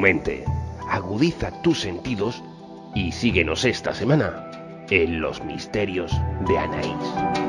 mente, agudiza tus sentidos y síguenos esta semana en los misterios de Anaís.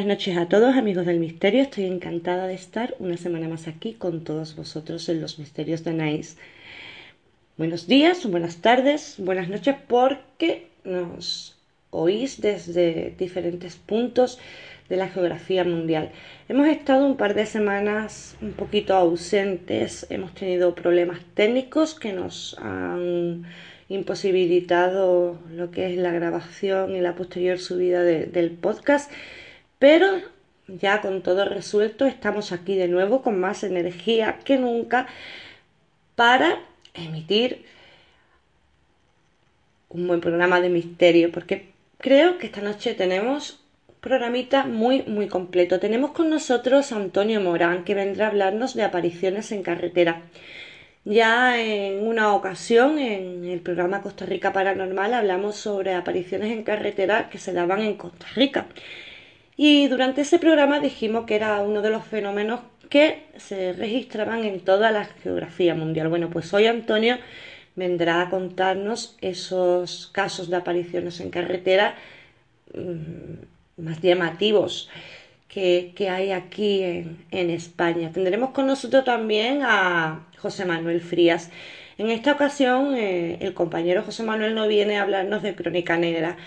Buenas noches a todos amigos del misterio, estoy encantada de estar una semana más aquí con todos vosotros en los misterios de Nice. Buenos días, buenas tardes, buenas noches porque nos oís desde diferentes puntos de la geografía mundial. Hemos estado un par de semanas un poquito ausentes, hemos tenido problemas técnicos que nos han imposibilitado lo que es la grabación y la posterior subida del podcast pero ya con todo resuelto, estamos aquí de nuevo con más energía que nunca para emitir un buen programa de misterio, porque creo que esta noche tenemos un programita muy, muy completo. Tenemos con nosotros a Antonio Morán, que vendrá a hablarnos de apariciones en carretera. Ya en una ocasión, en el programa Costa Rica Paranormal, hablamos sobre apariciones en carretera que se daban en Costa Rica. Y durante ese programa dijimos que era uno de los fenómenos que se registraban en toda la geografía mundial. Bueno, pues hoy Antonio vendrá a contarnos esos casos de apariciones en carretera mm, más llamativos que, hay aquí en, España. Tendremos con nosotros también a José Manuel Frías. En esta ocasión, eh, el compañero José Manuel no viene a hablarnos de Crónica Negra,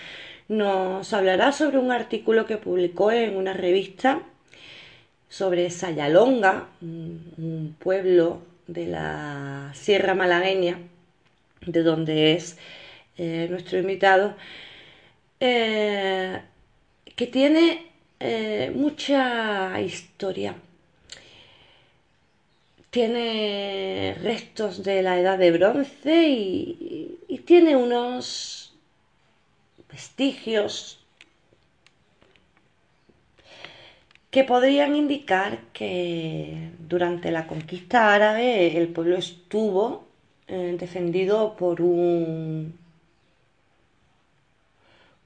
nos hablará sobre un artículo que publicó en una revista sobre Sayalonga, un pueblo de la Sierra Malagueña, de donde es eh, nuestro invitado, eh, que tiene eh, mucha historia. Tiene restos de la edad de bronce y tiene unos vestigios que podrían indicar que durante la conquista árabe el pueblo estuvo eh, defendido por un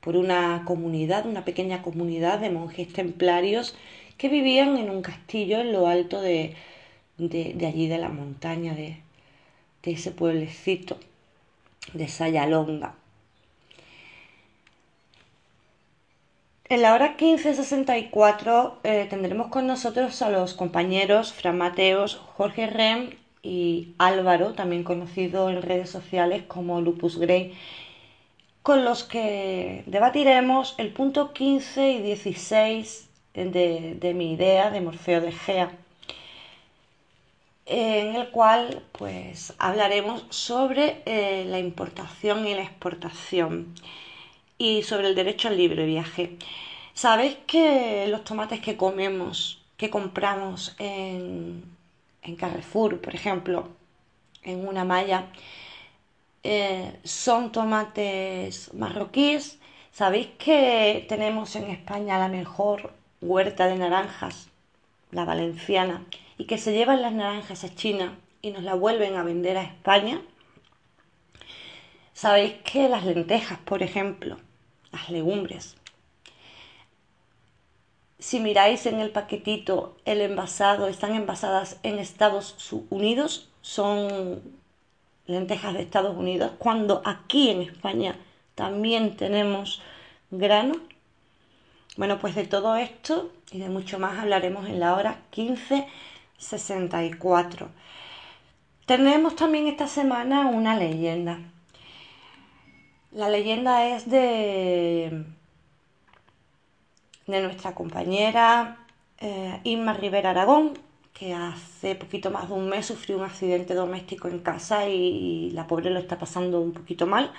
por una comunidad, una pequeña comunidad de monjes templarios que vivían en un castillo en lo alto de, allí de la montaña, de, de ese pueblecito de Sayalonga. En la hora 15.64 eh, tendremos con nosotros a los compañeros Fran Mateos, Jorge Rem y Álvaro, también conocido en redes sociales como Lupus Grey, con los que debatiremos el punto 15 y 16 de, mi idea de Morfeo de Gea, en el cual pues hablaremos sobre eh, la importación y la exportación y sobre el derecho al libre viaje. ¿Sabéis que los tomates que comemos, que compramos en, en Carrefour, por ejemplo, en una malla, eh, son tomates marroquíes. ¿Sabéis que tenemos en España la mejor huerta de naranjas, la valenciana, y que se llevan las naranjas a China y nos la vuelven a vender a España? Sabéis que las lentejas, por ejemplo, las legumbres, si miráis en el paquetito el envasado, están envasadas en Estados Unidos, son lentejas de Estados Unidos, cuando aquí en España también tenemos grano. Bueno, pues de todo esto y de mucho más hablaremos en la hora 15.64. Tenemos también esta semana una leyenda. La leyenda es de, de nuestra compañera eh, Inma Rivera Aragón, que hace poquito más de un mes sufrió un accidente doméstico en casa y la pobre lo está pasando un poquito mal.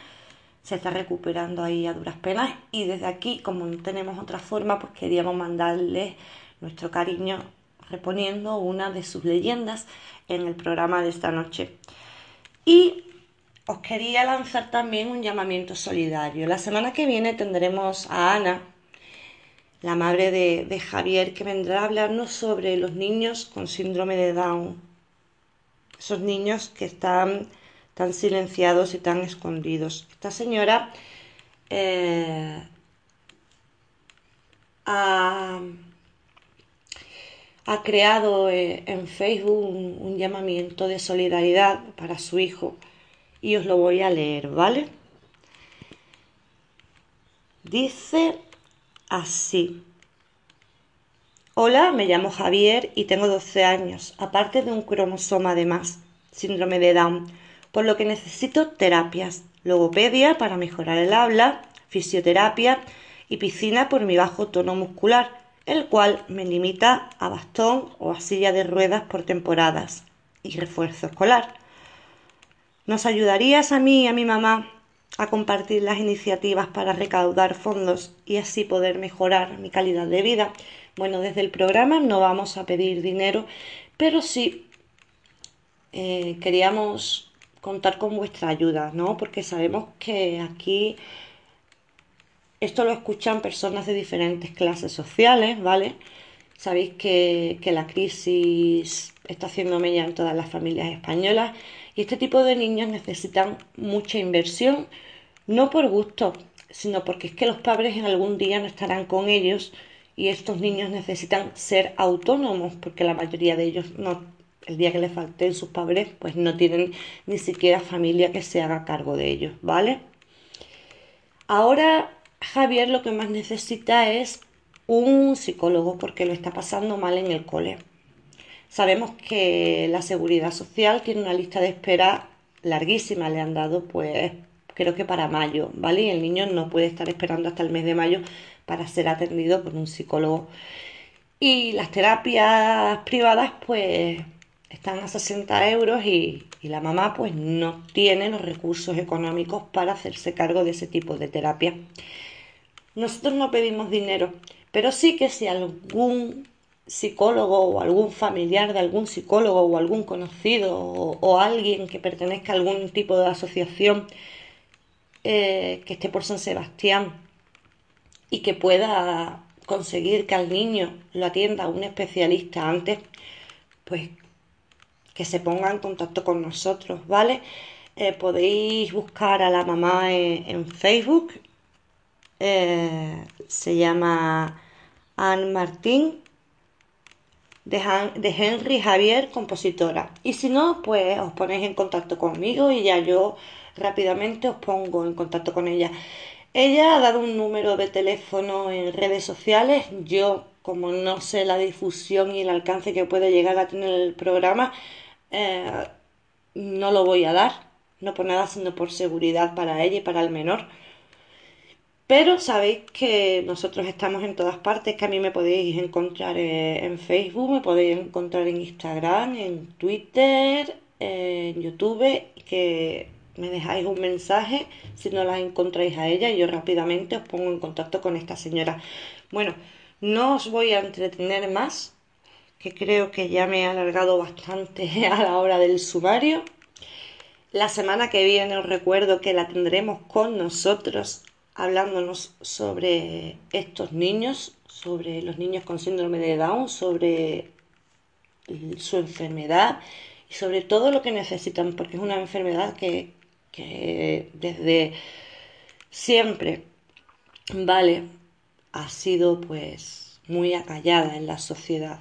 Se está recuperando ahí a duras penas y desde aquí, como no tenemos otra forma, pues queríamos mandarle nuestro cariño reponiendo una de sus leyendas en el programa de esta noche. Y os quería lanzar también un llamamiento solidario. La semana que viene tendremos a Ana, la madre de, Javier, que vendrá a hablarnos sobre los niños con síndrome de Down. Esos niños que están tan silenciados y tan escondidos. Esta señora eh, ha, creado eh, en Facebook un llamamiento de solidaridad para su hijo y os lo voy a leer, ¿vale? Dice así. Hola, me llamo Javier y tengo 12 años, aparte de un cromosoma de más, síndrome de Down, por lo que necesito terapias, logopedia para mejorar el habla, fisioterapia y piscina por mi bajo tono muscular, el cual me limita a bastón o a silla de ruedas por temporadas y refuerzo escolar. ¿Nos ayudarías a mí y a mi mamá a compartir las iniciativas para recaudar fondos y así poder mejorar mi calidad de vida? Bueno, desde el programa no vamos a pedir dinero, pero sí eh, queríamos contar con vuestra ayuda, ¿no? Porque sabemos que aquí esto lo escuchan personas de diferentes clases sociales, ¿vale? Sabéis que, que la crisis está haciendo mella en todas las familias españolas y este tipo de niños necesitan mucha inversión, no por gusto, sino porque es que los padres en algún día no estarán con ellos y estos niños necesitan ser autónomos porque la mayoría de ellos no el día que les falten sus padres pues no tienen ni siquiera familia que se haga cargo de ellos, ¿vale? Ahora Javier lo que más necesita es un psicólogo porque lo está pasando mal en el cole. Sabemos que la seguridad social tiene una lista de espera larguísima, le han dado pues creo que para mayo, ¿vale? Y el niño no puede estar esperando hasta el mes de mayo para ser atendido por un psicólogo. Y las terapias privadas pues están a 60 euros y, y, la mamá pues no tiene los recursos económicos para hacerse cargo de ese tipo de terapia. Nosotros no pedimos dinero, pero sí que si algún psicólogo o algún familiar de algún psicólogo o algún conocido o, alguien que pertenezca a algún tipo de asociación eh, que esté por San Sebastián y que pueda conseguir que al niño lo atienda un especialista antes, pues que se ponga en contacto con nosotros, ¿vale? Eh, podéis buscar a la mamá en, Facebook, eh, se llama Anne Martín de, Henry Javier, compositora. Y si no, pues os ponéis en contacto conmigo y ya yo rápidamente os pongo en contacto con ella. Ella ha dado un número de teléfono en redes sociales. Yo, como no sé la difusión y el alcance que puede llegar a tener el programa, eh, no lo voy a dar. No por nada, sino por seguridad para ella y para el menor. Pero sabéis que nosotros estamos en todas partes, que a mí me podéis encontrar eh, en Facebook, me podéis encontrar en Instagram, en Twitter, en YouTube, que me dejáis un mensaje si no la encontráis a ella y yo rápidamente os pongo en contacto con esta señora. Bueno, no os voy a entretener más que creo que ya me he alargado bastante a la hora del sumario. La semana que viene os recuerdo que la tendremos con nosotros hablándonos sobre estos niños, sobre los niños con síndrome de Down, sobre su enfermedad y sobre todo lo que necesitan, porque es una enfermedad que, desde siempre, vale, ha sido pues muy acallada en la sociedad.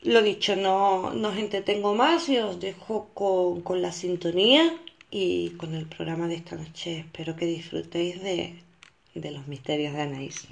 Lo dicho, no, no os entretengo más y os dejo con, con la sintonía y con el programa de esta noche. Espero que disfrutéis de, de los misterios de Anaís.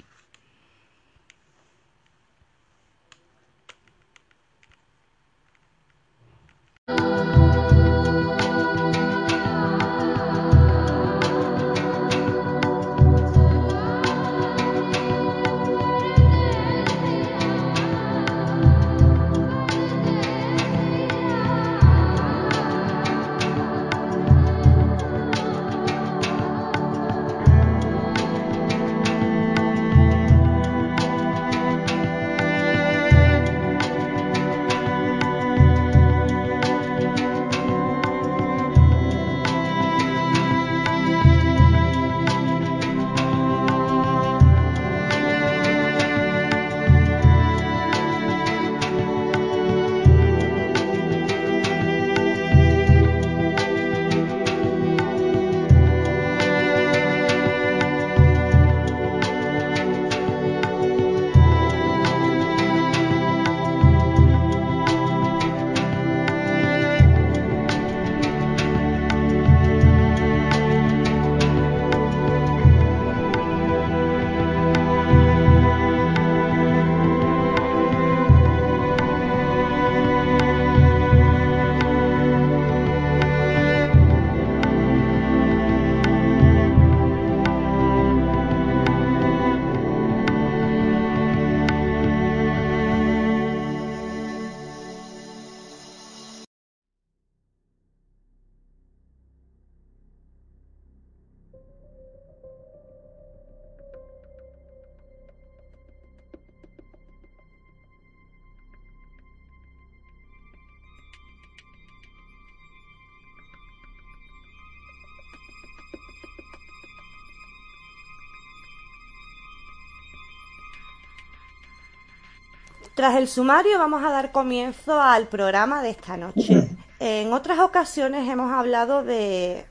Tras el sumario vamos a dar comienzo al programa de esta noche. En otras ocasiones hemos hablado de,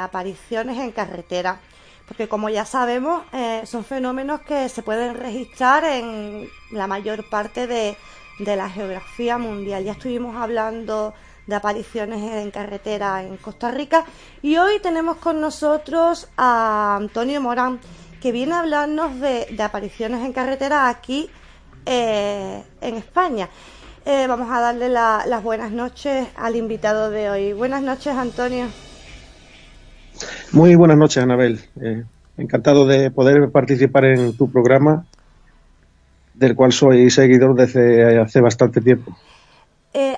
apariciones en carretera, porque como ya sabemos eh, son fenómenos que se pueden registrar en la mayor parte de, de la geografía mundial. Ya estuvimos hablando de apariciones en carretera en Costa Rica y hoy tenemos con nosotros a Antonio Morán que viene a hablarnos de, de apariciones en carretera aquí eh, en España. Eh, vamos a darle las buenas noches al invitado de hoy. Buenas noches, Antonio. Muy buenas noches, Anabel. Eh, encantado de poder participar en tu programa, del cual soy seguidor desde hace bastante tiempo.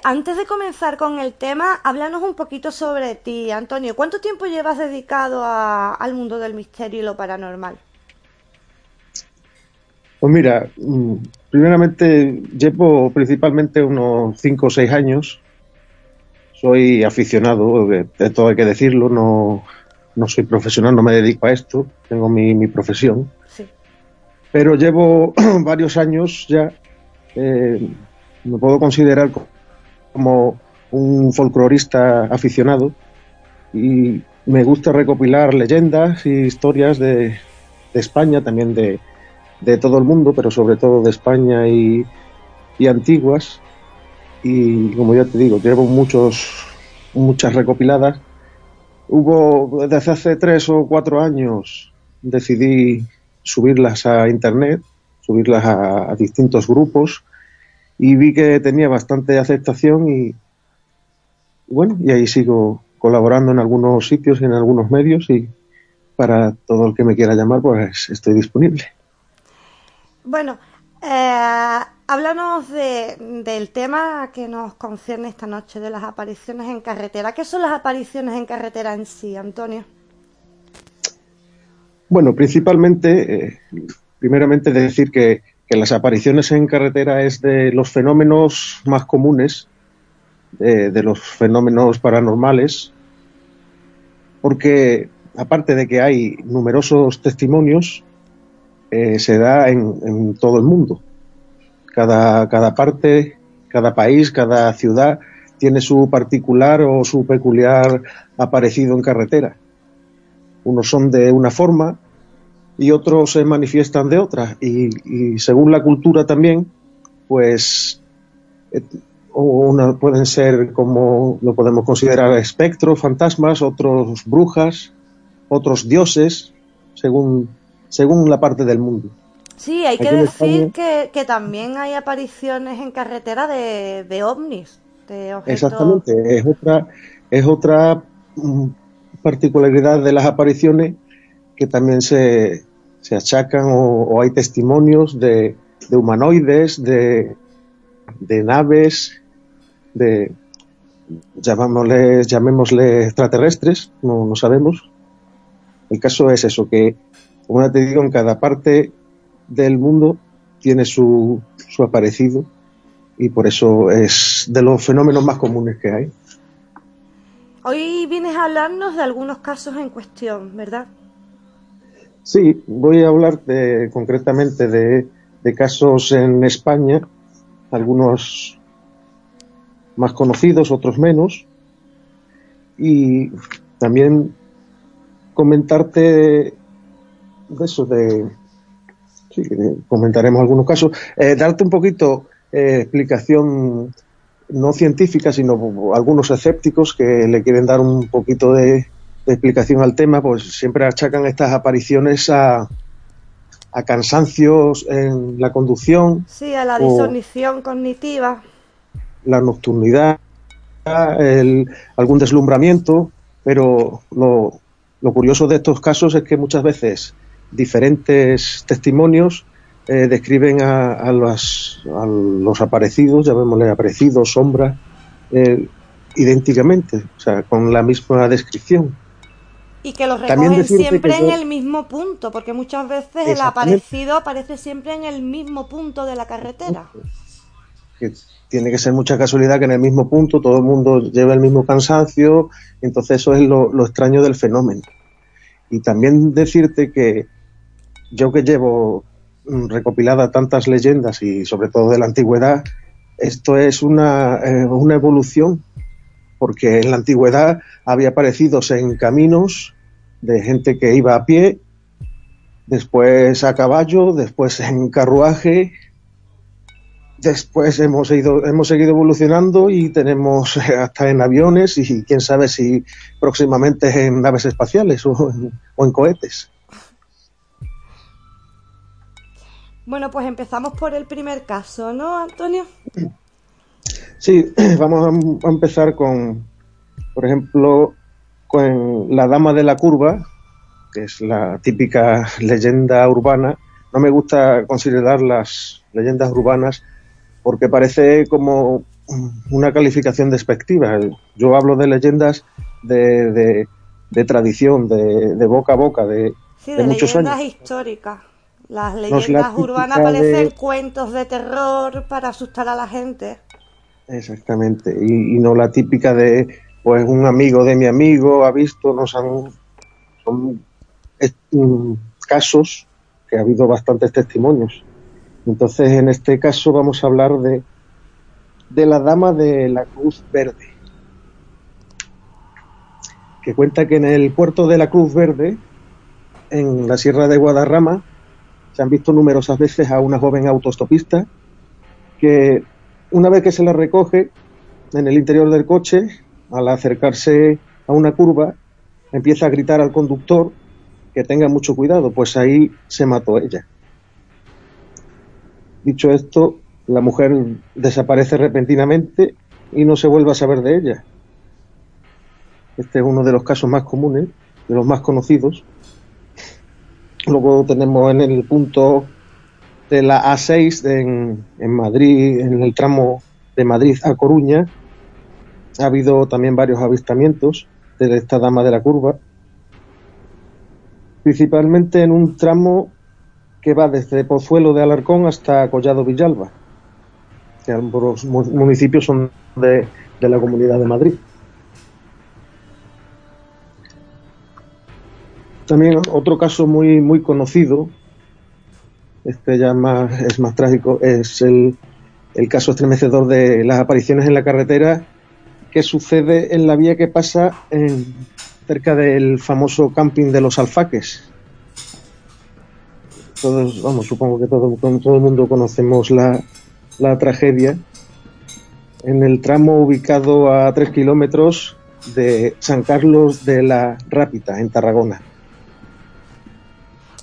antes de comenzar con el tema, háblanos un poquito sobre ti, Antonio. ¿Cuánto tiempo llevas dedicado al mundo del misterio y lo paranormal? Pues mira, mm, primeramente llevo principalmente unos 5 o 6 años. Soy aficionado, de, todo hay que decirlo, no, no soy profesional, no me dedico a esto, tengo mi, profesión. Pero llevo varios años ya, eh, me puedo considerar como un folclorista aficionado y me gusta recopilar leyendas y historias de, de España, también de, de todo el mundo, pero sobre todo de España y, antiguas. Y como ya te digo, llevo muchos, muchas recopiladas. Hubo, desde hace tres o cuatro años, decidí subirlas a internet, subirlas a, distintos grupos y vi que tenía bastante aceptación y bueno, y ahí sigo colaborando en algunos sitios y en algunos medios y para todo el que me quiera llamar pues estoy disponible. Bueno, eh, háblanos del tema que nos concierne esta noche, de las apariciones en carretera. ¿Qué son las apariciones en carretera en sí, Antonio? Bueno, principalmente, eh, primeramente decir que las apariciones en carretera es de los fenómenos más comunes, de los fenómenos paranormales, porque aparte de que hay numerosos testimonios, eh, se da en, todo el mundo. Cada, cada parte, cada país, cada ciudad tiene su particular o su peculiar aparecido en carretera. Unos son de una forma y otros se manifiestan de otra. Y, según la cultura también, pues eh, una, pueden ser como lo podemos considerar espectros, fantasmas, otros brujas, otros dioses, según, según la parte del mundo. Sí, hay que decir que, también hay apariciones en carretera de, de ovnis. Exactamente, es otra, es otra mm, particularidad de las apariciones que también se, se achacan o, hay testimonios de, de humanoides, de, de, naves, de llamémosle, llamémosle extraterrestres, no, no sabemos. El caso es eso, que como te digo, en cada parte del mundo tiene su, su aparecido y por eso es de los fenómenos más comunes que hay. Hoy vienes a hablarnos de algunos casos en cuestión, ¿verdad? Sí, voy a hablar de, concretamente de, casos en España, algunos más conocidos, otros menos, y también comentarte de eso, de, sí, comentaremos algunos casos, eh, darte un poquito eh, explicación no científica, sino algunos escépticos que le quieren dar un poquito de, explicación al tema, pues siempre achacan estas apariciones a, a cansancios en la conducción. Sí, a la disonición cognitiva. La nocturnidad, el, algún deslumbramiento, pero lo, lo curioso de estos casos es que muchas veces diferentes testimonios eh, describen a, los, aparecidos, llamémosle aparecidos, sombras, eh, idénticamente, o sea, con la misma descripción. Y que los recogen siempre en el mismo punto, porque muchas veces el aparecido aparece siempre en el mismo punto de la carretera. tiene que ser mucha casualidad que en el mismo punto todo el mundo lleva el mismo cansancio, entonces eso es lo extraño del fenómeno. Y también decirte que yo que llevo Mm, recopilada tantas leyendas y sobre todo de la antigüedad, esto es una, eh, una evolución, porque en la antigüedad había aparecidos en caminos de gente que iba a pie, después a caballo, después en carruaje, después hemos ido, hemos seguido evolucionando y tenemos hasta en aviones y quién sabe si próximamente en naves espaciales o en cohetes. Bueno, pues empezamos por el primer caso, ¿no, Antonio? Sí, vamos a empezar con, por ejemplo, con la Dama de la Curva, que es la típica leyenda urbana. No me gusta considerar las leyendas urbanas porque parece como una calificación despectiva. Yo hablo de leyendas de, de, tradición, de, boca a boca, de, sí, de, muchos leyendas históricas. Las leyendas urbanas parecen cuentos de terror para asustar a la gente. Exactamente, y, no la típica de, pues un amigo de mi amigo ha visto, no son, son mm, casos que ha habido bastantes testimonios. Entonces, en este caso vamos a hablar de, de la dama de la Cruz Verde, que cuenta que en el puerto de la Cruz Verde, en la Sierra de Guadarrama, se han visto numerosas veces a una joven autostopista que una vez que se la recoge en el interior del coche, al acercarse a una curva, empieza a gritar al conductor que tenga mucho cuidado, pues ahí se mató ella. Dicho esto, la mujer desaparece repentinamente y no se vuelve a saber de ella. Este es uno de los casos más comunes, de los más conocidos, Luego tenemos en el punto de la A6 en, en Madrid, en el tramo de Madrid a Coruña, ha habido también varios avistamientos de esta dama de la curva, principalmente en un tramo que va desde Pozuelo de Alarcón hasta Collado Villalba, que ambos municipios son de, de la Comunidad de Madrid. También otro caso muy, muy conocido, este ya más, es más trágico, es el, caso estremecedor de las apariciones en la carretera que sucede en la vía que pasa en, cerca del famoso camping de los alfaques. Todos, vamos, supongo que todo, todo el mundo conocemos la, la tragedia. En el tramo ubicado a tres kilómetros de San Carlos de la Rápita, en Tarragona.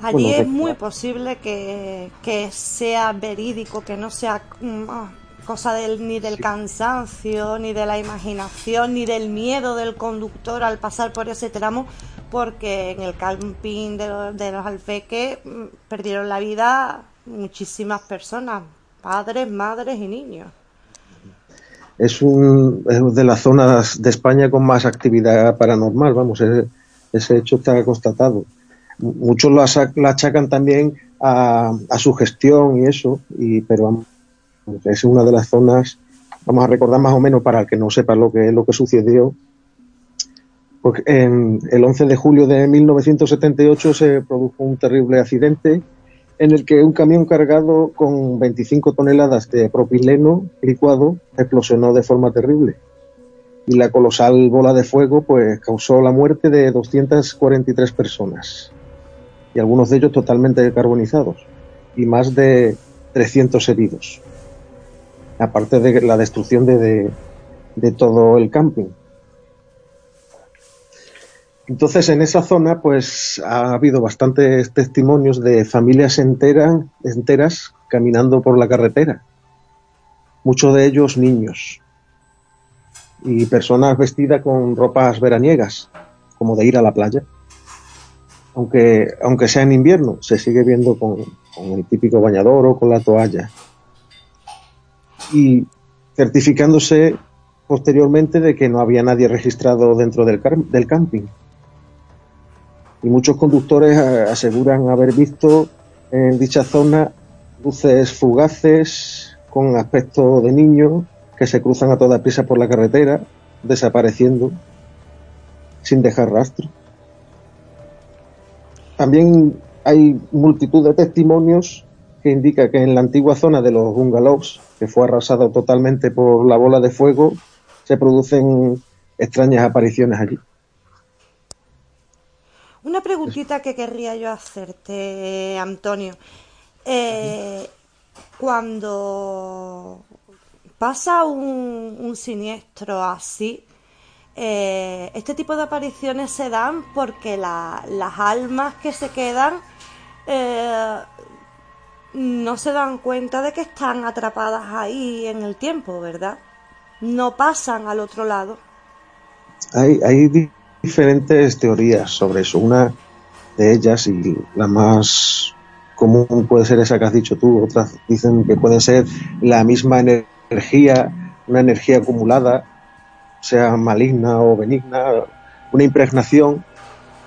Allí es muy posible que, que, sea verídico, que no sea mm, ah, cosa del, ni del cansancio, ni de la imaginación, ni del miedo del conductor al pasar por ese tramo, porque en el camping de, de los alfeques mm, perdieron la vida muchísimas personas, padres, madres y niños. Es, un, es de las zonas de España con más actividad paranormal, vamos, ese, ese hecho está constatado muchos la, achacan también a, su gestión y eso, y, pero es una de las zonas, vamos a recordar más o menos para el que no sepa lo que, lo que sucedió, porque en el 11 de julio de 1978 se produjo un terrible accidente en el que un camión cargado con 25 toneladas de propileno licuado explosionó de forma terrible. Y la colosal bola de fuego pues causó la muerte de 243 personas y algunos de ellos totalmente decarbonizados y más de 300 heridos, aparte de la destrucción de, de, todo el camping. Entonces, en esa zona, pues ha habido bastantes testimonios de familias enteras, enteras caminando por la carretera. Muchos de ellos niños. Y personas vestidas con ropas veraniegas, como de ir a la playa aunque, aunque sea en invierno, se sigue viendo con, el típico bañador o con la toalla. Y certificándose posteriormente de que no había nadie registrado dentro del, del camping. Y muchos conductores eh, aseguran haber visto en dicha zona luces fugaces con aspecto de niños que se cruzan a toda prisa por la carretera, desapareciendo sin dejar rastro. También hay multitud de testimonios que indica que en la antigua zona de los bungalows, que fue arrasado totalmente por la bola de fuego, se producen extrañas apariciones allí. Una preguntita que querría yo hacerte, Antonio. Eh, cuando pasa un siniestro así, eh, este tipo de apariciones se dan porque las almas que se quedan eh, no se dan cuenta de que están atrapadas ahí en el tiempo, ¿verdad? No pasan al otro lado. Hay, hay diferentes teorías sobre eso. Una de ellas, y la más común puede ser esa que has dicho tú, otras dicen que puede ser la misma energía, una energía acumulada sea maligna o benigna, una impregnación,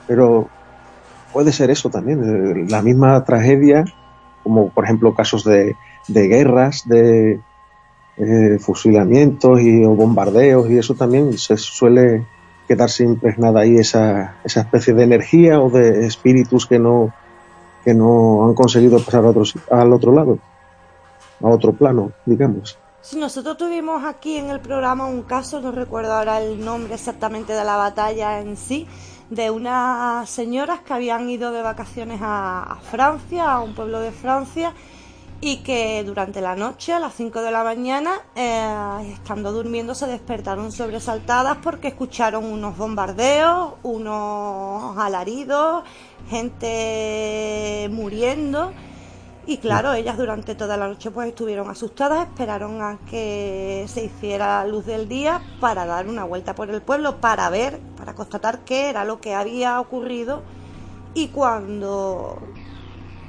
pero puede ser eso también, eh, la misma tragedia, como por ejemplo casos de, guerras, de eh, fusilamientos y, o bombardeos, y eso también se suele quedarse impregnada ahí esa, esa especie de energía o de espíritus que no, que no han conseguido pasar a al otro lado, a otro plano, digamos. Sí, nosotros tuvimos aquí en el programa un caso, no recuerdo ahora el nombre exactamente de la batalla en sí, de unas señoras que habían ido de vacaciones a, Francia, a un pueblo de Francia, y que durante la noche, a las 5 de la mañana, eh, estando durmiendo, se despertaron sobresaltadas porque escucharon unos bombardeos, unos alaridos, gente muriendo y claro, ellas durante toda la noche pues estuvieron asustadas, esperaron a que se hiciera luz del día para dar una vuelta por el pueblo, para ver, para constatar qué era lo que había ocurrido y cuando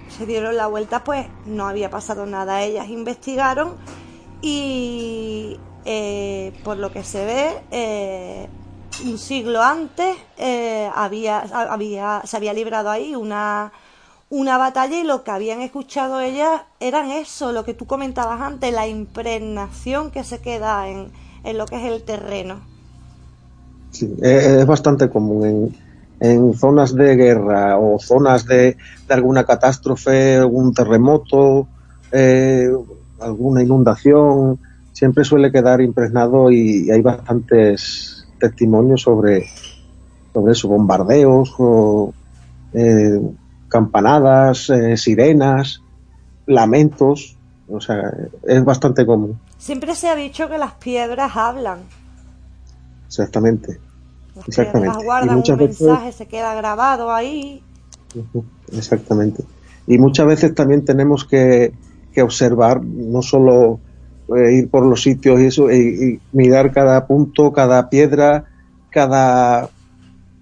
se dieron la vuelta pues no había pasado nada. Ellas investigaron y eh, por lo que se ve eh, un siglo antes eh, había, había, se había librado ahí una una batalla y lo que habían escuchado ellas eran eso, lo que tú comentabas antes, la impregnación que se queda en, en lo que es el terreno. Sí, es bastante común en, en zonas de guerra o zonas de, de alguna catástrofe, algún terremoto, eh, alguna inundación, siempre suele quedar impregnado y, hay bastantes testimonios sobre, sobre eso, bombardeos o eh, campanadas, eh, sirenas, lamentos, o sea, es bastante común. Siempre se ha dicho que las piedras hablan. Exactamente. Las Exactamente. guardan un mensaje, se queda grabado ahí. Exactamente. Y muchas veces también tenemos que, que observar, no solo eh, ir por los sitios y eso, y, mirar cada punto, cada piedra, cada,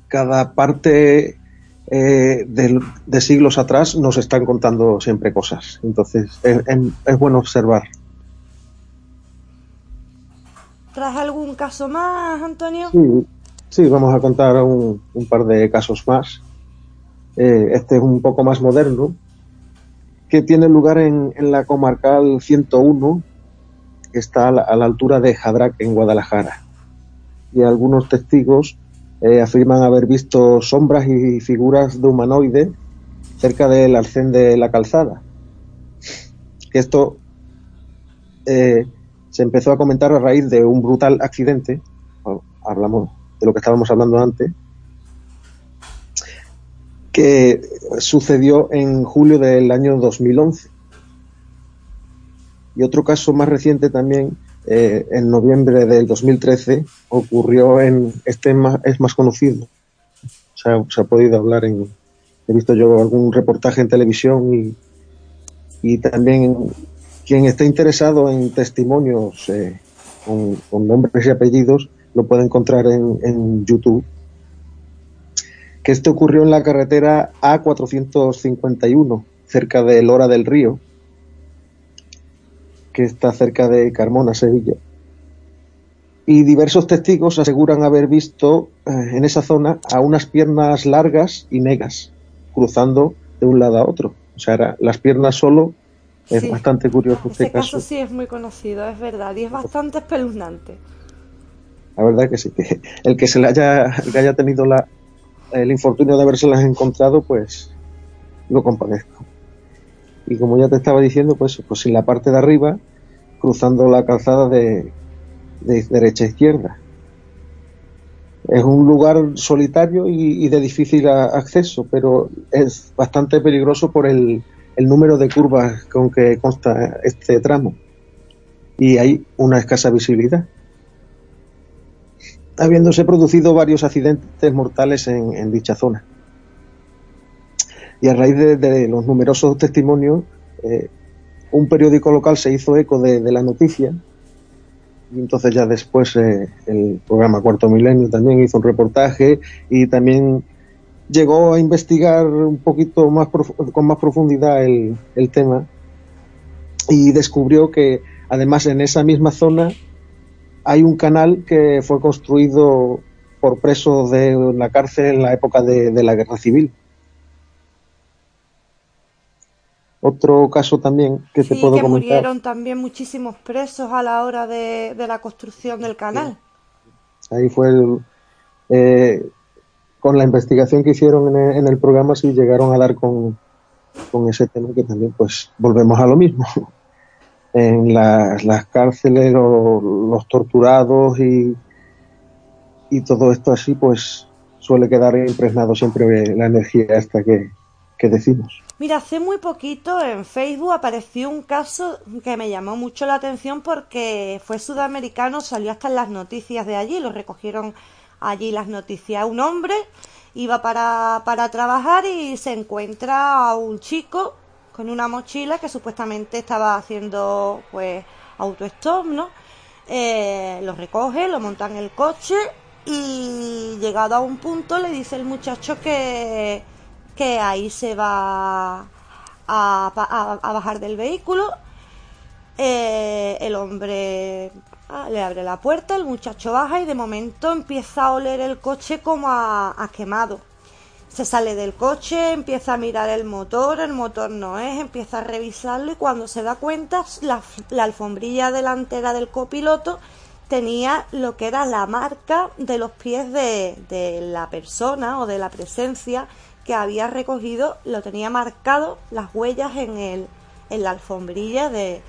cada parte eh, de, siglos atrás nos están contando siempre cosas. Entonces es, es bueno observar. ¿Tras algún caso más, Antonio? Sí, sí vamos a contar un, un par de casos más. Eh, este es un poco más moderno, que tiene lugar en, en la comarcal 101, que está a la, a la, altura de Jadrac, en Guadalajara. Y algunos testigos eh, afirman haber visto sombras y figuras de humanoide cerca del arcén de la calzada. Esto eh, se empezó a comentar a raíz de un brutal accidente, hablamos de lo que estábamos hablando antes, que sucedió en julio del año 2011. Y otro caso más reciente también, eh, en noviembre del 2013, ocurrió en, este más, es más conocido, se ha, se ha, podido hablar en, he visto yo algún reportaje en televisión y, y también quien esté interesado en testimonios eh, con, con, nombres y apellidos lo puede encontrar en, en, YouTube. Que este ocurrió en la carretera A451, cerca de Lora del Río, que está cerca de Carmona, Sevilla. Y diversos testigos aseguran haber visto eh, en esa zona a unas piernas largas y negras cruzando de un lado a otro. O sea, las piernas solo es sí. bastante curioso este caso. caso. sí es muy conocido, es verdad, y es bastante espeluznante. La verdad que sí, que el que se le haya, el que haya tenido la, el infortunio de habérselas encontrado, pues lo compadezco. Y como ya te estaba diciendo, pues, pues en la parte de arriba, cruzando la calzada de, de derecha a izquierda. Es un lugar solitario y, de difícil acceso, pero es bastante peligroso por el, número de curvas con que consta este tramo y hay una escasa visibilidad. Habiéndose producido varios accidentes mortales en dicha zona. Y a raíz de, los numerosos testimonios, eh, un periódico local se hizo eco de, la noticia y entonces ya después eh, el programa Cuarto Milenio también hizo un reportaje y también llegó a investigar un poquito más con más profundidad el, tema y descubrió que además en esa misma zona hay un canal que fue construido por presos de la cárcel en la época de la guerra civil. Otro caso también que te sí, puedo que comentar. murieron también muchísimos presos a la hora de, de la construcción del canal. Sí. Ahí fue el, eh, con la investigación que hicieron en el, en el programa sí llegaron a dar con, con, ese tema que también pues volvemos a lo mismo. En las, las cárceles, los, los torturados y, y todo esto así pues suele quedar impregnado siempre la energía esta que, que decimos. Mira, hace muy poquito en Facebook apareció un caso que me llamó mucho la atención porque fue sudamericano, salió hasta en las noticias de allí, lo recogieron allí las noticias. Un hombre iba para, para trabajar y se encuentra a un chico con una mochila que supuestamente estaba haciendo pues autostop, ¿no? Eh, lo recoge, lo monta en el coche y llegado a un punto le dice el muchacho que, que ahí se va a, a, bajar del vehículo. Eh, el hombre Ah, le abre la puerta, el muchacho baja y de momento empieza a oler el coche como a, quemado. se sale del coche, empieza a mirar el motor, el motor no es, empieza a revisarlo y cuando se da cuenta la, alfombrilla delantera del copiloto tenía lo que era la marca de los pies de, de, la persona o de la presencia que había recogido, lo tenía marcado las huellas en, el, en la alfombrilla de,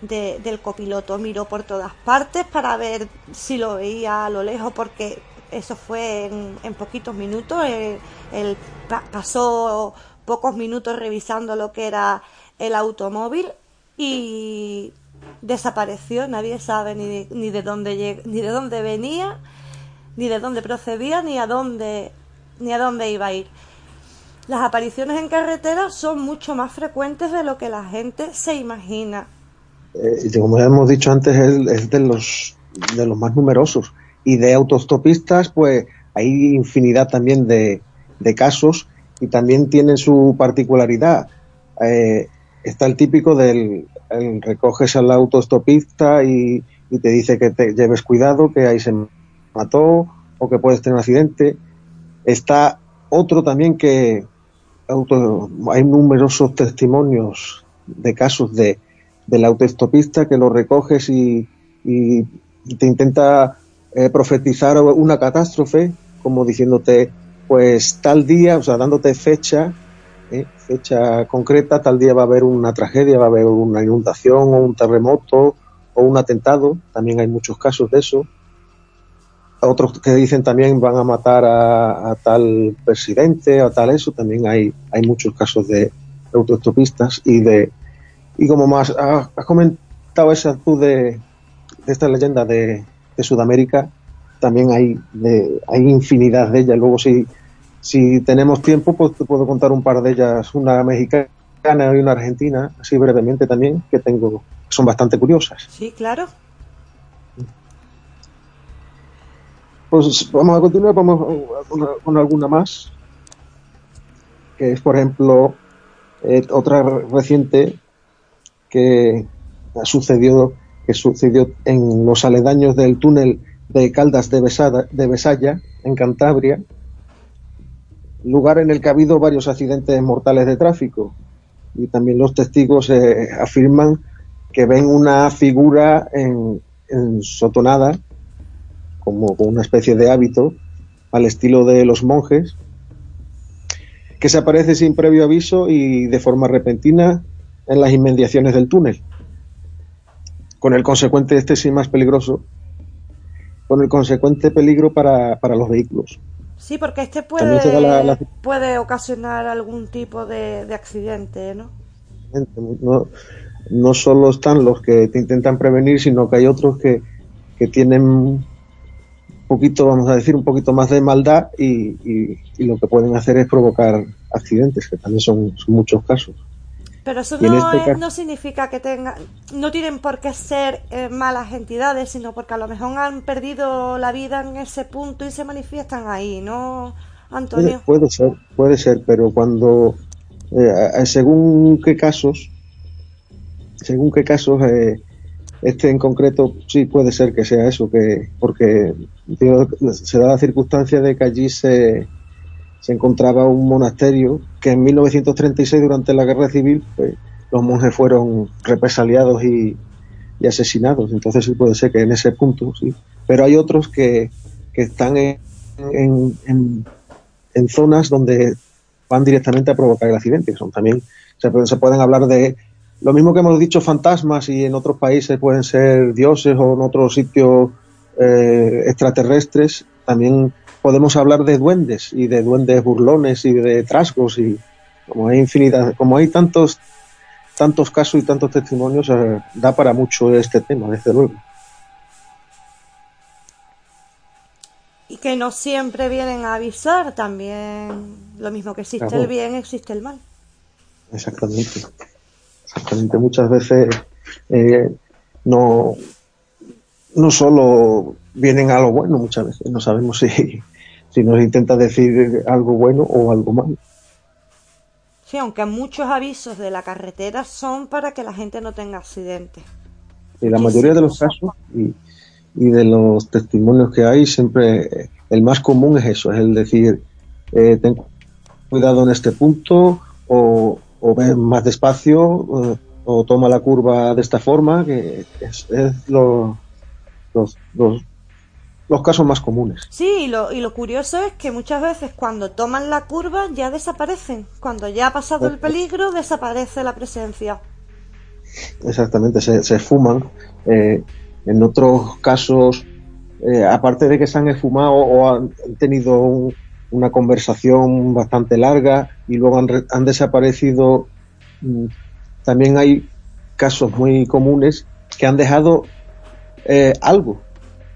del copiloto. Miró por todas partes para ver si lo veía a lo lejos porque eso fue en, poquitos minutos. Él, pasó pocos minutos revisando lo que era el automóvil y desapareció. Nadie sabe ni de, ni de dónde ni de dónde venía, ni de dónde procedía, ni a dónde ni a dónde iba a ir. Las apariciones en carretera son mucho más frecuentes de lo que la gente se imagina. Eh, como ya hemos dicho antes, es, de los de los más numerosos y de autostopistas, pues hay infinidad también de, casos y también tienen su particularidad. Eh, está el típico del recoges al autostopista y, te dice que te lleves cuidado, que ahí se mató o que puedes tener un accidente. Está otro también que hay numerosos testimonios de casos de del autostopista que lo recoges y, y te intenta eh, profetizar una catástrofe, como diciéndote, pues tal día, o sea, dándote fecha, eh, fecha concreta, tal día va a haber una tragedia, va a haber una inundación o un terremoto o un atentado, también hay muchos casos de eso. Otros que dicen también van a matar a, tal presidente, a tal eso, también hay, hay muchos casos de autostopistas y de y como más has, comentado esa tú de, de esta leyenda de, de Sudamérica, también hay, de, hay infinidad de ellas. Luego, si, si tenemos tiempo, pues te puedo contar un par de ellas, una mexicana y una argentina, así brevemente también, que tengo, son bastante curiosas. Sí, claro. Pues vamos a continuar, vamos con, alguna más, que es, por ejemplo, eh, otra reciente que ha sucedido que sucedió en los aledaños del túnel de Caldas de, Besada, Besaya, en Cantabria, lugar en el que ha habido varios accidentes mortales de tráfico. Y también los testigos eh, afirman que ven una figura en, en sotonada, como una especie de hábito, al estilo de los monjes, que se aparece sin previo aviso y de forma repentina en las inmediaciones del túnel con el consecuente, este sí más peligroso, con el consecuente peligro para, para los vehículos. Sí, porque este puede, puede ocasionar algún tipo de, accidente, ¿no? ¿no? No solo están los que te intentan prevenir, sino que hay otros que, que tienen poquito, vamos a decir, un poquito más de maldad y, y, y lo que pueden hacer es provocar accidentes, que también son, son muchos casos. Pero eso no, este no, significa que tengan, no tienen por qué ser eh, malas entidades, sino porque a lo mejor han perdido la vida en ese punto y se manifiestan ahí, ¿no, Antonio? Puede, ser, puede ser, pero cuando, eh, según qué casos, según qué casos, eh, este en concreto sí puede ser que sea eso, que porque se da la circunstancia de que allí se se encontraba un monasterio que en 1936, durante la guerra civil, pues, los monjes fueron represaliados y, asesinados. Entonces sí puede ser que en ese punto, sí. Pero hay otros que, que están en, en, en, zonas donde van directamente a provocar el accidente. Son también, se, se pueden hablar de lo mismo que hemos dicho fantasmas y en otros países pueden ser dioses o en otros sitios eh, extraterrestres, también podemos hablar de duendes y de duendes burlones y de trasgos y como hay infinidad, como hay tantos tantos casos y tantos testimonios, eh, da para mucho este tema, desde luego. Y que no siempre vienen a avisar también, lo mismo que existe el bien, existe el mal. Exactamente. Muchas veces eh, no, no solo vienen a lo bueno, muchas veces no sabemos si, si nos intenta decir algo bueno o algo malo. Sí, aunque muchos avisos de la carretera son para que la gente no tenga accidentes. Y la mayoría de los casos y, de los testimonios que hay, siempre el más común es eso, es el decir, eh, ten cuidado en este punto o, o ve más despacio eh, o toma la curva de esta forma, que es, es lo- los, los, los casos más comunes. Sí, y lo, y lo curioso es que muchas veces cuando toman la curva ya desaparecen. Cuando ya ha pasado el peligro, desaparece la presencia. Exactamente, se, se esfuman. Eh, en otros casos, eh, aparte de que se han esfumado o han tenido un- una conversación bastante larga y luego han, re- han desaparecido, mm, también hay casos muy comunes que han dejado eh, algo,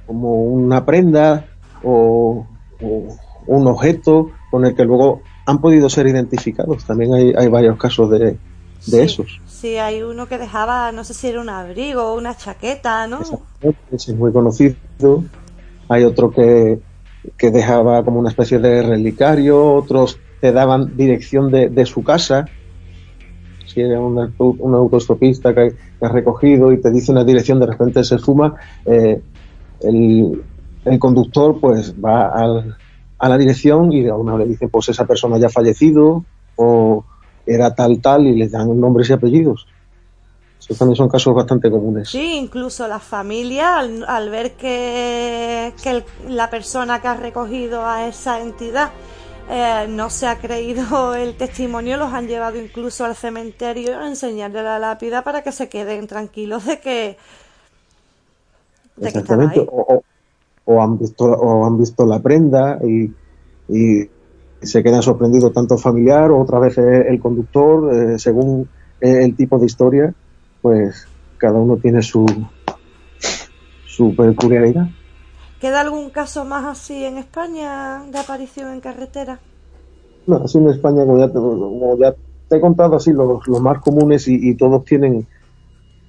como una prenda o, o un objeto con el que luego han podido ser identificados. También hay, hay varios casos de, de Sí, esos. Sí, hay uno que dejaba, no sé si era un abrigo o una chaqueta, ¿no? Ese es muy conocido. Hay otro que, que dejaba como una especie de relicario, otros te daban dirección de, de su casa. Si era un, auto- autostopista que, que has recogido y te dice una dirección, de repente se fuma, eh, el, el conductor pues va al- a la dirección y a uno le dicen pues esa persona ya ha fallecido o era tal tal y les dan nombres y apellidos. También son casos bastante comunes. Sí, incluso la familia, al, al ver que, que el- la persona que ha recogido a esa entidad eh, no se ha creído el testimonio, los han llevado incluso al cementerio a enseñarle la lápida para que se queden tranquilos de que, de que Exactamente. ahí. O, o- o han visto o han visto la prenda y, y se quedan sorprendidos tanto el familiar o otra vez el, conductor eh, según el tipo de historia pues cada uno tiene su su peculiaridad ¿Queda algún caso más así en España de aparición en carretera? no, así en España como ya te, como ya te he contado así los, los más comunes y, y todos tienen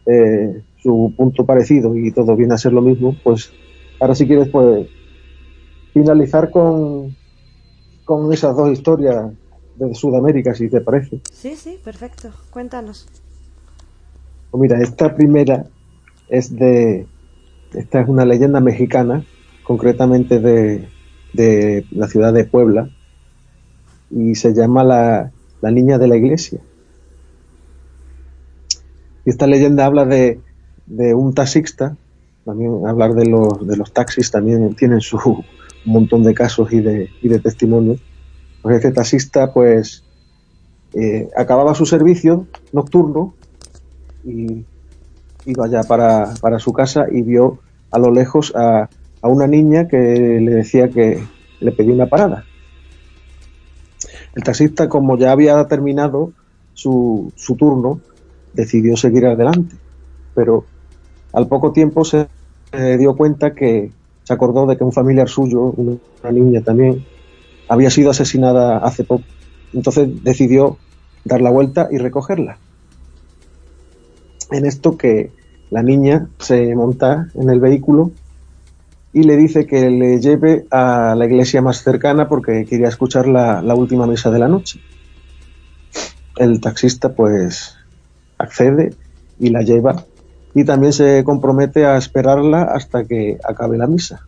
eh, su punto parecido y todo viene a ser lo mismo pues ahora si quieres pues finalizar con con esas dos historias de Sudamérica, si te parece. Sí, sí, perfecto. Cuéntanos. Pues mira, esta primera es de. Esta es una leyenda mexicana, concretamente de, de la ciudad de Puebla, y se llama la, la Niña de la Iglesia. Y esta leyenda habla de, de un taxista, también hablar de los, de los taxis también tienen su montón de casos y de, y de testimonios. Pues este taxista, pues, eh, acababa su servicio nocturno y iba ya para, para su casa y vio a lo lejos a, a una niña que le decía que le pedía una parada. El taxista, como ya había terminado su, su turno, decidió seguir adelante, pero al poco tiempo se dio cuenta que se acordó de que un familiar suyo, una niña también, había sido asesinada hace poco. Entonces decidió dar la vuelta y recogerla. En esto que la niña se monta en el vehículo y le dice que le lleve a la iglesia más cercana porque quería escuchar la, última misa de la noche. El taxista pues accede y la lleva y también se compromete a esperarla hasta que acabe la misa.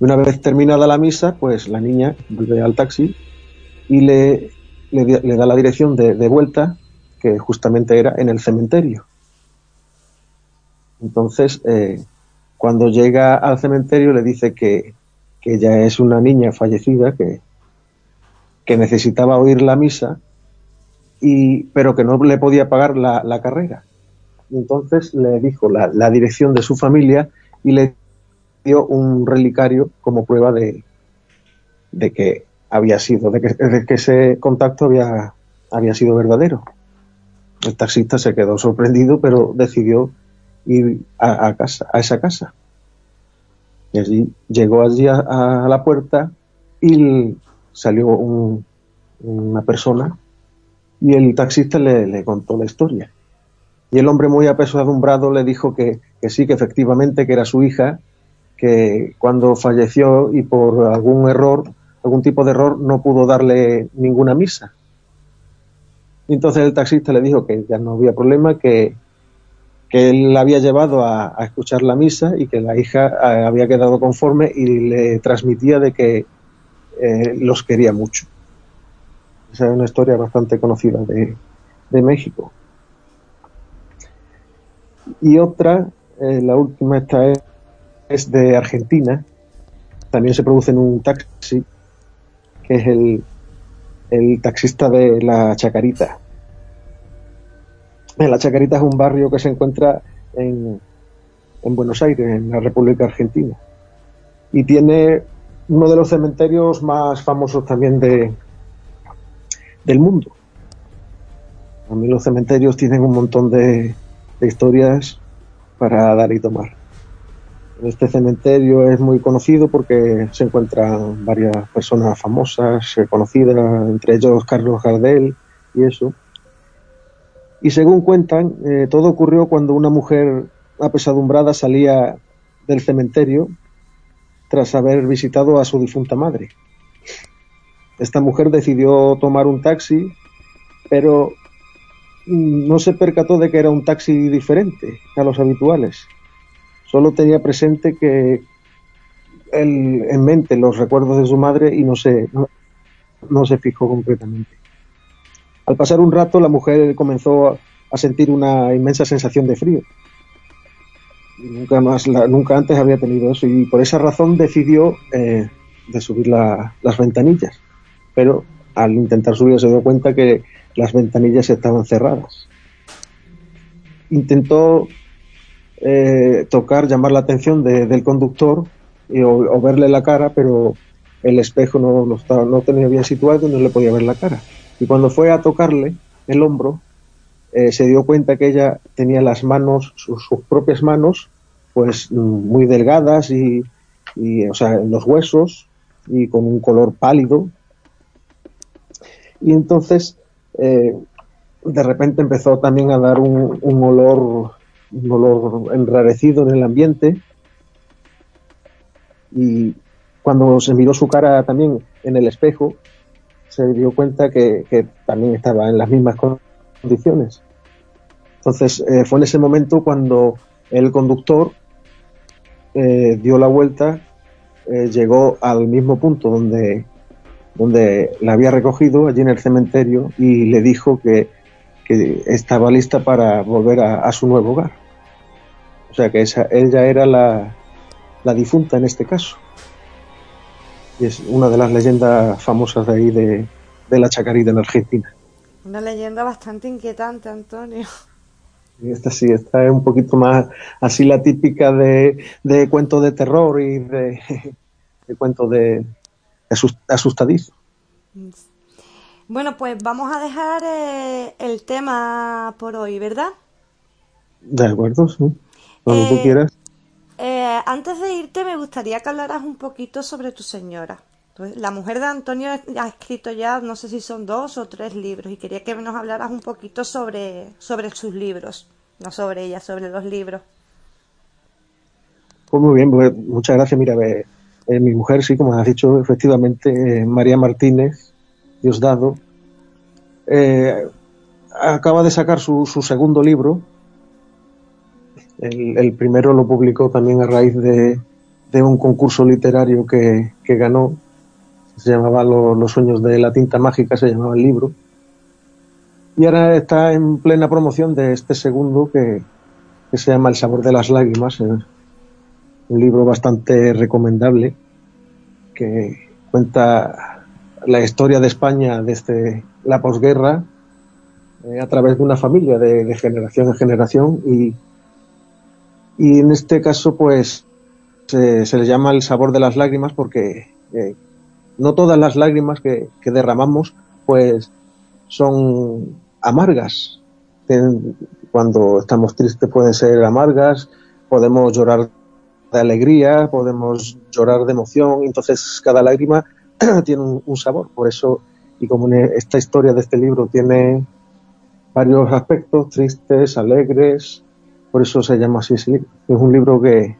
Una vez terminada la misa, pues la niña vuelve al taxi y le, le, da la dirección de, vuelta, que justamente era en el cementerio. Entonces, eh, cuando llega al cementerio le dice que, que ya es una niña fallecida, que, que necesitaba oír la misa, y, pero que no le podía pagar la, la carrera. Entonces le dijo la, la, dirección de su familia y le dio un relicario como prueba de, de que había sido, de que, de que, ese contacto había, había sido verdadero. El taxista se quedó sorprendido, pero decidió ir a, casa, a esa casa. Y allí llegó allí a, a la puerta y salió un, una persona y el taxista le, le, contó la historia. Y el hombre muy apesadumbrado le dijo que, que, sí, que efectivamente que era su hija, que cuando falleció y por algún error, algún tipo de error, no pudo darle ninguna misa. Y entonces el taxista le dijo que ya no había problema, que, que él la había llevado a, escuchar la misa y que la hija había quedado conforme y le transmitía de que eh, los quería mucho. Esa es una historia bastante conocida de, México. Y otra, eh, la última esta es, de Argentina. También se produce en un taxi, que es el, el taxista de la Chacarita. La Chacarita es un barrio que se encuentra en, en Buenos Aires, en la República Argentina. Y tiene uno de los cementerios más famosos también de, del mundo. También los cementerios tienen un montón de, historias para dar y tomar. Este cementerio es muy conocido porque se encuentran varias personas famosas, conocidas, entre ellos Carlos Gardel y eso. Y según cuentan, eh, todo ocurrió cuando una mujer apesadumbrada salía del cementerio tras haber visitado a su difunta madre. Esta mujer decidió tomar un taxi, pero no se percató de que era un taxi diferente a los habituales. Solo tenía presente que en mente los recuerdos de su madre y no se, no, se fijó completamente. Al pasar un rato, la mujer comenzó a sentir una inmensa sensación de frío nunca más, nunca antes había tenido eso y por esa razón decidió eh, de subir las ventanillas. Pero al intentar subir se dio cuenta que las ventanillas estaban cerradas. Intentó eh, tocar, llamar la atención del conductor o, verle la cara, pero el espejo no, no, estaba, no tenía bien situado y no le podía ver la cara. Y cuando fue a tocarle el hombro, eh, se dio cuenta que ella tenía las manos, sus, propias manos, pues muy delgadas y, o sea, los huesos y con un color pálido. Y entonces, eh, de repente empezó también a dar un, olor, un olor enrarecido en el ambiente. Y cuando se miró su cara también en el espejo, se dio cuenta que, que también estaba en las mismas condiciones. Entonces eh, fue en ese momento cuando el conductor eh, dio la vuelta, eh, llegó al mismo punto donde, donde la había recogido, allí en el cementerio, y le dijo que, estaba lista para volver a, su nuevo hogar. O sea que esa, ella era la, la difunta en este caso. Y es una de las leyendas famosas de ahí de, de la Chacarita en Argentina. Una leyenda bastante inquietante, Antonio. Esta sí, esta es un poquito más así la típica de, de cuento de terror y de, de cuento de, asustadizo. Bueno, pues vamos a dejar eh, el tema por hoy, ¿verdad? De acuerdo, sí. Cuando tú eh, quieras. Eh, antes de irte, me gustaría que hablaras un poquito sobre tu señora. Pues, la mujer de Antonio ha escrito ya, no sé si son dos o tres libros, y quería que nos hablaras un poquito sobre, sobre sus libros, no sobre ella, sobre los libros. Pues muy bien, pues, muchas gracias. Mira, eh, mi mujer, sí, como has dicho, efectivamente, eh, María Martínez, Diosdado, eh, acaba de sacar su, su segundo libro. El, primero lo publicó también a raíz de, de un concurso literario que, que ganó se llamaba Los sueños de la tinta mágica, se llamaba el libro. Y ahora está en plena promoción de este segundo que, se llama El sabor de las lágrimas, un libro bastante recomendable que cuenta la historia de España desde la posguerra eh, a través de una familia de, generación en generación y, y en este caso pues se, le llama el sabor de las lágrimas porque eh, no todas las lágrimas que, derramamos pues son amargas. Cuando estamos tristes pueden ser amargas, podemos llorar de alegría, podemos llorar de emoción, entonces cada lágrima tiene un, sabor. Por eso, y como esta historia de este libro tiene varios aspectos, tristes, alegres, por eso se llama así ese libro. Es un libro que,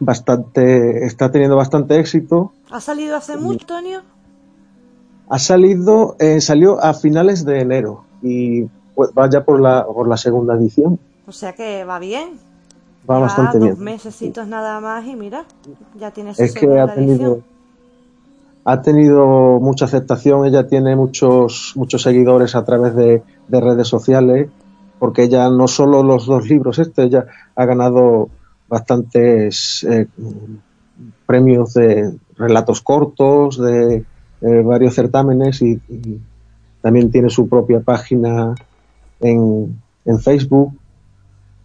bastante, está teniendo bastante éxito. ¿Ha salido hace mucho, Antonio? Ha salido, eh, salió a finales de enero y pues, va ya por la, por la segunda edición. O sea que va bien. Va bastante dos bien. mesecitos nada más y mira, ya tienes Es que ha tenido, ha tenido mucha aceptación, ella tiene muchos, muchos seguidores a través de, redes sociales, porque ella no solo los dos libros, este, ella ha ganado bastantes eh, premios de relatos cortos, de varios certámenes y, también tiene su propia página en, en Facebook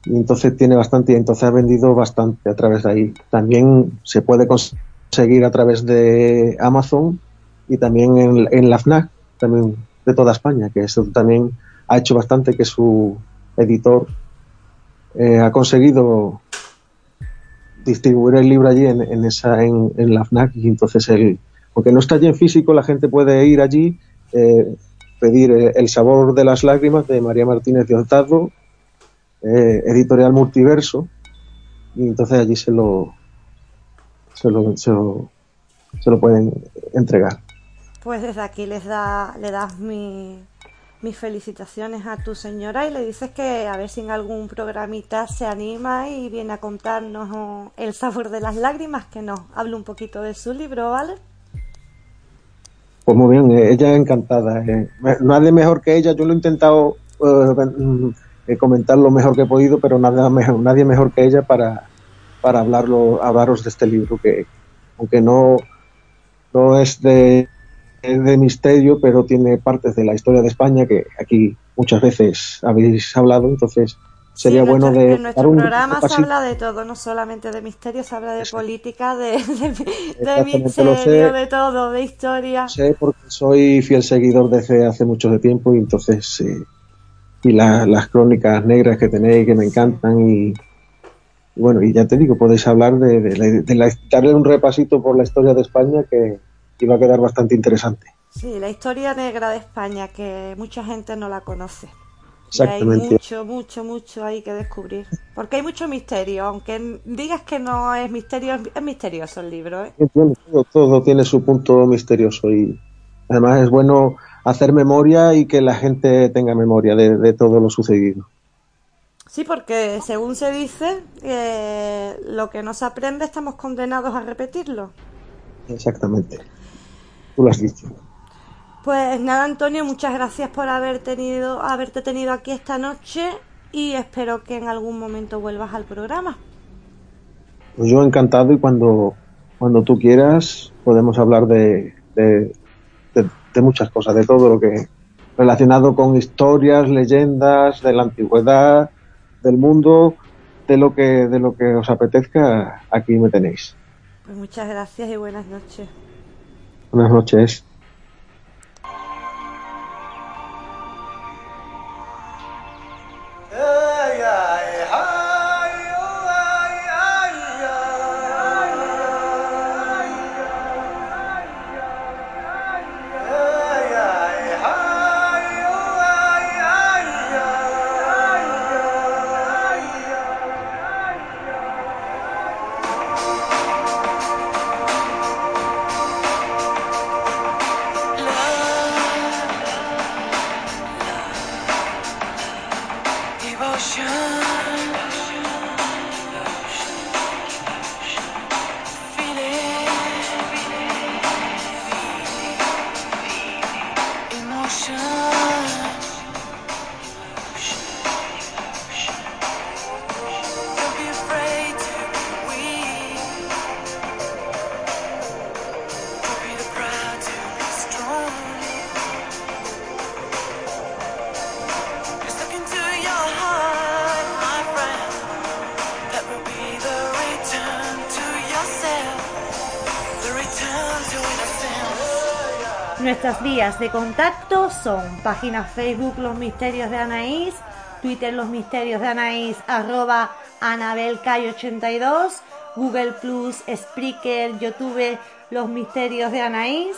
y entonces tiene bastante y entonces ha vendido bastante a través de ahí. También se puede conseguir seguir a través de Amazon y también en, la FNAC, también de toda España, que eso también ha hecho bastante que su editor eh, ha conseguido distribuir el libro allí en, esa en, la FNAC y entonces el aunque no está allí en físico la gente puede ir allí eh, pedir eh, el sabor de las lágrimas de María Martínez de Hurtado editorial Multiverso y entonces allí se lo se lo, se lo, pueden entregar. Pues desde aquí les da, le das mi, mis felicitaciones a tu señora y le dices que a ver si en algún programita se anima y viene a contarnos el sabor de las lágrimas, que nos hable un poquito de su libro, ¿vale? Pues muy bien, eh, ella encantada. Eh. Nadie mejor que ella, yo lo he intentado eh, comentar lo mejor que he podido, pero nada mejor, nadie mejor que ella para, para hablarlo, hablaros de este libro que, aunque no, no es de, de misterio, pero tiene partes de la historia de España que aquí muchas veces habéis hablado, entonces sería bueno de... En nuestro programa se habla de todo, no solamente de misterio, se habla de política, de, de, misterio, de todo, de historia. Sé porque soy fiel seguidor de hace mucho de tiempo y entonces... Eh, y las crónicas negras que tenéis que me encantan y, bueno, y ya te digo, podéis hablar de, darle un repasito por la historia de España que iba a quedar bastante interesante. Sí, la historia negra de España, que mucha gente no la conoce. Exactamente. hay mucho, mucho, mucho ahí que descubrir. Porque hay mucho misterio, aunque digas que no es misterio, es misterioso el libro. ¿eh? todo, todo tiene su punto misterioso y además es bueno hacer memoria y que la gente tenga memoria de todo lo sucedido. Sí, porque según se dice, eh, lo que no se aprende estamos condenados a repetirlo. Exactamente. Tú lo has dicho. Pues nada, Antonio, muchas gracias por haber tenido, haberte tenido aquí esta noche y espero que en algún momento vuelvas al programa. Pues yo encantado y cuando, cuando tú quieras podemos hablar de, de, de muchas cosas, de todo lo que relacionado con historias, leyendas de la antigüedad, del mundo, de lo que, de lo que os apetezca, aquí me tenéis. Pues muchas gracias y buenas noches. Buenas noches. De contacto son página Facebook Los Misterios de Anaís, Twitter Los Misterios de Anaís, arroba AnabelCay82, Google Plus, Spreaker, YouTube Los Misterios de Anaís.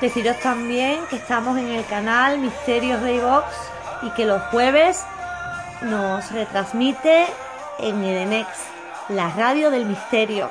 Deciros también que estamos en el canal Misterios de Box y que los jueves nos retransmite en Edenex, la radio del misterio.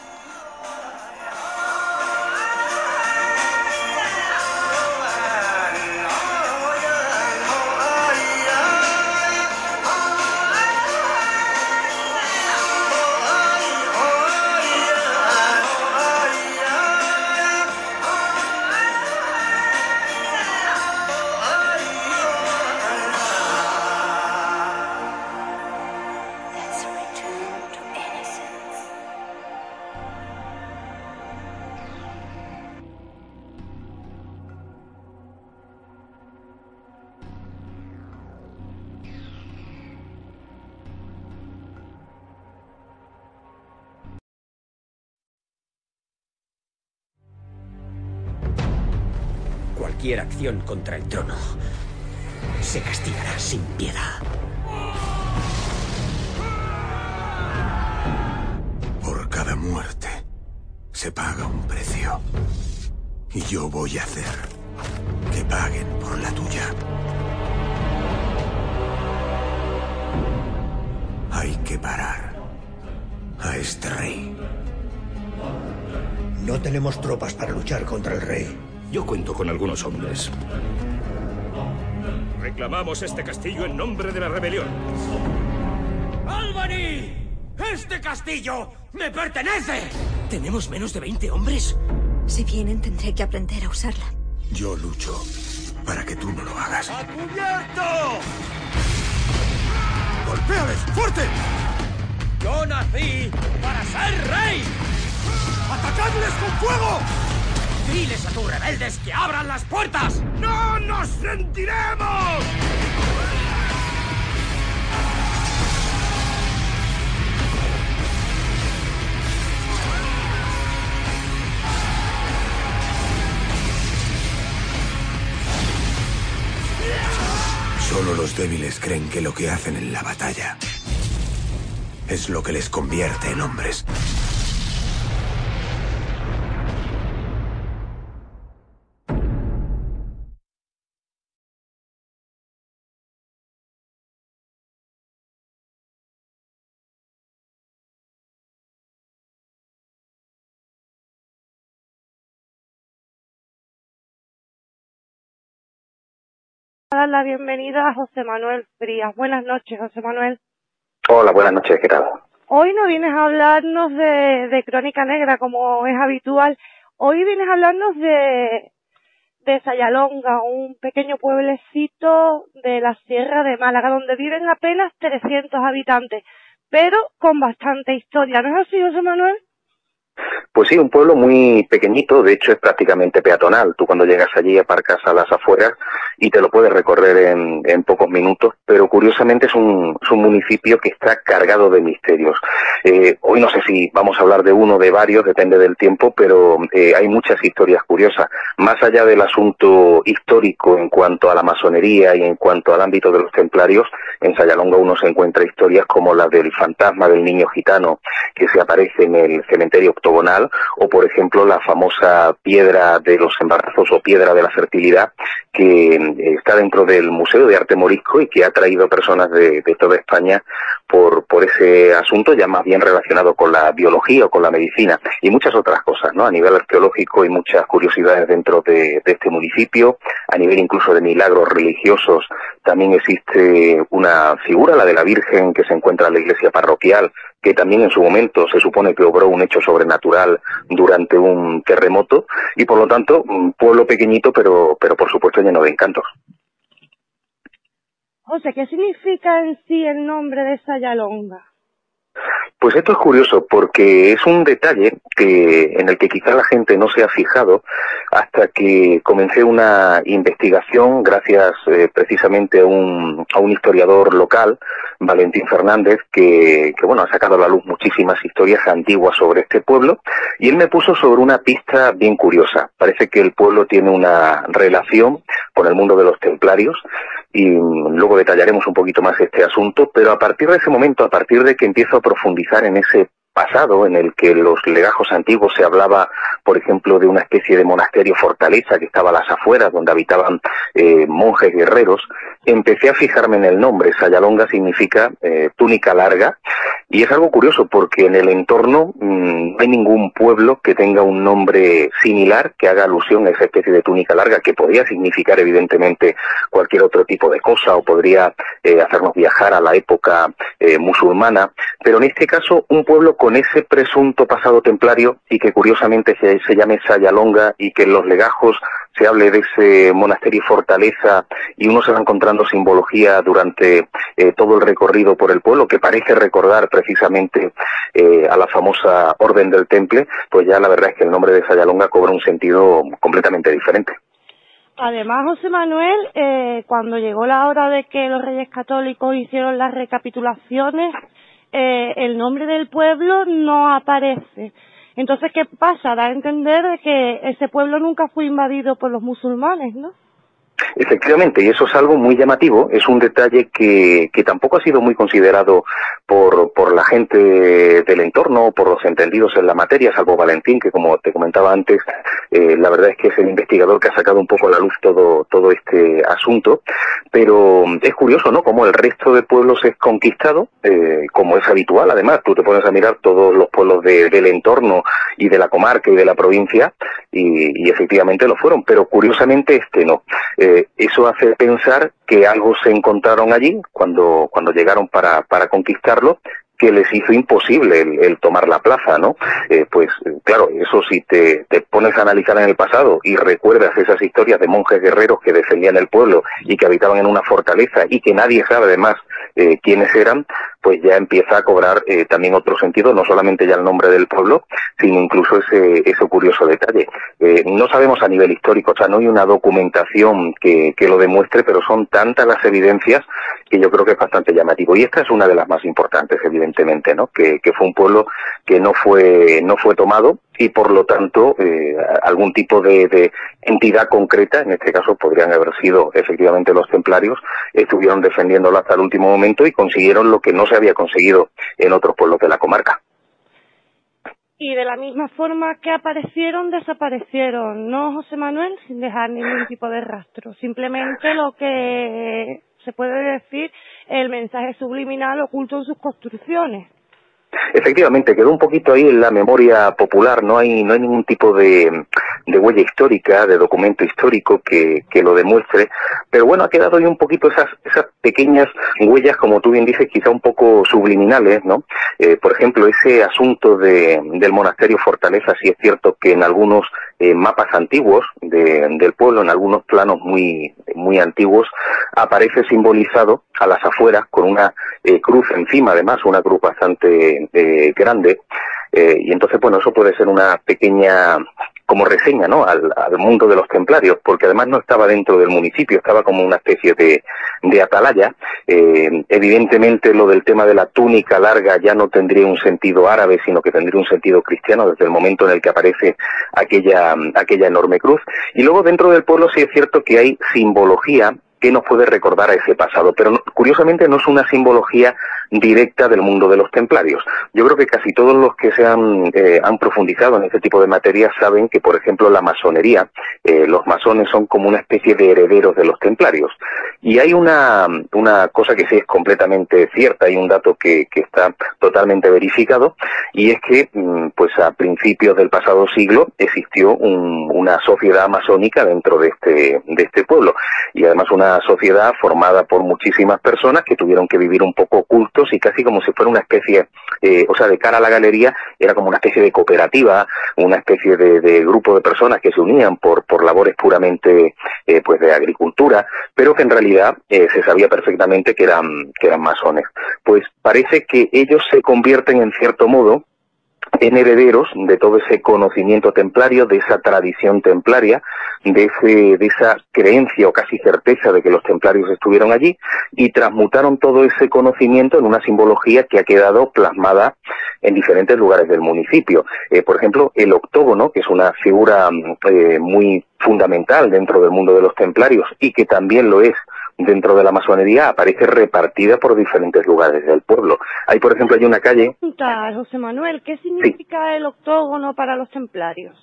Contra el trono se castigará sin piedad. Por cada muerte se paga un precio. Y yo voy a hacer que paguen por la tuya. Hay que parar a este rey. No tenemos tropas para luchar contra el rey. Yo cuento con algunos hombres. Reclamamos este castillo en nombre de la rebelión. ¡Albany! ¡Este castillo me pertenece! ¿Tenemos menos de 20 hombres? Si vienen, tendré que aprender a usarla. Yo lucho para que tú no lo hagas. ¡A cubierto! ¡Golpéales! ¡Fuerte! Yo nací para ser rey. ¡Atacadles con fuego! ¡Diles a tus rebeldes que abran las puertas! ¡No nos sentiremos! Solo los débiles creen que lo que hacen en la batalla es lo que les convierte en hombres. La bienvenida a José Manuel Frías. Buenas noches, José Manuel. Hola, buenas noches, ¿qué tal? Hoy no vienes a hablarnos de, de Crónica Negra, como es habitual. Hoy vienes a hablarnos de, de Sayalonga, un pequeño pueblecito de la Sierra de Málaga, donde viven apenas 300 habitantes, pero con bastante historia. ¿No es así, José Manuel? Pues sí, un pueblo muy pequeñito, de hecho es prácticamente peatonal. Tú cuando llegas allí aparcas a las afueras y te lo puedes recorrer en, pocos minutos, pero curiosamente es un, es un, municipio que está cargado de misterios. Eh, hoy no sé si vamos a hablar de uno de varios, depende del tiempo, pero eh, hay muchas historias curiosas. Más allá del asunto histórico en cuanto a la masonería y en cuanto al ámbito de los templarios, en Sayalonga uno se encuentra historias como la del fantasma del niño gitano que se aparece en el cementerio octogonal o, por ejemplo, la famosa piedra de los embarazos o piedra de la fertilidad que eh, está dentro del Museo de Arte Morisco y que ha traído personas de, de, toda España por, por ese asunto ya más bien relacionado con la biología o con la medicina y muchas otras cosas, ¿no? A nivel arqueológico hay muchas curiosidades dentro de, de este municipio, a nivel incluso de milagros religiosos también existe una figura, la de la Virgen que se encuentra en la iglesia parroquial, que también en su momento se supone que obró un hecho sobrenatural durante un terremoto y por lo tanto un pueblo pequeñito pero pero por supuesto lleno de encantos. José, ¿qué significa en sí el nombre de Sayalonga? Pues esto es curioso porque es un detalle que en el que quizá la gente no se ha fijado hasta que comencé una investigación gracias eh, precisamente a un, a un historiador local, Valentín Fernández, que, que bueno ha sacado a la luz muchísimas historias antiguas sobre este pueblo y él me puso sobre una pista bien curiosa. Parece que el pueblo tiene una relación con el mundo de los templarios y luego detallaremos un poquito más este asunto, pero a partir de ese momento, a partir de que empiezo a profundizar en ese pasado en el que los legajos antiguos se hablaba, por ejemplo, de una especie de monasterio fortaleza que estaba a las afueras, donde habitaban eh, monjes guerreros, empecé a fijarme en el nombre. Sayalonga significa eh, túnica larga y es algo curioso porque en el entorno mmm, no hay ningún pueblo que tenga un nombre similar que haga alusión a esa especie de túnica larga que podría significar evidentemente cualquier otro tipo de cosa o podría eh, hacernos viajar a la época musulmana, pero en este caso un pueblo con ese presunto pasado templario y que curiosamente se, se llame Sayalonga y que en los legajos se hable de ese monasterio fortaleza y uno se va encontrando simbología durante eh, todo el recorrido por el pueblo que parece recordar precisamente eh, a la famosa Orden del Temple, pues ya la verdad es que el nombre de Sayalonga cobra un sentido completamente diferente. Además, José Manuel, eh, cuando llegó la hora de que los reyes católicos hicieron las recapitulaciones, eh, el nombre del pueblo no aparece. Entonces, ¿qué pasa? Da a entender de que ese pueblo nunca fue invadido por los musulmanes, ¿no? Efectivamente, y eso es algo muy llamativo, es un detalle que, que tampoco ha sido muy considerado por, por la gente del entorno, por los entendidos en la materia, salvo Valentín, que como te comentaba antes, eh, la verdad es que es el investigador que ha sacado un poco a la luz todo, todo este asunto, pero es curioso, ¿no? Como el resto de pueblos es conquistado, eh, como es habitual, además, tú te pones a mirar todos los pueblos de, del entorno y de la comarca y de la provincia, y, y efectivamente lo fueron, pero curiosamente este no. Eh, eso hace pensar que algo se encontraron allí cuando, cuando llegaron para, para conquistarlo que les hizo imposible el, tomar la plaza, ¿no? Eh, pues claro, eso si te, pones a analizar en el pasado y recuerdas esas historias de monjes guerreros que defendían el pueblo y que habitaban en una fortaleza y que nadie sabe además eh, quiénes eran, pues ya empieza a cobrar eh, también otro sentido, no solamente ya el nombre del pueblo, sino incluso ese, ese curioso detalle. No sabemos a nivel histórico, o sea, no hay una documentación que lo demuestre, pero son tantas las evidencias que yo creo que es bastante llamativo. Y esta es una de las más importantes, evidentemente, ¿no? Que, fue un pueblo que no fue, no fue tomado y por lo tanto eh, algún tipo de, de, entidad concreta, en este caso podrían haber sido efectivamente los templarios, estuvieron defendiéndolo hasta el último momento y consiguieron lo que no se había conseguido en otros pueblos de la comarca. Y de la misma forma que aparecieron, desaparecieron, ¿no, José Manuel? Sin dejar ningún tipo de rastro. Simplemente lo que se puede decir el mensaje subliminal oculto en sus construcciones. Efectivamente, quedó un poquito ahí en la memoria popular, no hay, no hay ningún tipo de, de huella histórica, de documento histórico que, que, lo demuestre, pero bueno, ha quedado ahí un poquito esas, esas pequeñas huellas, como tú bien dices, quizá un poco subliminales, ¿no? Eh, por ejemplo, ese asunto de, del monasterio Fortaleza, sí es cierto que en algunos eh, mapas antiguos de, del pueblo, en algunos planos muy, muy antiguos, aparece simbolizado a las afueras con una eh, cruz encima, además, una cruz bastante eh, grande, y entonces, bueno, eso puede ser una pequeña como reseña ¿no? Al, mundo de los templarios, porque además no estaba dentro del municipio, estaba como una especie de, de atalaya. Eh, evidentemente lo del tema de la túnica larga ya no tendría un sentido árabe, sino que tendría un sentido cristiano desde el momento en el que aparece aquella, aquella enorme cruz. Y luego dentro del pueblo sí es cierto que hay simbología que nos puede recordar a ese pasado, pero curiosamente no es una simbología directa del mundo de los templarios. Yo creo que casi todos los que se han, eh, han profundizado en este tipo de materias saben que, por ejemplo, la masonería, eh, los masones son como una especie de herederos de los templarios. Y hay una, una cosa que sí es completamente cierta, hay un dato que, que está totalmente verificado, y es que, mm, pues a principios del pasado siglo existió una sociedad masónica dentro de este, de este pueblo, y además una sociedad formada por muchísimas personas que tuvieron que vivir un poco y casi como si fuera una especie, eh, o sea, de cara a la galería, era como una especie de cooperativa, una especie de, grupo de personas que se unían por, por labores puramente eh, pues de agricultura, pero que en realidad eh, se sabía perfectamente que eran, que eran masones. Pues parece que ellos se convierten en cierto modo en herederos de todo ese conocimiento templario, de esa tradición templaria, de, ese, de esa creencia o casi certeza de que los templarios estuvieron allí y transmutaron todo ese conocimiento en una simbología que ha quedado plasmada en diferentes lugares del municipio. Eh, por ejemplo, el octógono, que es una figura eh, muy fundamental dentro del mundo de los templarios y que también lo es dentro de la masonería aparece repartida por diferentes lugares del pueblo. Hay, por ejemplo, hay una calle. José Manuel, ¿qué significa el octógono para los templarios?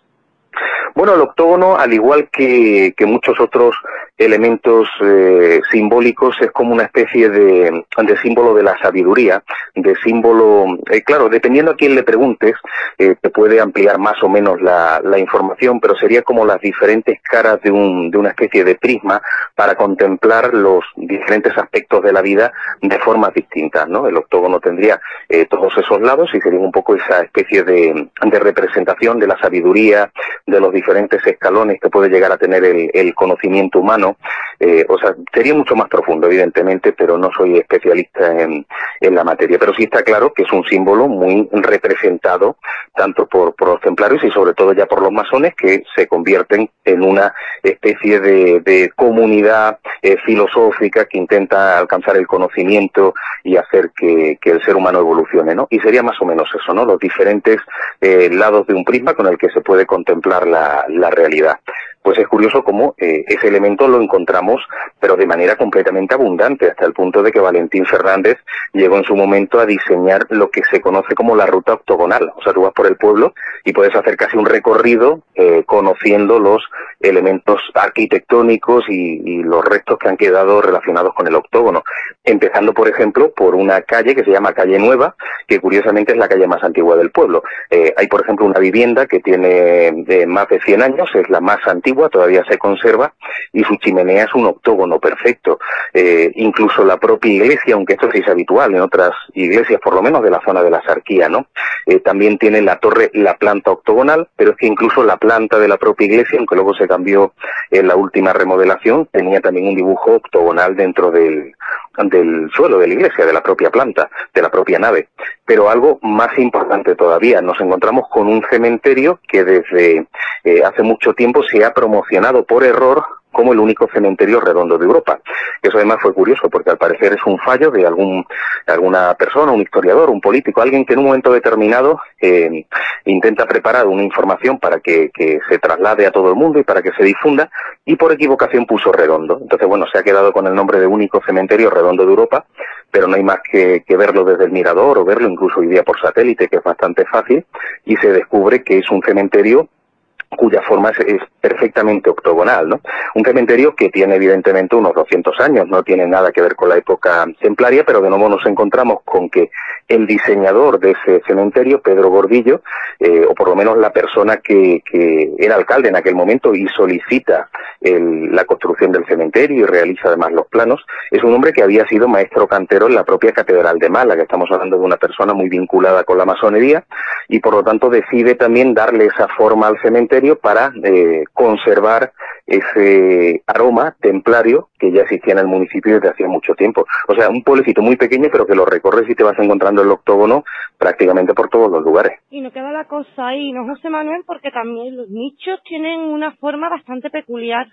Bueno, el octógono, al igual que, que muchos otros elementos eh, simbólicos, es como una especie de, símbolo de la sabiduría, de símbolo, eh, claro, dependiendo a quién le preguntes, eh, te puede ampliar más o menos la, la, información, pero sería como las diferentes caras de, un, de una especie de prisma para contemplar los diferentes aspectos de la vida de formas distintas, ¿no? El octógono tendría todos esos lados y sería un poco esa especie de, de representación de la sabiduría, de los diferentes escalones que puede llegar a tener el, conocimiento humano. Eh, o sea, sería mucho más profundo, evidentemente, pero no soy especialista en, en, la materia. Pero sí está claro que es un símbolo muy representado tanto por, por los templarios y sobre todo ya por los masones que se convierten en una especie de, comunidad eh, filosófica que intenta alcanzar el conocimiento y hacer que, que, el ser humano evolucione, ¿no? Y sería más o menos eso, ¿no? Los diferentes eh, lados de un prisma con el que se puede contemplar la, la realidad pues es curioso cómo eh, ese elemento lo encontramos, pero de manera completamente abundante, hasta el punto de que Valentín Fernández llegó en su momento a diseñar lo que se conoce como la ruta octogonal. O sea, tú vas por el pueblo y puedes hacer casi un recorrido eh, conociendo los elementos arquitectónicos y, los restos que han quedado relacionados con el octógono. Empezando, por ejemplo, por una calle que se llama Calle Nueva, que curiosamente es la calle más antigua del pueblo. Eh, hay, por ejemplo, una vivienda que tiene más de 100 años, es la más antigua todavía se conserva y su chimenea es un octógono perfecto. Eh, incluso la propia iglesia, aunque esto sí es habitual en otras iglesias, por lo menos de la zona de la Sarquía, ¿no? Eh, también tiene la torre, la planta octogonal, pero es que incluso la planta de la propia iglesia, aunque luego se cambió en la última remodelación, tenía también un dibujo octogonal dentro del, del suelo de la iglesia, de la propia planta, de la propia nave. Pero algo más importante todavía, nos encontramos con un cementerio que desde eh, hace mucho tiempo se ha promocionado por error como el único cementerio redondo de Europa. Eso además fue curioso porque al parecer es un fallo de algún alguna persona, un historiador, un político, alguien que en un momento determinado eh, intenta preparar una información para que, que, se traslade a todo el mundo y para que se difunda y por equivocación puso redondo. Entonces, bueno, se ha quedado con el nombre de único cementerio redondo de Europa, pero no hay más que, que verlo desde el mirador o verlo incluso hoy día por satélite, que es bastante fácil, y se descubre que es un cementerio cuya forma es, perfectamente octogonal, ¿no? Un cementerio que tiene evidentemente unos 200 años, no tiene nada que ver con la época templaria, pero de nuevo nos encontramos con que el diseñador de ese cementerio, Pedro Gordillo, eh, o por lo menos la persona que, era alcalde en aquel momento y solicita la construcción del cementerio y realiza además los planos, es un hombre que había sido maestro cantero en la propia Catedral de Málaga. Estamos hablando de una persona muy vinculada con la masonería y por lo tanto decide también darle esa forma al cementerio para eh, conservar ese aroma templario que ya existía en el municipio desde hacía mucho tiempo. O sea, un pueblecito muy pequeño, pero que lo recorres y te vas encontrando el octógono prácticamente por todos los lugares. Y no queda la cosa ahí, ¿no, José Manuel? Porque también los nichos tienen una forma bastante peculiar.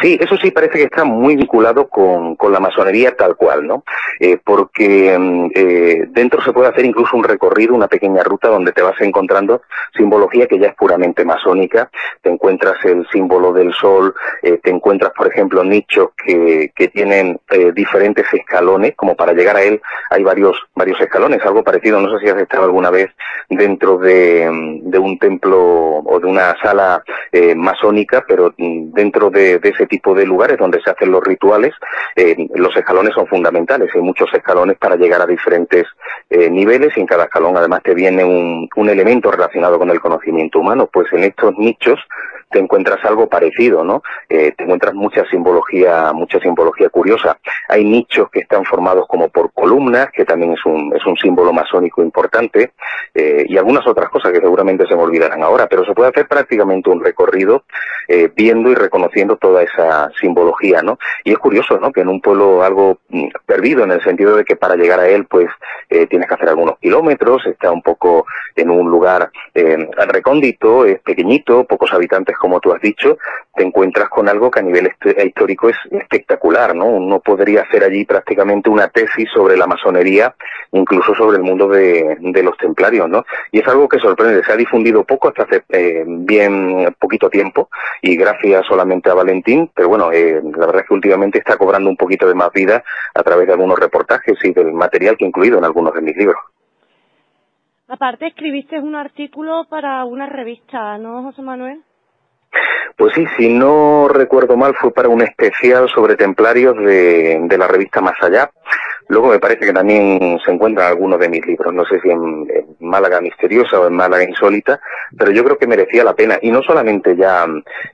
Sí, eso sí parece que está muy vinculado con, con la masonería tal cual, ¿no? Eh, porque mm, eh, dentro se puede hacer incluso un recorrido, una pequeña ruta donde te vas encontrando simbología que ya es puramente masónica. Te encuentras el símbolo del sol, eh, te encuentras, por ejemplo, nichos que, que tienen eh, diferentes escalones, como para llegar a él hay varios, varios escalones, algo parecido, no sé si has estado alguna vez dentro de, mm, de un templo o de una sala masónica, pero mm, dentro de, de ese tipo de lugares donde se hacen los rituales, eh, los escalones son fundamentales. Hay muchos escalones para llegar a diferentes eh, niveles y en cada escalón además te viene un, un elemento relacionado con el conocimiento humano. Pues en estos nichos te encuentras algo parecido, ¿no? Eh, te encuentras mucha simbología, mucha simbología curiosa. Hay nichos que están formados como por columnas, que también es un, es un símbolo masónico importante, eh, y algunas otras cosas que seguramente se me olvidarán ahora, pero se puede hacer prácticamente un recorrido eh, viendo y reconociendo toda esa simbología, ¿no? Y es curioso, ¿no? Que en un pueblo algo mm, perdido, en el sentido de que para llegar a él, pues, eh, tienes que hacer algunos kilómetros, está un poco en un lugar eh, recóndito, es pequeñito, pocos habitantes como tú has dicho, te encuentras con algo que a nivel histórico es espectacular, ¿no? Uno podría hacer allí prácticamente una tesis sobre la masonería, incluso sobre el mundo de, de los templarios, ¿no? Y es algo que sorprende, se ha difundido poco hasta hace eh, bien poquito tiempo y gracias solamente a Valentín, pero bueno, eh, la verdad es que últimamente está cobrando un poquito de más vida a través de algunos reportajes y del material que he incluido en algunos de mis libros. Aparte, escribiste un artículo para una revista, ¿no, José Manuel? Pues sí, si no recuerdo mal, fue para un especial sobre templarios de, de la revista Más Allá. Luego me parece que también se encuentran algunos de mis libros, no sé si en, en, Málaga Misteriosa o en Málaga Insólita, pero yo creo que merecía la pena. Y no solamente ya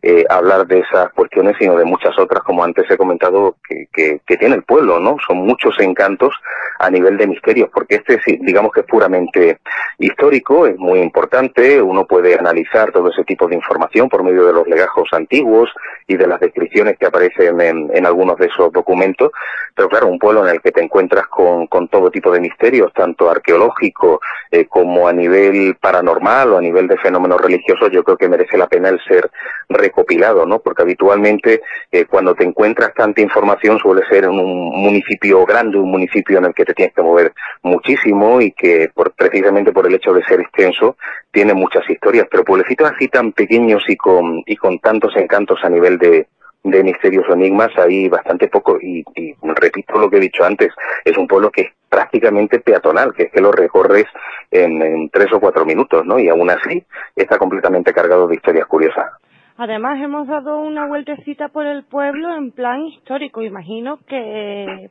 eh, hablar de esas cuestiones, sino de muchas otras, como antes he comentado, que, que, que tiene el pueblo, ¿no? Son muchos encantos a nivel de misterios, porque este, digamos que es puramente histórico, es muy importante, uno puede analizar todo ese tipo de información por medio de los legajos antiguos y de las descripciones que aparecen en, en algunos de esos documentos, pero claro, un pueblo en el que te encuentras con, con todo tipo de misterios, tanto arqueológico eh, como a nivel paranormal o a nivel de fenómenos religiosos, yo creo que merece la pena el ser recopilado, ¿no? Porque habitualmente eh, cuando te encuentras tanta información suele ser en un municipio grande, un municipio en el que te tienes que mover muchísimo y que por, precisamente por el hecho de ser extenso tiene muchas historias, pero pueblecitos así tan pequeños y con, y con tantos encantos a nivel de, de misterios o enigmas hay bastante poco y, y, repito lo que he dicho antes, es un pueblo que prácticamente peatonal, que es que lo recorres en, tres o cuatro minutos, ¿no? Y aún así está completamente cargado de historias curiosas. Además hemos dado una vueltecita por el pueblo en plan histórico, imagino que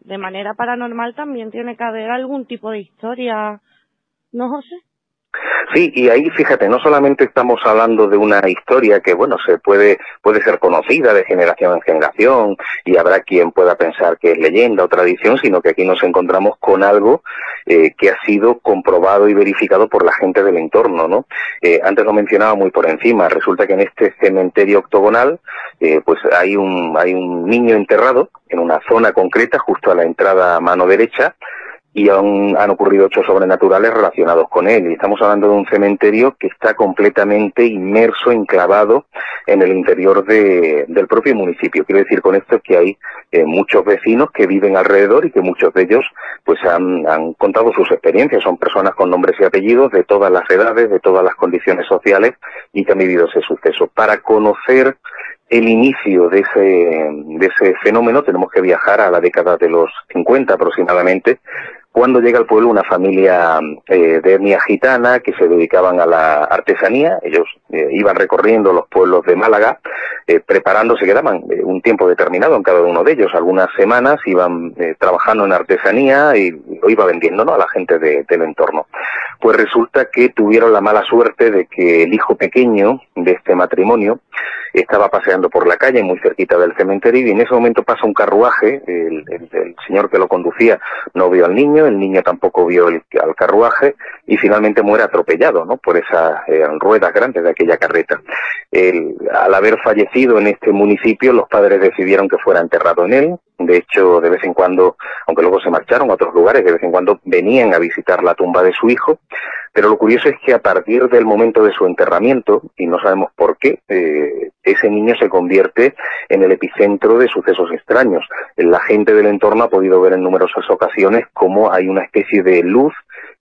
de manera paranormal también tiene que haber algún tipo de historia, ¿no, José? Sí, y ahí fíjate, no solamente estamos hablando de una historia que, bueno, se puede, puede ser conocida de generación en generación y habrá quien pueda pensar que es leyenda o tradición, sino que aquí nos encontramos con algo eh, que ha sido comprobado y verificado por la gente del entorno, ¿no? Eh, antes lo mencionaba muy por encima, resulta que en este cementerio octogonal, eh, pues hay un, hay un niño enterrado en una zona concreta, justo a la entrada a mano derecha, y han, han, ocurrido hechos sobrenaturales relacionados con él. Y estamos hablando de un cementerio que está completamente inmerso, enclavado en el interior de, del propio municipio. Quiero decir con esto que hay eh, muchos vecinos que viven alrededor y que muchos de ellos pues han, han contado sus experiencias. Son personas con nombres y apellidos de todas las edades, de todas las condiciones sociales y que han vivido ese suceso. Para conocer el inicio de ese, de ese fenómeno tenemos que viajar a la década de los 50 aproximadamente, cuando llega al pueblo una familia eh, de etnia gitana que se dedicaban a la artesanía. Ellos eh, iban recorriendo los pueblos de Málaga, eh, preparándose, quedaban un tiempo determinado en cada uno de ellos, algunas semanas, iban trabajando en artesanía y lo iba vendiendo ¿no? a la gente de, del entorno. pues resulta que tuvieron la mala suerte de que el hijo pequeño de este matrimonio estaba paseando por la calle muy cerquita del cementerio y en ese momento pasa un carruaje, el, señor que lo conducía no vio al niño, el niño tampoco vio el, al carruaje y finalmente muere atropellado ¿no? por esas eh, ruedas grandes de aquella carreta. al haber fallecido en este municipio, los padres decidieron que fuera enterrado en él, de hecho, de vez en cuando, aunque luego se marcharon a otros lugares, de vez en cuando venían a visitar la tumba de su hijo. Pero lo curioso es que a partir del momento de su enterramiento, y no sabemos por qué, eh, ese niño se convierte en el epicentro de sucesos extraños. La gente del entorno ha podido ver en numerosas ocasiones cómo hay una especie de luz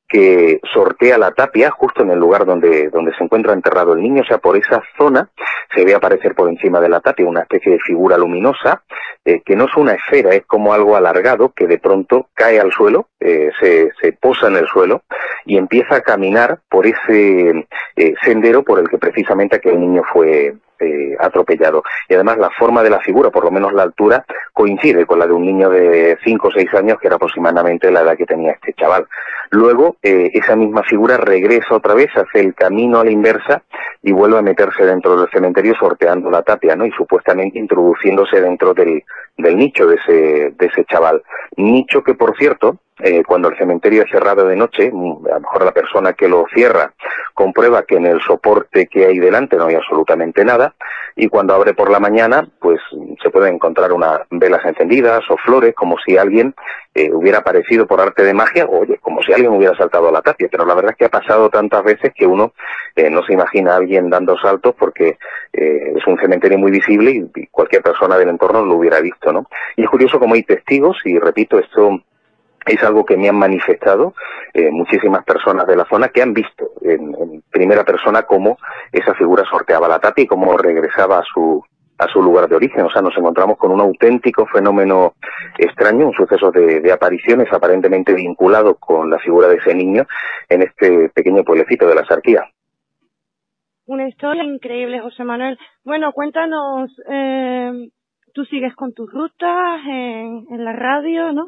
que sortea la tapia justo en el lugar donde, donde se encuentra enterrado el niño, o sea, por esa zona se ve aparecer por encima de la tapia una especie de figura luminosa, eh, que no es una esfera, es como algo alargado que de pronto cae al suelo, eh, se, se, posa en el suelo y empieza a caminar por ese eh, sendero por el que precisamente aquel niño fue, eh, atropellado. Y además la forma de la figura, por lo menos la altura, coincide con la de un niño de 5 o 6 años, que era aproximadamente la edad que tenía este chaval. Luego, eh, esa misma figura regresa otra vez, hace el camino a la inversa y vuelve a meterse dentro del cementerio sorteando la tapia, ¿no? Y supuestamente introduciéndose dentro del, del nicho de ese, de ese chaval. Nicho que, por cierto, eh, cuando el cementerio es cerrado de noche, mm, a lo mejor la persona que lo cierra comprueba que en el soporte que hay delante no hay absolutamente nada y cuando abre por la mañana pues se pueden encontrar unas velas encendidas o flores como si alguien eh, hubiera aparecido por arte de magia o oye, como si alguien hubiera saltado a la tapia, pero la verdad es que ha pasado tantas veces que uno eh, no se imagina a alguien dando saltos porque es un cementerio muy visible y, cualquier persona del entorno lo hubiera visto, ¿no? Y es curioso como hay testigos y repito, esto es algo que me han manifestado eh, muchísimas personas de la zona que han visto en, primera persona cómo esa figura sorteaba la tapia y cómo regresaba a su a su lugar de origen. O sea, nos encontramos con un auténtico fenómeno extraño, un suceso de, de apariciones aparentemente vinculado con la figura de ese niño en este pequeño pueblecito de la Sarquía. Una historia increíble, José Manuel. Bueno, cuéntanos, eh, tú sigues con tus rutas en, en la radio, ¿no?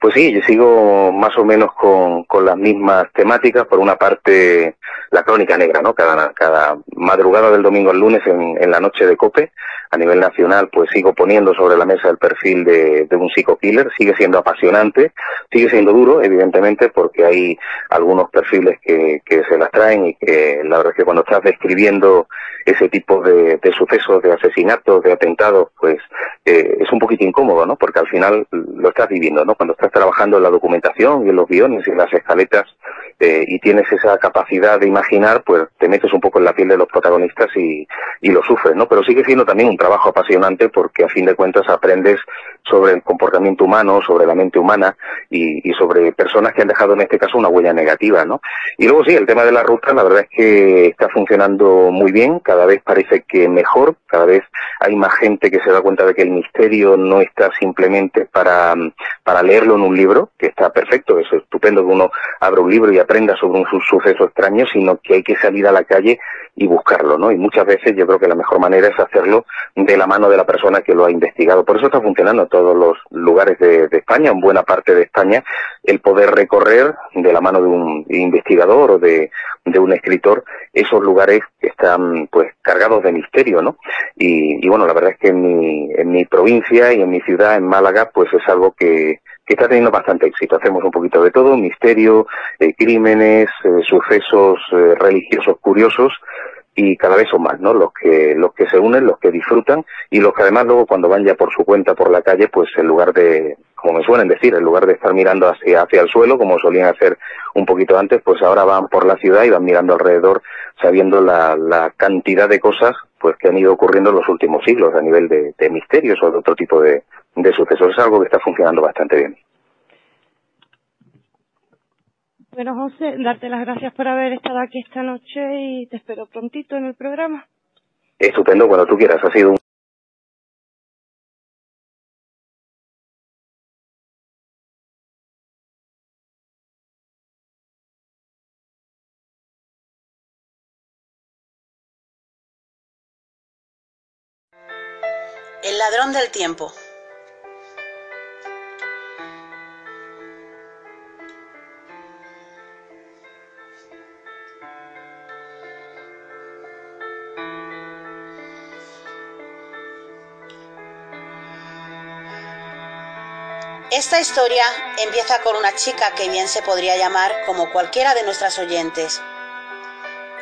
Pues sí, yo sigo más o menos con, con las mismas temáticas. Por una parte, la crónica negra, ¿no? Cada, cada madrugada del domingo al lunes en, en la noche de COPE, a nivel nacional, pues sigo poniendo sobre la mesa el perfil de, un psico-killer. Sigue siendo apasionante, sigue siendo duro, evidentemente, porque hay algunos perfiles que, que se las traen y que la verdad es que cuando estás describiendo ese tipo de, de sucesos, de asesinatos, de atentados, pues eh, es un poquito incómodo, ¿no? Porque al final lo estás viviendo, ¿no? Cuando estás trabajando en la documentación y en los guiones y en las escaletas eh, y tienes esa capacidad de imaginar, pues te metes un poco en la piel de los protagonistas y, y lo sufres, ¿no? Pero sigue siendo también un trabajo apasionante porque a fin de cuentas aprendes sobre el comportamiento humano, sobre la mente humana y, y sobre personas que han dejado en este caso una huella negativa, ¿no? Y luego sí, el tema de la ruta, la verdad es que está funcionando muy bien, cada vez parece que mejor, cada vez hay más gente que se da cuenta de que el misterio no está simplemente para, para leerlo en un libro, que está perfecto, es estupendo que uno abra un libro y aprenda sobre un suceso extraño, sino que hay que salir a la calle y buscarlo, ¿no? Y muchas veces yo creo que la mejor manera es hacerlo de la mano de la persona que lo ha investigado. Por eso está funcionando en todos los lugares de, España, en buena parte de España, el poder recorrer de la mano de un investigador o de, de un escritor esos lugares que están pues cargados de misterio, ¿no? Y, y, bueno, la verdad es que en mi, en mi provincia y en mi ciudad, en Málaga, pues es algo que, que está teniendo bastante éxito. Hacemos un poquito de todo, misterio, eh, crímenes, eh, sucesos eh, religiosos curiosos y cada vez son más, ¿no? Los que los que se unen, los que disfrutan y los que además luego cuando van ya por su cuenta por la calle, pues en lugar de, como me suelen decir, en lugar de estar mirando hacia hacia el suelo como solían hacer un poquito antes, pues ahora van por la ciudad y van mirando alrededor, sabiendo la, la cantidad de cosas pues que han ido ocurriendo en los últimos siglos a nivel de, de misterios o de otro tipo de, de sucesos. Es algo que está funcionando bastante bien. Bueno, José, darte las gracias por haber estado aquí esta noche y te espero prontito en el programa. Estupendo, cuando tú quieras. Ha sido un El ladrón del tiempo. Esta historia empieza con una chica que bien se podría llamar como cualquiera de nuestras oyentes.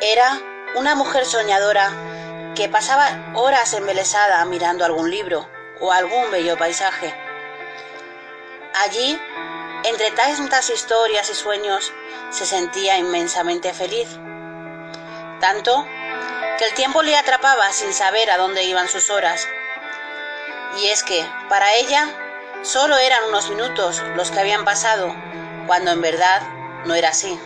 Era una mujer soñadora que pasaba horas embelesada mirando algún libro o algún bello paisaje. Allí, entre tantas historias y sueños, se sentía inmensamente feliz. Tanto que el tiempo le atrapaba sin saber a dónde iban sus horas. Y es que, para ella, solo eran unos minutos los que habían pasado, cuando en verdad no era así.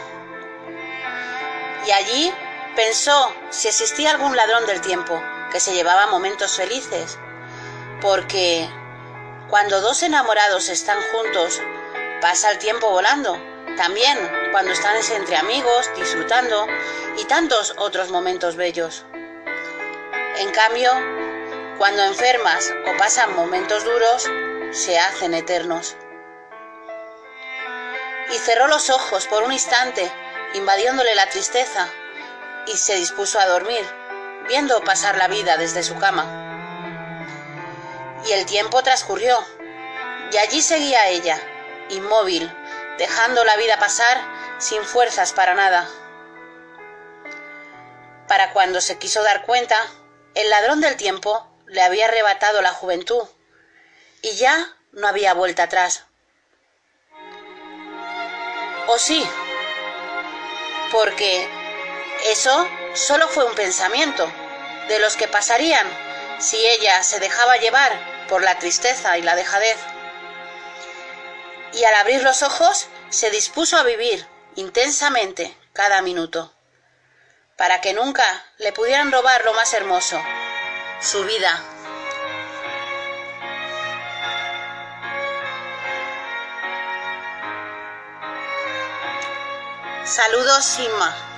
Y allí pensó si existía algún ladrón del tiempo que se llevaba momentos felices, porque cuando dos enamorados están juntos, pasa el tiempo volando. También cuando están entre amigos, disfrutando y tantos otros momentos bellos. En cambio, cuando enfermas o pasan momentos duros, se hacen eternos. Y cerró los ojos por un instante, invadiéndole la tristeza, y se dispuso a dormir, viendo pasar la vida desde su cama. Y el tiempo transcurrió, y allí seguía ella, inmóvil, dejando la vida pasar sin fuerzas para nada. Para cuando se quiso dar cuenta, el ladrón del tiempo le había arrebatado la juventud y ya no había vuelta atrás. ¿O sí? Porque eso solo fue un pensamiento de los que pasarían si ella se dejaba llevar por la tristeza y la dejadez. Y al abrir los ojos se dispuso a vivir intensamente cada minuto, para que nunca le pudieran robar lo más hermoso, su vida. Saludos, Sima.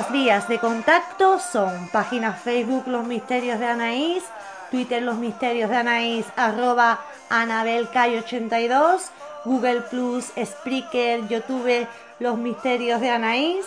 Nuestras vías de contacto son página Facebook Los Misterios de Anaís, Twitter Los Misterios de Anaís, arroba AnabelCay82, Google Plus, Spreaker, YouTube Los Misterios de Anaís.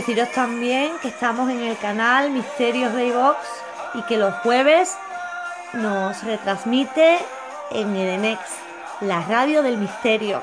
Deciros también que estamos en el canal Misterios de iVox y que los jueves nos retransmite en Edenex, la radio del misterio.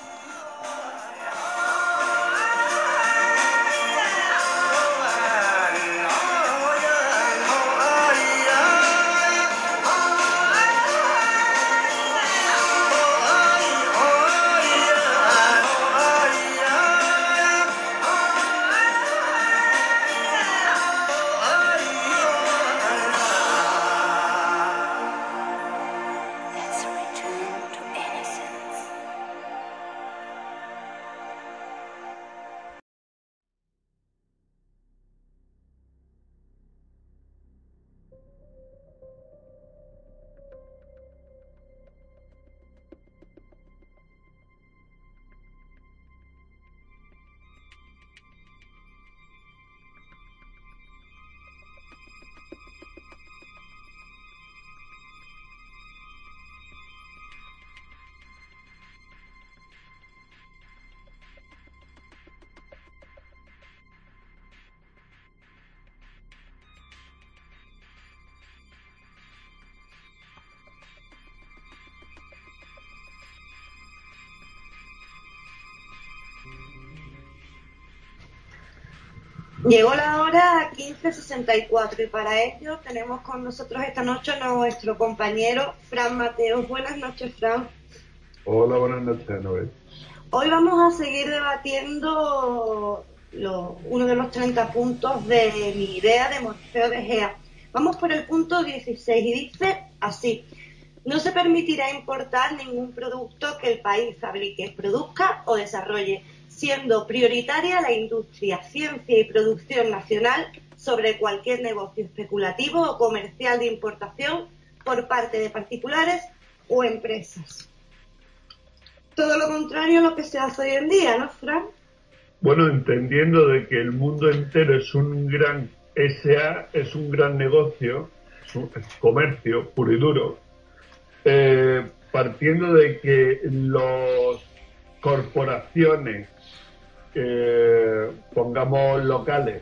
15.64 y para ello tenemos con nosotros esta noche a nuestro compañero Fran Mateo. Buenas noches, Fran. Hola, buenas noches, Noel. Hoy vamos a seguir debatiendo uno de los 30 puntos de mi idea de Morfeo de Gea. Vamos por el punto 16 y dice así. No se permitirá importar ningún producto que el país fabrique, produzca o desarrolle siendo prioritaria la industria, ciencia y producción nacional sobre cualquier negocio especulativo o comercial de importación por parte de particulares o empresas. Todo lo contrario a lo que se hace hoy en día, ¿no, Fran? Bueno, entendiendo de que el mundo entero es un gran SA, es un gran negocio, es comercio puro y duro, eh, partiendo de que los corporaciones pongamos locales,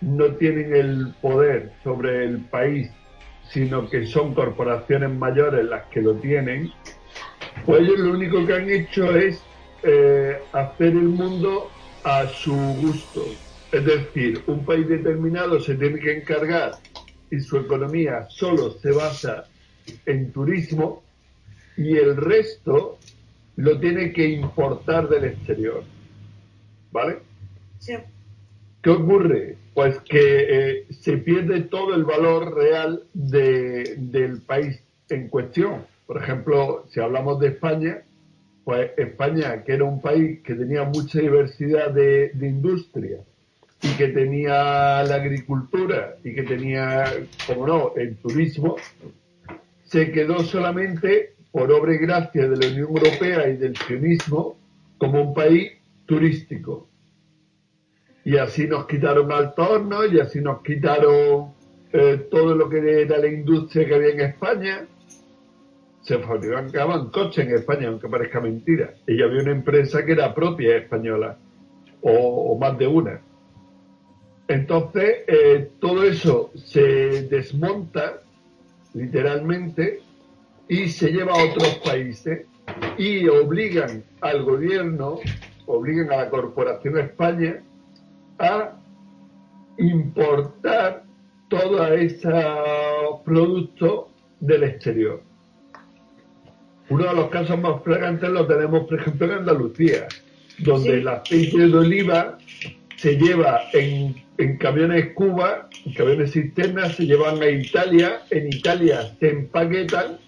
no tienen el poder sobre el país, sino que son corporaciones mayores las que lo tienen, pues ellos lo único que han hecho es eh, hacer el mundo a su gusto. Es decir, un país determinado se tiene que encargar y su economía solo se basa en turismo y el resto lo tiene que importar del exterior. ¿Vale? Sí. ¿Qué ocurre? Pues que eh, se pierde todo el valor real del país en cuestión. Por ejemplo, si hablamos de España, pues España, que era un país que tenía mucha diversidad de, de industria y que tenía la agricultura y que tenía, como no, el turismo, se quedó solamente por obra y gracia de la Unión Europea y del sionismo como un país turístico. Y así nos quitaron al torno y así nos quitaron eh, todo lo que era la industria que había en España. Se fabricaban coches en España, aunque parezca mentira. Y había una empresa que era propia española, o, más de una. Entonces, eh, todo eso se desmonta, literalmente, y se lleva a otros países y obligan al gobierno, obligan a la Corporación España a importar todos esos productos del exterior. Uno de los casos más flagrantes lo tenemos, por ejemplo, en Andalucía, donde el aceite de oliva se lleva en, en camiones Cuba, en camiones cisternas, se llevan a Italia, en Italia se empaquetan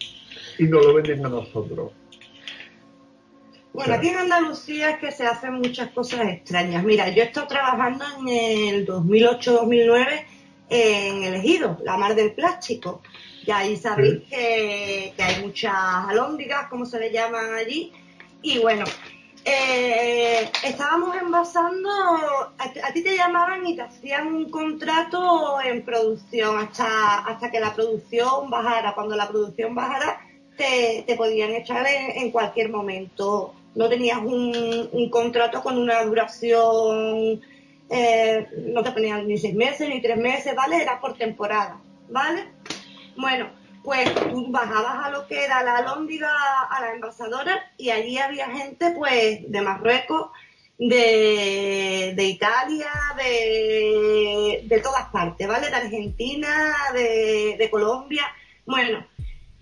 y nos lo venden a nosotros. Bueno, aquí en Andalucía es que se hacen muchas cosas extrañas. Mira, yo he estado trabajando en el 2008-2009 en el Ejido, la mar del plástico. Y ahí sabéis que, que, hay muchas alóndigas, como se le llaman allí. Y bueno, eh, estábamos envasando, a, ti te llamaban y te hacían un contrato en producción hasta, hasta que la producción bajara. Cuando la producción bajara, te, te podían echar en, cualquier momento. No tenías un, contrato con una duración, eh, no te ponían ni seis meses ni tres meses, ¿vale? Era por temporada, ¿vale? Bueno, pues tú bajabas a lo que era la alhóndiga, a la envasadora, y allí había gente, pues, de Marruecos, de, de Italia, de, de, todas partes, ¿vale? De Argentina, de, de Colombia. Bueno,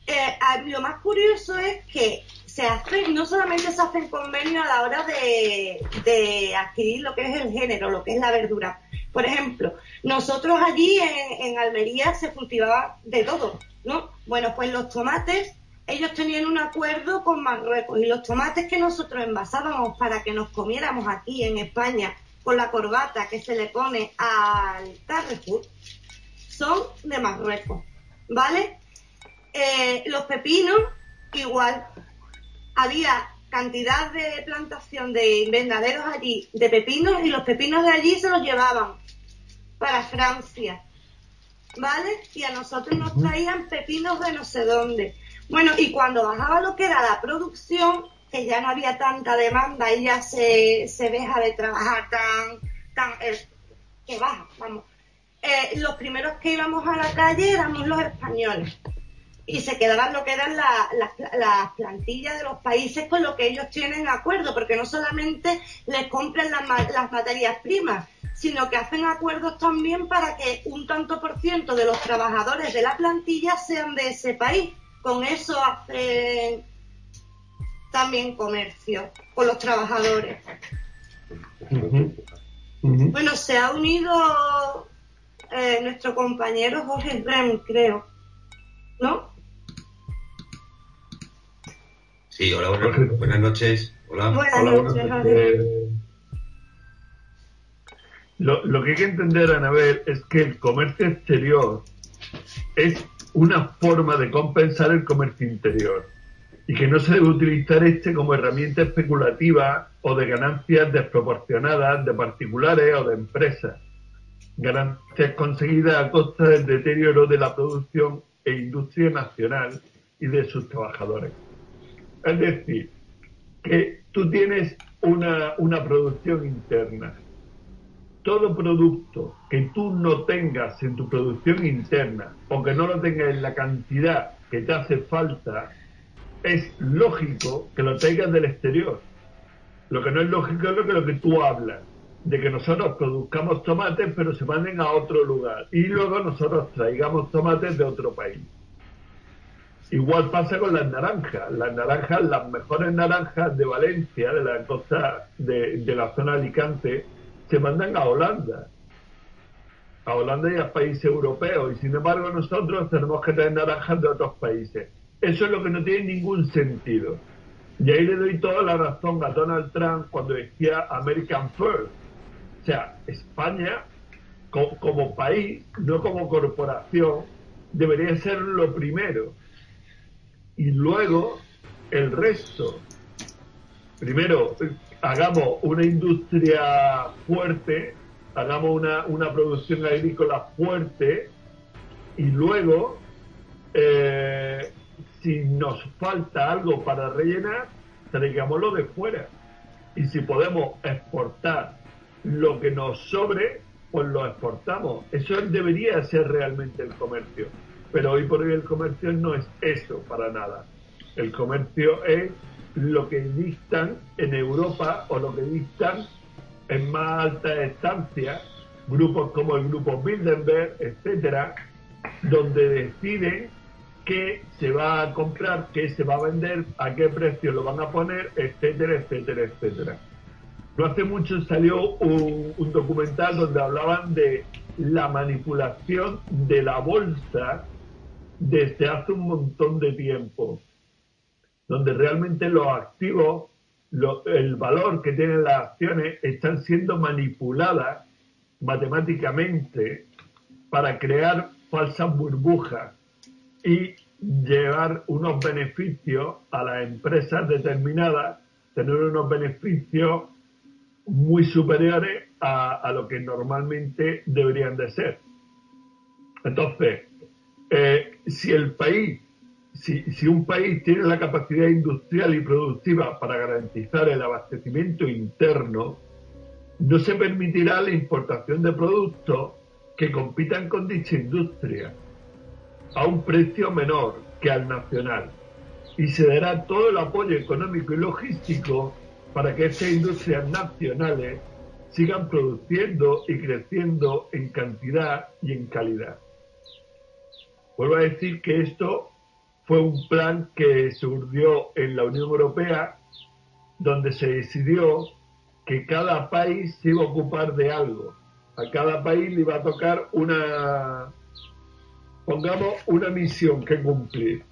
eh, lo más curioso es que se hacen, no solamente se hacen convenios a la hora de, de adquirir lo que es el género, lo que es la verdura. Por ejemplo, nosotros allí en, en Almería se cultivaba de todo, ¿no? Bueno, pues los tomates, ellos tenían un acuerdo con Marruecos y los tomates que nosotros envasábamos para que nos comiéramos aquí en España con la corbata que se le pone al Carrefour son de Marruecos, ¿vale? Eh, los pepinos, igual, había cantidad de plantación de invernaderos allí de pepinos y los pepinos de allí se los llevaban para Francia. ¿vale? Y a nosotros nos traían pepinos de no sé dónde. Bueno, y cuando bajaba lo que era la producción, que ya no había tanta demanda y ya se, se deja de trabajar tan, tan, eh, que baja, vamos. Eh, los primeros que íbamos a la calle éramos los españoles y se quedaban lo que eran las plantillas de los países con lo que ellos tienen acuerdo, porque no solamente les compran las materias primas, sino que hacen acuerdos también para que un tanto por ciento de los trabajadores de la plantilla sean de ese país. Con eso hacen también comercio con los trabajadores. Bueno, se ha unido eh, nuestro compañero Jorge Rem, creo. ¿No? Sí, hola, buenas, noches. Hola. Buenas noches, lo, lo que hay que entender, Anabel, es que el comercio exterior es una forma de compensar el comercio interior y que no se debe utilizar este como herramienta especulativa o de ganancias desproporcionadas de particulares o de empresas. Ganancias conseguidas a costa del deterioro de la producción e industria nacional y de sus trabajadores. Es decir, que tú tienes una, una producción interna todo producto que tú no tengas en tu producción interna o que no lo tengas en la cantidad que te hace falta, es lógico que lo traigas del exterior. Lo que no es lógico es lo que, lo que tú hablas, de que nosotros produzcamos tomates pero se manden a otro lugar y luego nosotros traigamos tomates de otro país. Igual pasa con las naranjas. Las naranjas, las mejores naranjas de Valencia, de la costa de, la zona Alicante, se mandan a Holanda, a Holanda y a países europeos, y sin embargo nosotros tenemos que traer naranjas de otros países. Eso es lo que no tiene ningún sentido. Y ahí le doy toda la razón a Donald Trump cuando decía American First. O sea, España, como país, no como corporación, debería ser lo primero. Y luego el resto. Primero, hagamos una industria fuerte, hagamos una, una producción agrícola fuerte y luego, eh, si nos falta algo para rellenar, traigámoslo de fuera. Y si podemos exportar lo que nos sobre, pues lo exportamos. Eso debería ser realmente el comercio. Pero hoy por hoy el comercio no es eso para nada. El comercio es lo que dictan en Europa o lo que dictan en más alta estancia grupos como el grupo Bilderberg, etcétera, donde deciden qué se va a comprar, qué se va a vender, a qué precio lo van a poner, etcétera, etcétera, etcétera. No hace mucho salió un, un documental donde hablaban de la manipulación de la bolsa desde hace un montón de tiempo, donde realmente los activos, el valor que tienen las acciones están siendo manipuladas matemáticamente para crear falsas burbujas y llevar unos beneficios a las empresas determinadas, tener unos beneficios muy superiores a, lo que normalmente deberían de ser. Entonces, eh, si el país, si, si un país tiene la capacidad industrial y productiva para garantizar el abastecimiento interno, no se permitirá la importación de productos que compitan con dicha industria a un precio menor que al nacional y se dará todo el apoyo económico y logístico para que estas industrias nacionales sigan produciendo y creciendo en cantidad y en calidad. Vuelvo a decir que esto fue un plan que surgió en la Unión Europea, donde se decidió que cada país se iba a ocupar de algo. A cada país le iba a tocar una, pongamos, una misión que cumplir.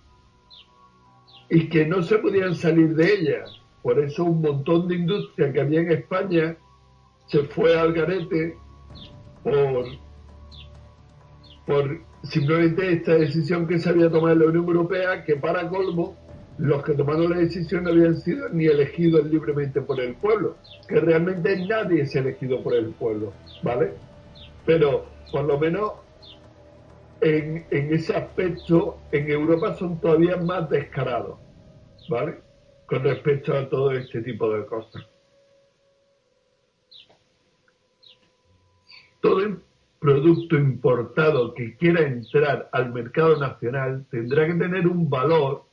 Y que no se podían salir de ella. Por eso un montón de industria que había en España se fue al garete por, por simplemente esta decisión que se había tomado en la Unión Europea, que para colmo, los que tomaron la decisión no habían sido ni elegidos libremente por el pueblo, que realmente nadie es elegido por el pueblo, ¿vale? Pero por lo menos en, en ese aspecto en Europa son todavía más descarados, ¿vale? Con respecto a todo este tipo de cosas. Todo producto importado que quiera entrar al mercado nacional tendrá que tener un valor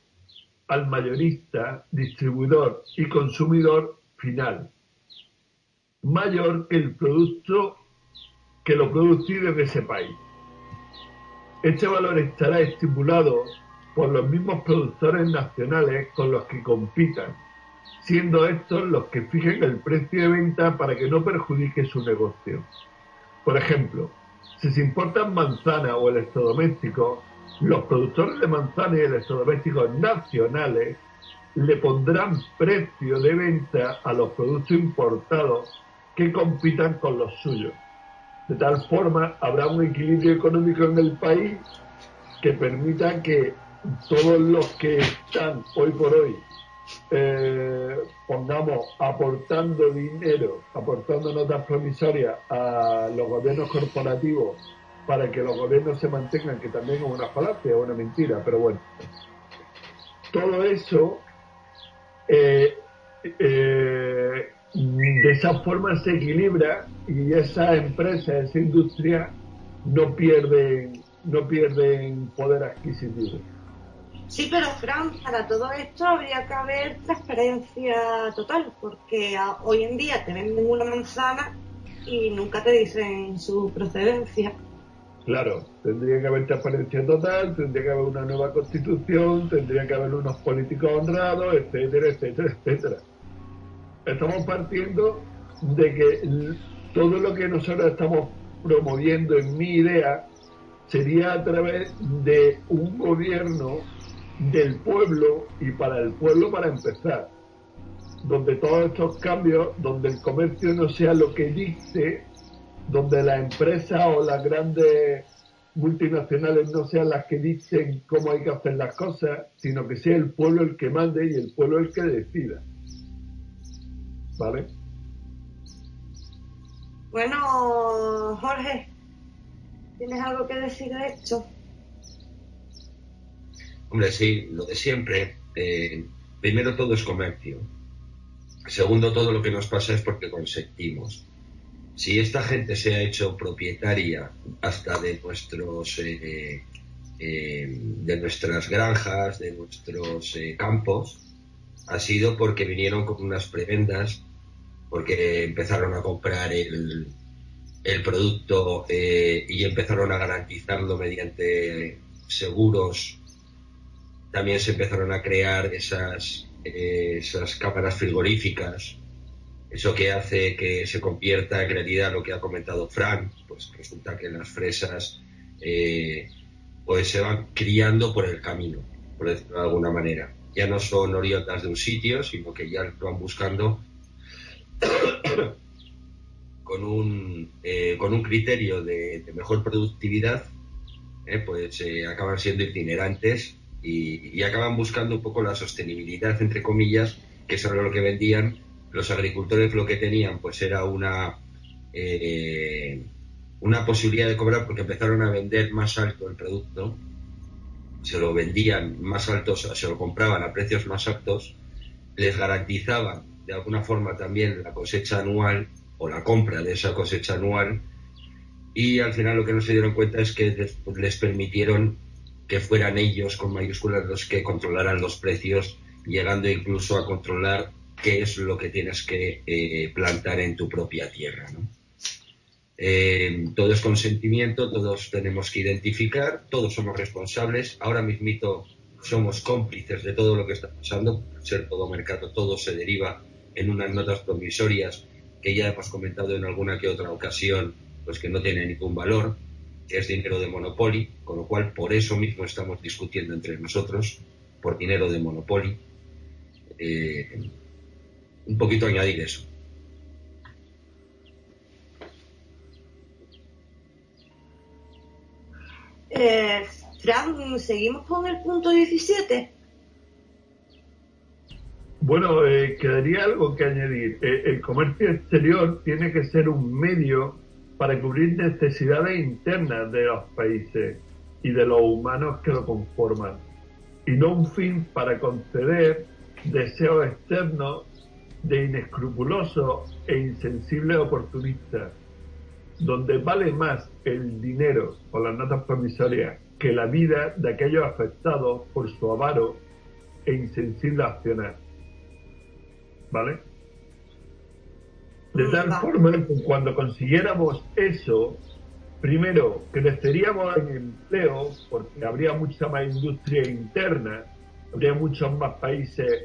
al mayorista, distribuidor y consumidor final mayor que el producto que lo producido en ese país. Este valor estará estipulado por los mismos productores nacionales con los que compitan, siendo estos los que fijen el precio de venta para que no perjudique su negocio. Por ejemplo, si se importan manzana o electrodomésticos, los productores de manzana y electrodomésticos nacionales le pondrán precio de venta a los productos importados que compitan con los suyos. De tal forma habrá un equilibrio económico en el país que permita que todos los que están hoy por hoy eh, pongamos, aportando dinero, aportando notas promisorias a los gobiernos corporativos para que los gobiernos se mantengan, que también es una falacia, una mentira, pero bueno. Todo eso, eh, eh, de esa forma se equilibra y esa empresa, esa industria, no pierden, no pierden poder adquisitivo. Sí, pero Fran, para todo esto habría que haber transparencia total, porque hoy en día te venden una manzana y nunca te dicen su procedencia. Claro, tendría que haber transparencia total, tendría que haber una nueva constitución, tendría que haber unos políticos honrados, etcétera, etcétera, etcétera. Estamos partiendo de que todo lo que nosotros estamos promoviendo en mi idea sería a través de un gobierno del pueblo y para el pueblo para empezar. Donde todos estos cambios, donde el comercio no sea lo que dice, donde la empresa o las grandes multinacionales no sean las que dicen cómo hay que hacer las cosas, sino que sea el pueblo el que mande y el pueblo el que decida. ¿Vale? Bueno, Jorge, ¿tienes algo que decir de esto? Hombre, sí, lo de siempre. Eh, primero todo es comercio. Segundo, todo lo que nos pasa es porque consentimos. Si esta gente se ha hecho propietaria hasta de nuestros eh, de nuestras granjas, de nuestros campos, ha sido porque vinieron con unas prebendas, porque empezaron a comprar el, el producto eh, y empezaron a garantizarlo mediante seguros. También se empezaron a crear esas, eh, esas cámaras frigoríficas, eso que hace que se convierta en realidad lo que ha comentado Frank, pues resulta que las fresas eh, pues se van criando por el camino, por decirlo de alguna manera. Ya no son oriotas de un sitio, sino que ya lo van buscando con un, eh, con un criterio de, mejor productividad, eh, pues eh, acaban siendo itinerantes y, acaban buscando un poco la sostenibilidad, entre comillas, que eso era lo que vendían. Los agricultores lo que tenían pues era una, una posibilidad de cobrar porque empezaron a vender más alto el producto, se lo vendían más altos, se lo compraban a precios más altos, les garantizaban de alguna forma también la cosecha anual o la compra de esa cosecha anual. Y al final lo que no se dieron cuenta es que les, permitieron que fueran ellos con mayúsculas los que controlaran los precios, llegando incluso a controlar qué es lo que tienes que eh, plantar en tu propia tierra. Eh, todo es consentimiento, todos tenemos que identificar, todos somos responsables. Ahora mismito somos cómplices de todo lo que está pasando, ser todo mercado, todo se deriva en unas notas promisorias que ya hemos comentado en alguna que otra ocasión, pues que no tiene ningún valor, es dinero de Monopoly, con lo cual por eso mismo estamos discutiendo entre nosotros, por dinero de Monopoly. Eh, un poquito añadir eso. Eh, Fran, ¿seguimos con el punto 17? Bueno, eh, quedaría algo que añadir. Eh, el comercio exterior tiene que ser un medio para cubrir necesidades internas de los países y de los humanos que lo conforman, y no un fin para conceder deseos externos de inescrupulosos e insensibles oportunistas, donde vale más el dinero o las notas promisorias que la vida de aquellos afectados por su avaro e insensible accionar. ¿vale? De tal forma que cuando consiguiéramos eso, primero creceríamos en empleo, porque habría mucha más industria interna, habría muchos más países,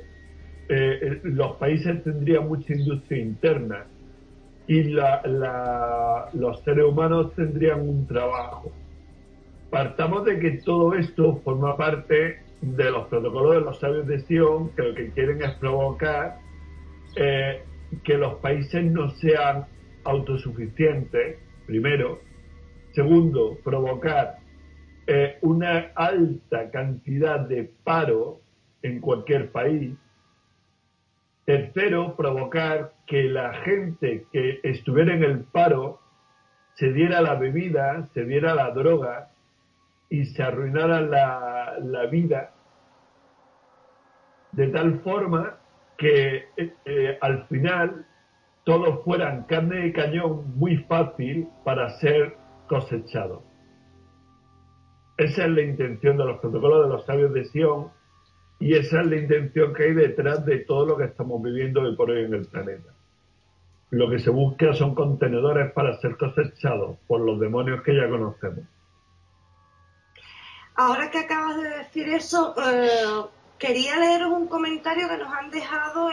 eh, eh, los países tendrían mucha industria interna y los seres humanos tendrían un trabajo. Partamos de que todo esto forma parte de los protocolos de los sabios de Sion, que lo que quieren es provocar eh, que los países no sean autosuficientes, primero. Segundo, provocar eh, una alta cantidad de paro en cualquier país. Tercero, provocar que la gente que estuviera en el paro se diera la bebida, se diera la droga y se arruinara la, la vida de tal forma que eh, eh, al final todos fueran carne de cañón muy fácil para ser cosechados. Esa es la intención de los protocolos de los sabios de Sion y esa es la intención que hay detrás de todo lo que estamos viviendo hoy por hoy en el planeta. Lo que se busca son contenedores para ser cosechados por los demonios que ya conocemos. Ahora que acabas de decir eso, eh, Quería leeros un comentario que nos han dejado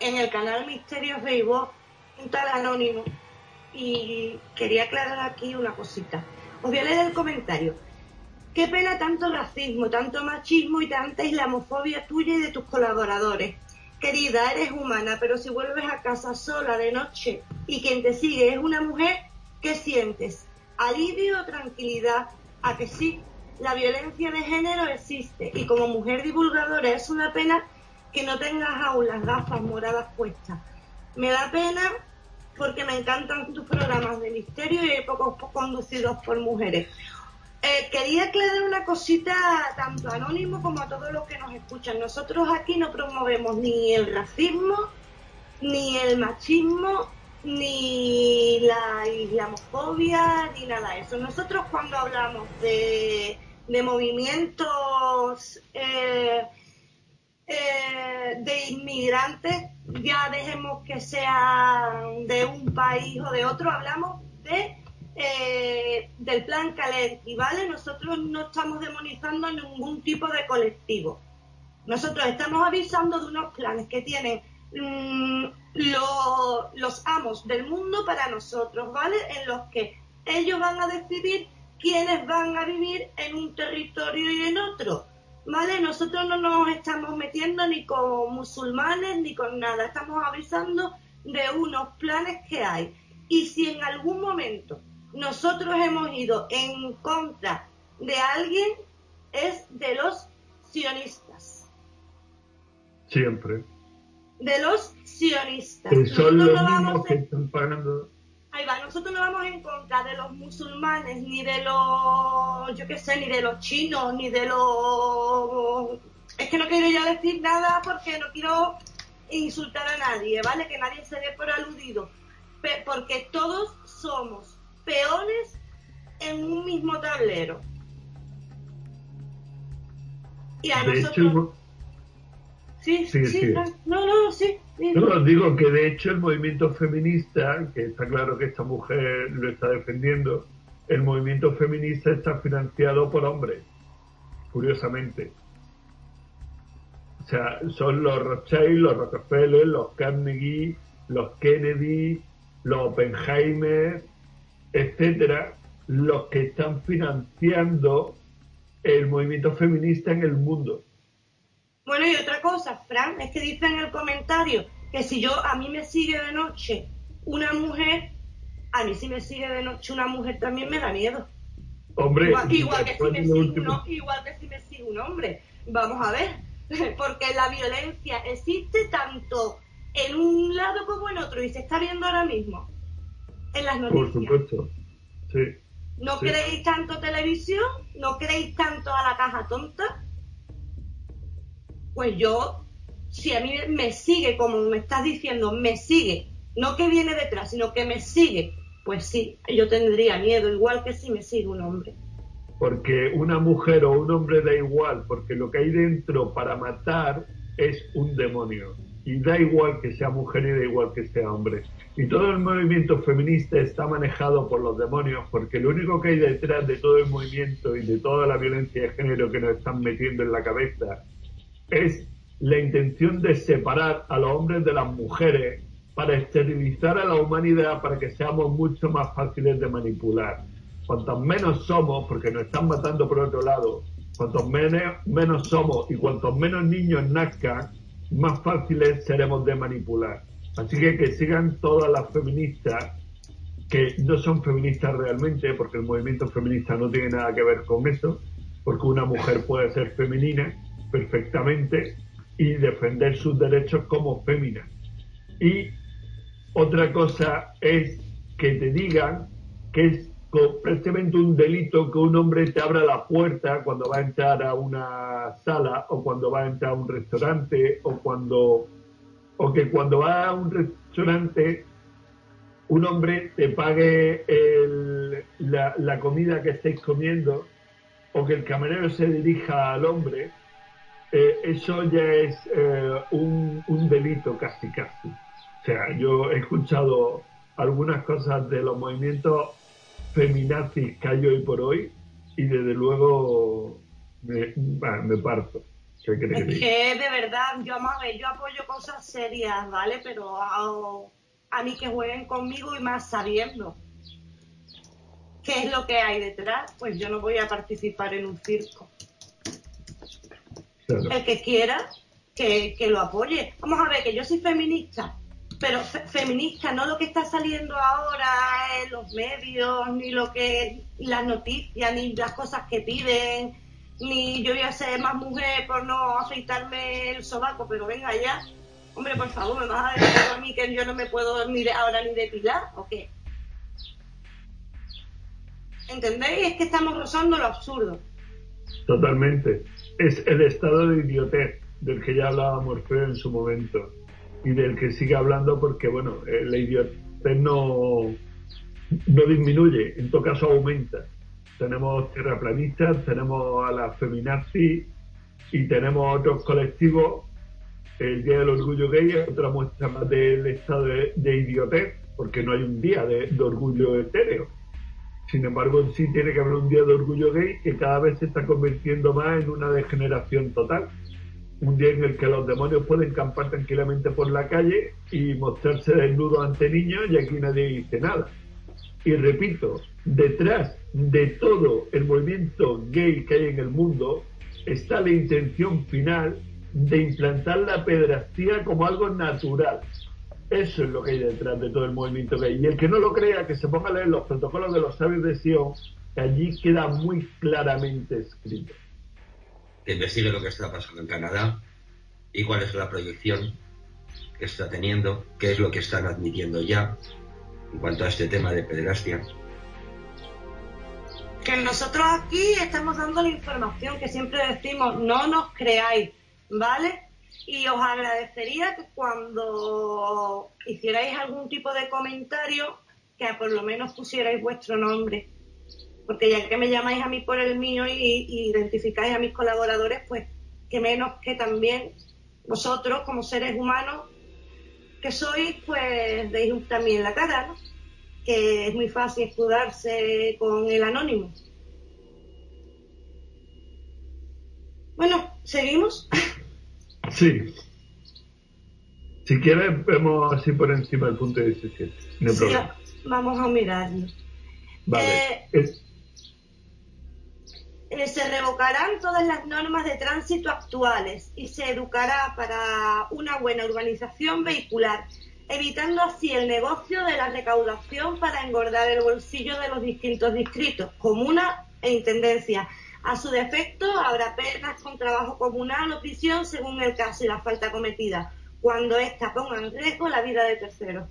en, el canal Misterios Facebook, un tal anónimo, y quería aclarar aquí una cosita. Os voy a leer el comentario. Qué pena tanto racismo, tanto machismo y tanta islamofobia tuya y de tus colaboradores. Querida, eres humana, pero si vuelves a casa sola de noche y quien te sigue es una mujer, ¿qué sientes? ¿Alivio o tranquilidad? ¿A que sí? La violencia de género existe y como mujer divulgadora es una pena que no tengas aún las gafas moradas puestas. Me da pena porque me encantan tus programas de misterio y pocos conducidos por mujeres. Eh, quería aclarar una cosita tanto anónimo como a todos los que nos escuchan. Nosotros aquí no promovemos ni el racismo, ni el machismo, ni la islamofobia, ni nada de eso. Nosotros cuando hablamos de de movimientos eh, eh, de inmigrantes, ya dejemos que sean de un país o de otro, hablamos de eh, del plan Calenti, ¿vale? Nosotros no estamos demonizando ningún tipo de colectivo. Nosotros estamos avisando de unos planes que tienen los amos del mundo para nosotros, ¿vale? En los que ellos van a decidir quiénes van a vivir en un territorio y en otro. ¿Vale? Nosotros no nos estamos metiendo ni con musulmanes ni con nada, estamos avisando de unos planes que hay. Y si en algún momento nosotros hemos ido en contra de alguien, es de los sionistas. Siempre. De los sionistas. Que son los mismos que están pagando Ahí va, nosotros no vamos en contra de los musulmanes, ni de los, yo qué sé, ni de los chinos, ni de los... Es que no quiero ya decir nada porque no quiero insultar a nadie, ¿vale? Que nadie se dé por aludido. Porque todos somos peones en un mismo tablero. Y a nosotros... Sí, sí, sí, No, no, sí. No, digo que de hecho el movimiento feminista, que está claro que esta mujer lo está defendiendo, el movimiento feminista está financiado por hombres, curiosamente. O sea, son los Rothschild, los Rockefeller, los Carnegie, los Kennedy, los Oppenheimer, etcétera, los que están financiando el movimiento feminista en el mundo. Bueno, y otra cosa, Fran, es que dice en el comentario que si yo a mí me sigue de noche una mujer, a mí si me sigue de noche una mujer también me da miedo. Hombre, igual, que, si me sigue igual que si me sigue un hombre. Vamos a ver, porque la violencia existe tanto en un lado como en otro y se está viendo ahora mismo en las noticias. Por supuesto, sí. ¿No creéis tanto televisión? ¿No creéis tanto a la caja tonta? Pues yo, si a mí me sigue, como me estás diciendo, me sigue, no que viene detrás, sino que me sigue, pues sí, yo tendría miedo, igual que si me sigue un hombre. Porque una mujer o un hombre da igual, porque lo que hay dentro para matar es un demonio. Y da igual que sea mujer y da igual que sea hombre. Y todo el movimiento feminista está manejado por los demonios, porque lo único que hay detrás de todo el movimiento y de toda la violencia de género que nos están metiendo en la cabeza es la intención de separar a los hombres de las mujeres para esterilizar a la humanidad para que seamos mucho más fáciles de manipular. Cuantos menos somos, porque nos están matando por otro lado, cuantos menos, menos somos y cuantos menos niños nazcan, más fáciles seremos de manipular. Así que que sigan todas las feministas, que no son feministas realmente, porque el movimiento feminista no tiene nada que ver con eso, porque una mujer puede ser femenina, perfectamente y defender sus derechos como fémina. Y otra cosa es que te digan que es prácticamente un delito que un hombre te abra la puerta cuando va a entrar a una sala o cuando va a entrar a un restaurante o cuando o que cuando va a un restaurante un hombre te pague la, la comida que estéis comiendo o que el camarero se dirija al hombre eh, eso ya es eh, un, delito casi casi. O sea, yo he escuchado algunas cosas de los movimientos feminazis que hay hoy por hoy y desde luego me, me parto. es que de verdad, yo, yo apoyo cosas serias, ¿vale? Pero a, a mí que jueguen conmigo y más sabiendo qué es lo que hay detrás, pues yo no voy a participar en un circo. El que quiera, que, lo apoye. Vamos a ver, que yo soy feminista, pero feminista, no lo que está saliendo ahora en los medios, ni lo que las noticias, ni las cosas que piden, ni yo voy a ser más mujer por no afeitarme el sobaco, pero venga ya. Hombre, por favor, ¿me vas a decir a mí que yo no me puedo ni de, ahora ni depilar o qué? ¿Entendéis? Es que estamos rozando lo absurdo. Totalmente es el estado de idiotez del que ya hablaba Morfeo en su momento y del que sigue hablando porque, bueno, eh, la idiotez no, no disminuye, en todo caso aumenta. tenemos terraplanistas, tenemos a las feminazis y tenemos otros colectivos. El Día del Orgullo Gay es otra muestra más del estado de, idiotez, porque no hay un día de, de orgullo etéreo. Sin embargo, sí tiene que haber un día de orgullo gay que cada vez se está convirtiendo más en una degeneración total. Un día en el que los demonios pueden campar tranquilamente por la calle y mostrarse desnudos ante niños y aquí nadie dice nada. Y repito, detrás de todo el movimiento gay que hay en el mundo está la intención final de implantar la pedrastía como algo natural. Eso es lo que hay detrás de todo el movimiento gay. Y el que no lo crea, que se ponga a leer los protocolos de los sabios de Sion, que allí queda muy claramente escrito. Que investigue lo que está pasando en Canadá y cuál es la proyección que está teniendo, qué es lo que están admitiendo ya en cuanto a este tema de pederastia. Que nosotros aquí estamos dando la información que siempre decimos, no nos creáis, ¿vale? Y os agradecería que cuando hicierais algún tipo de comentario, que por lo menos pusierais vuestro nombre. Porque ya que me llamáis a mí por el mío y, identificáis a mis colaboradores, pues que menos que también vosotros, como seres humanos que sois, pues deis también la cara, ¿no? Que es muy fácil escudarse con el anónimo. Bueno, ¿seguimos? Sí. Si quieres, vemos así por encima el punto 17. No Sí, problema. vamos a mirarlo. Vale. Eh, Es- Eh, se revocarán todas las normas de tránsito actuales y se educará para una buena urbanización vehicular, evitando así el negocio de la recaudación para engordar el bolsillo de los distintos distritos, comunas e intendencias. A su defecto, habrá penas con trabajo comunal o prisión según el caso y la falta cometida, cuando ésta ponga en riesgo la vida de terceros.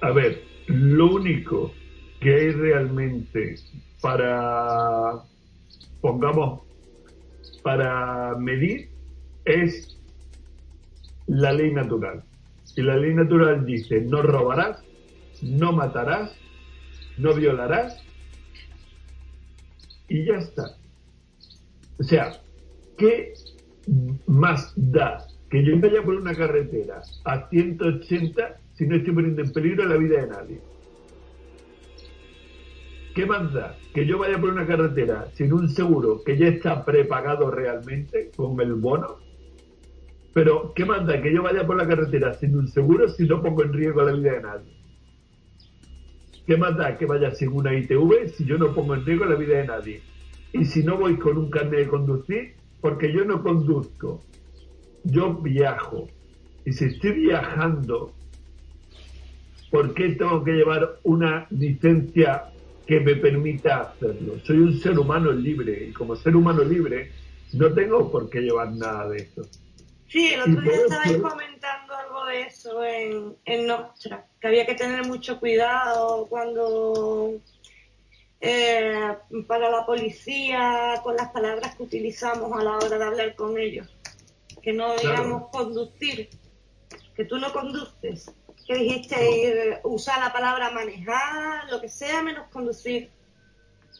A ver, lo único que hay realmente para, pongamos, para medir es la ley natural. Y la ley natural dice, no robarás, no matarás, no violarás, y ya está. O sea, ¿qué más da que yo vaya por una carretera a 180 si no estoy poniendo en peligro la vida de nadie? ¿Qué más da que yo vaya por una carretera sin un seguro que ya está prepagado realmente con el bono? Pero ¿qué más da que yo vaya por la carretera sin un seguro si no pongo en riesgo la vida de nadie? ¿Qué más da que vaya sin una ITV si yo no pongo en riesgo la vida de nadie? Y si no voy con un carnet de conducir, porque yo no conduzco, yo viajo. Y si estoy viajando, ¿por qué tengo que llevar una licencia que me permita hacerlo? Soy un ser humano libre y como ser humano libre no tengo por qué llevar nada de esto. Sí, el otro día estabais eso- comentando eso en, en Nostra, que había que tener mucho cuidado cuando eh, para la policía con las palabras que utilizamos a la hora de hablar con ellos. Que no Claro. digamos conducir, que tú no conduces. Que dijiste eh, usar la palabra manejar, lo que sea, menos conducir.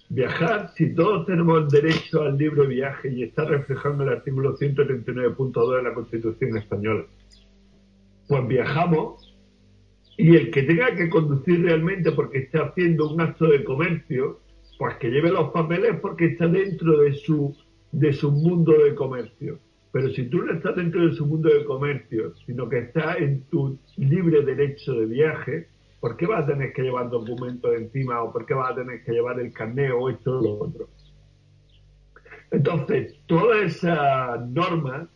Viajar, si todos tenemos derecho al libre viaje y está reflejado en el artículo 139.2 de la Constitución española, pues viajamos y el que tenga que conducir realmente porque está haciendo un acto de comercio, pues que lleve los papeles porque está dentro de su, de su mundo de comercio. Pero si tú no estás dentro de su mundo de comercio, sino que estás en tu libre derecho de viaje, ¿por qué vas a tener que llevar documentos encima o por qué vas a tener que llevar el carnet o esto o lo otro? Entonces, todas esas normas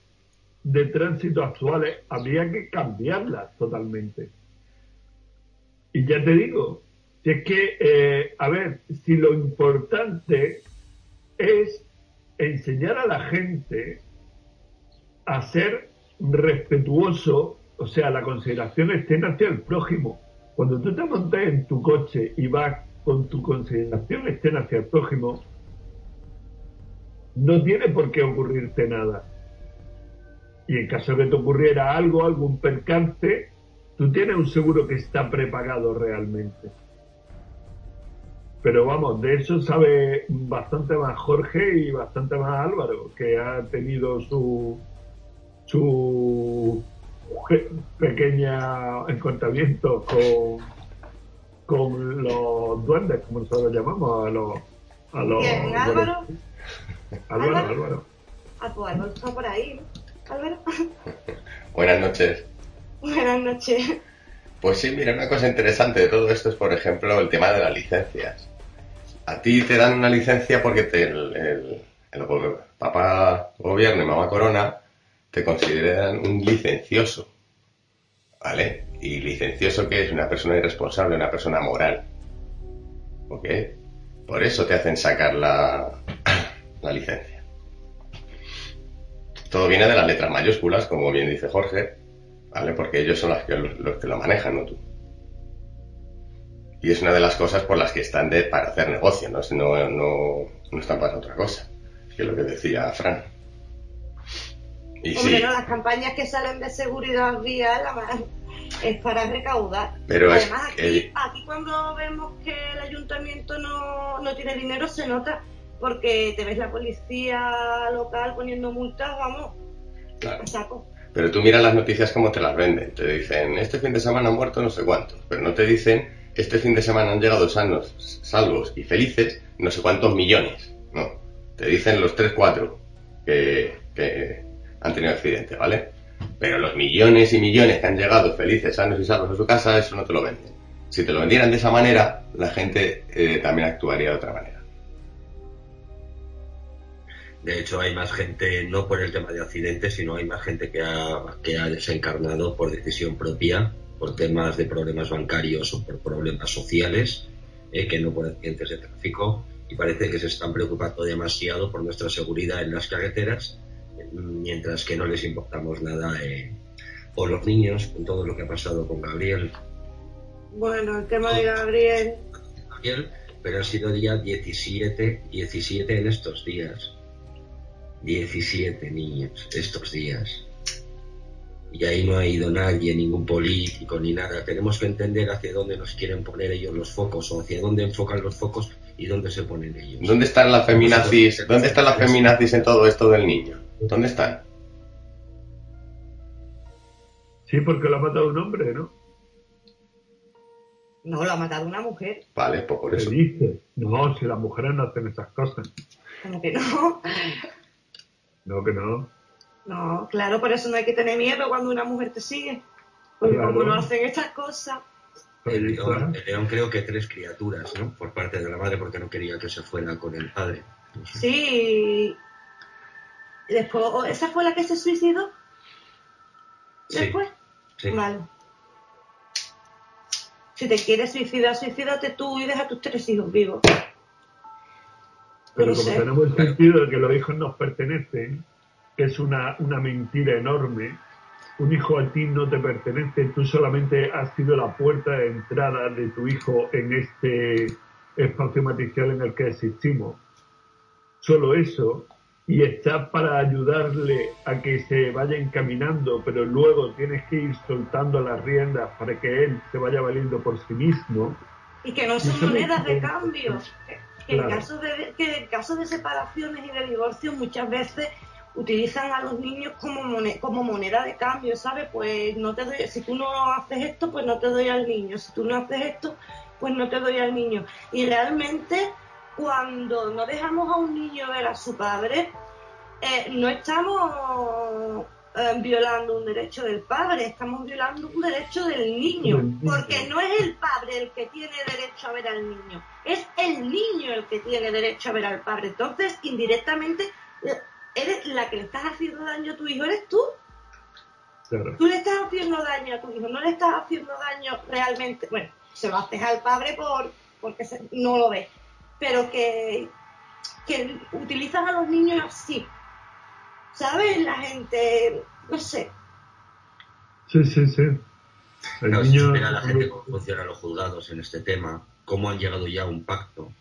de tránsito actuales habría que cambiarlas totalmente. Y ya te digo, si es que, eh, a ver, si lo importante es enseñar a la gente a ser respetuoso, o sea, la consideración externa hacia el prójimo. Cuando tú te montas en tu coche y vas con tu consideración externa hacia el prójimo, no tiene por qué ocurrirte nada. Y en caso de que te ocurriera algo, algún percance, tú tienes un seguro que está prepagado realmente. Pero vamos, de eso sabe bastante más Jorge y bastante más Álvaro, que ha tenido su, su pequeña encontramiento con, con los duendes, como nosotros llamamos, a los... A los Álvaro? Álvaro, Álvaro. Ah, pues Álvaro está por ahí, ¿no? Álvaro. Buenas noches. Buenas noches. Pues sí, mira, una cosa interesante de todo esto es, por ejemplo, el tema de las licencias. A ti te dan una licencia porque te, el, el, el papá gobierno y mamá corona te consideran un licencioso. ¿Vale? Y licencioso que es una persona irresponsable, una persona moral. ¿Ok? Por eso te hacen sacar la, la licencia. Todo viene de las letras mayúsculas, como bien dice Jorge, ¿vale? Porque ellos son los que, los que lo manejan, no tú. Y es una de las cosas por las que están de, para hacer negocio, ¿no? No, no, no están para otra cosa, que es lo que decía Fran. Y Hombre, no, las campañas que salen de seguridad vial es para recaudar. Pero Además, aquí, aquí, cuando vemos que el ayuntamiento no, no tiene dinero se nota porque te ves la policía local poniendo multas, vamos, claro. saco. Pero tú miras las noticias como te las venden. Te dicen, este fin de semana han muerto no sé cuántos, pero no te dicen, este fin de semana han llegado sanos, salvos y felices no sé cuántos millones. No, te dicen los 3, 4 que, que han tenido accidente, ¿vale? Pero los millones y millones que han llegado felices, sanos y salvos a su casa, eso no te lo venden. Si te lo vendieran de esa manera, la gente eh, también actuaría de otra manera. De hecho, hay más gente, no por el tema de accidentes, sino hay más gente que ha, que ha desencarnado por decisión propia, por temas de problemas bancarios o por problemas sociales, eh, que no por accidentes de tráfico. Y parece que se están preocupando demasiado por nuestra seguridad en las carreteras, mientras que no les importamos nada eh, por los niños, con todo lo que ha pasado con Gabriel. Bueno, el tema de Gabriel. Gabriel, pero ha sido día 17, 17 en estos días 17 niños estos días. Y ahí no ha ido nadie, ningún político ni nada. Tenemos que entender hacia dónde nos quieren poner ellos los focos o hacia dónde enfocan los focos y dónde se ponen ellos. ¿Dónde están las feminazis? ¿Dónde están las feminazis en todo esto del niño? ¿Dónde están? Sí, porque lo ha matado un hombre, ¿no? No, lo ha matado una mujer. Vale, pues por eso. dice? No, si las mujeres no hacen esas cosas. Como que no. No, que no. No, claro, por eso no hay que tener miedo cuando una mujer te sigue. Porque como no hacen estas cosas. El león, creo que tres criaturas, ¿no? Por parte de la madre, porque no quería que se fuera con el padre. Sí. Después, ¿esa fue la que se suicidó? ¿Después? Sí. Vale. Si te quieres suicidar, suicídate tú y deja a tus tres hijos vivos. Pero como tenemos el sentido de que los hijos nos pertenecen, que es una, una mentira enorme, un hijo a ti no te pertenece, tú solamente has sido la puerta de entrada de tu hijo en este espacio matricial en el que existimos. Solo eso, y está para ayudarle a que se vaya encaminando, pero luego tienes que ir soltando las riendas para que él se vaya valiendo por sí mismo. Y que no son monedas de cambio que, en caso de, que en caso de separaciones y de divorcio muchas veces utilizan a los niños como moneda, como moneda de cambio, ¿sabes? Pues no te doy, si tú no haces esto, pues no te doy al niño, si tú no haces esto, pues no te doy al niño. Y realmente cuando no dejamos a un niño ver a su padre, eh, no estamos eh, violando un derecho del padre, estamos violando un derecho del niño, porque no es el padre el que tiene derecho a ver al niño, es el niño el que tiene derecho a ver al padre. Entonces, indirectamente, eres la que le estás haciendo daño a tu hijo, eres tú. Tú le estás haciendo daño a tu hijo, no le estás haciendo daño realmente. Bueno, se lo haces al padre por, porque no lo ve, pero que, que utilizan a los niños así, ¿sabes? La gente, no sé. Sí, sí, sí. El niño... la gente cómo funcionan los juzgados en este tema, cómo han llegado ya a un pacto,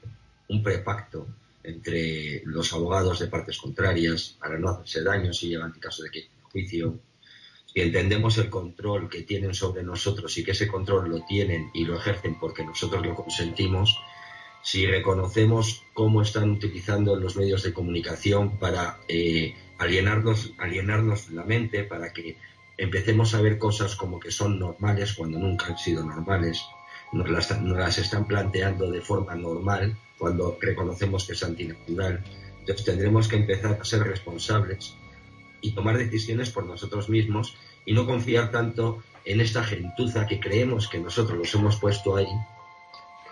un prepacto entre los abogados de partes contrarias para no hacerse daño si llegan en caso de que juicio. Si entendemos el control que tienen sobre nosotros y que ese control lo tienen y lo ejercen porque nosotros lo consentimos, si reconocemos cómo están utilizando los medios de comunicación para eh, alienarnos, alienarnos la mente, para que empecemos a ver cosas como que son normales cuando nunca han sido normales, nos las, nos las están planteando de forma normal cuando reconocemos que es antinatural. Entonces tendremos que empezar a ser responsables y tomar decisiones por nosotros mismos y no confiar tanto en esta gentuza que creemos que nosotros los hemos puesto ahí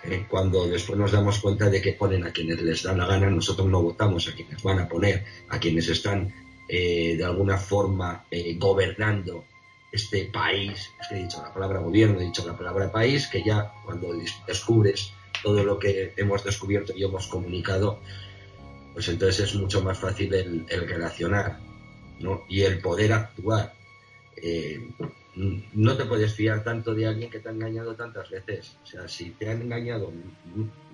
eh, cuando después nos damos cuenta de que ponen a quienes les da la gana, nosotros no votamos a quienes van a poner, a quienes están eh, de alguna forma eh, gobernando este país, es que he dicho la palabra gobierno, he dicho la palabra país, que ya cuando descubres todo lo que hemos descubierto y hemos comunicado, pues entonces es mucho más fácil el, relacionar ¿no? y el poder actuar no te puedes fiar tanto de alguien que te ha engañado tantas veces. O sea, si te han engañado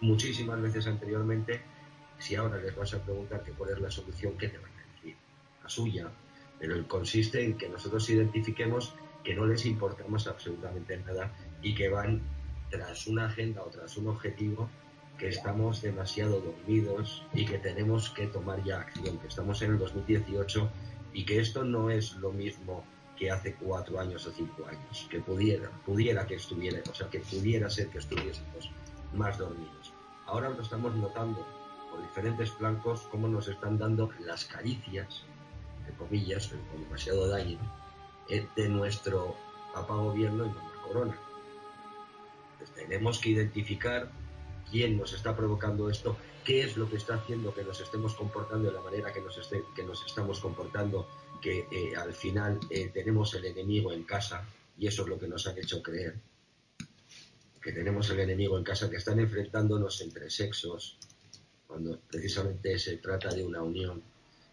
muchísimas veces anteriormente, si ahora les vas a preguntar que cuál es la solución, ¿qué te van a decir? La suya. Pero consiste en que nosotros identifiquemos que no les importamos absolutamente nada y que van tras una agenda o tras un objetivo que estamos demasiado dormidos y que tenemos que tomar ya acción, que estamos en el 2018 y que esto no es lo mismo que hace cuatro años o cinco años, que pudiera, pudiera que estuviera, o sea, que pudiera ser que estuviésemos más dormidos. Ahora lo estamos notando por diferentes flancos cómo nos están dando las caricias, de comillas, con demasiado daño, eh, de nuestro papá gobierno y mamá corona. tenemos que identificar quién nos está provocando esto, qué es lo que está haciendo que nos estemos comportando de la manera que nos, que nos estamos comportando que eh, al final eh, tenemos el enemigo en casa y eso es lo que nos han hecho creer que tenemos el enemigo en casa, que están enfrentándonos entre sexos, cuando precisamente se trata de una unión,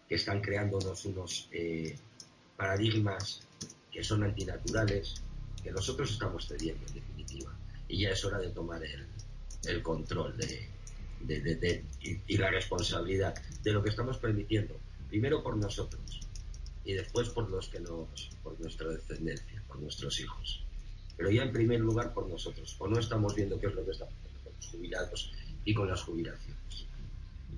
que están creándonos unos eh, paradigmas que son antinaturales, que nosotros estamos cediendo en definitiva. Y ya es hora de tomar el, control de, y, y la responsabilidad de lo que estamos permitiendo, primero por nosotros, y después por los que nos, por nuestra descendencia, por nuestros hijos. Pero ya en primer lugar por nosotros, o no estamos viendo qué es lo que está pasando con los jubilados y con las jubilaciones.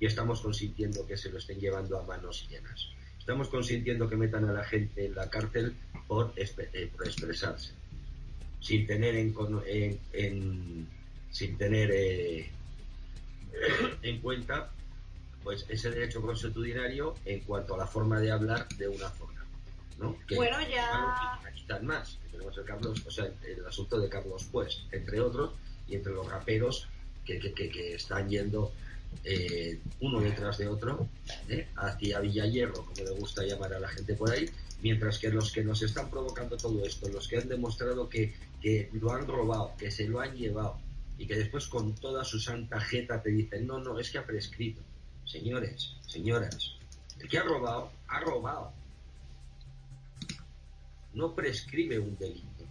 Y estamos consintiendo que se lo estén llevando a manos llenas. Estamos consintiendo que metan a la gente en la cárcel por, eh, expresarse, sin tener en, en, sin tener eh, en cuenta pues ese derecho consuetudinario en cuanto a la forma de hablar de una forma. ¿no? bueno, ya. Aquí están más. Tenemos el, Carlos, o sea, el asunto de Carlos Pues, entre otros, y entre los raperos que, que, están yendo eh, uno detrás de otro ¿eh? hacia Villayerro, como le gusta llamar a la gente por ahí, mientras que los que nos están provocando todo esto, los que han demostrado que, que lo han robado, que se lo han llevado, y que después con toda su santa jeta te dicen, no, no, es que ha prescrito. Señores, señoras, el que ha robado, ha robado. No prescribe un delito,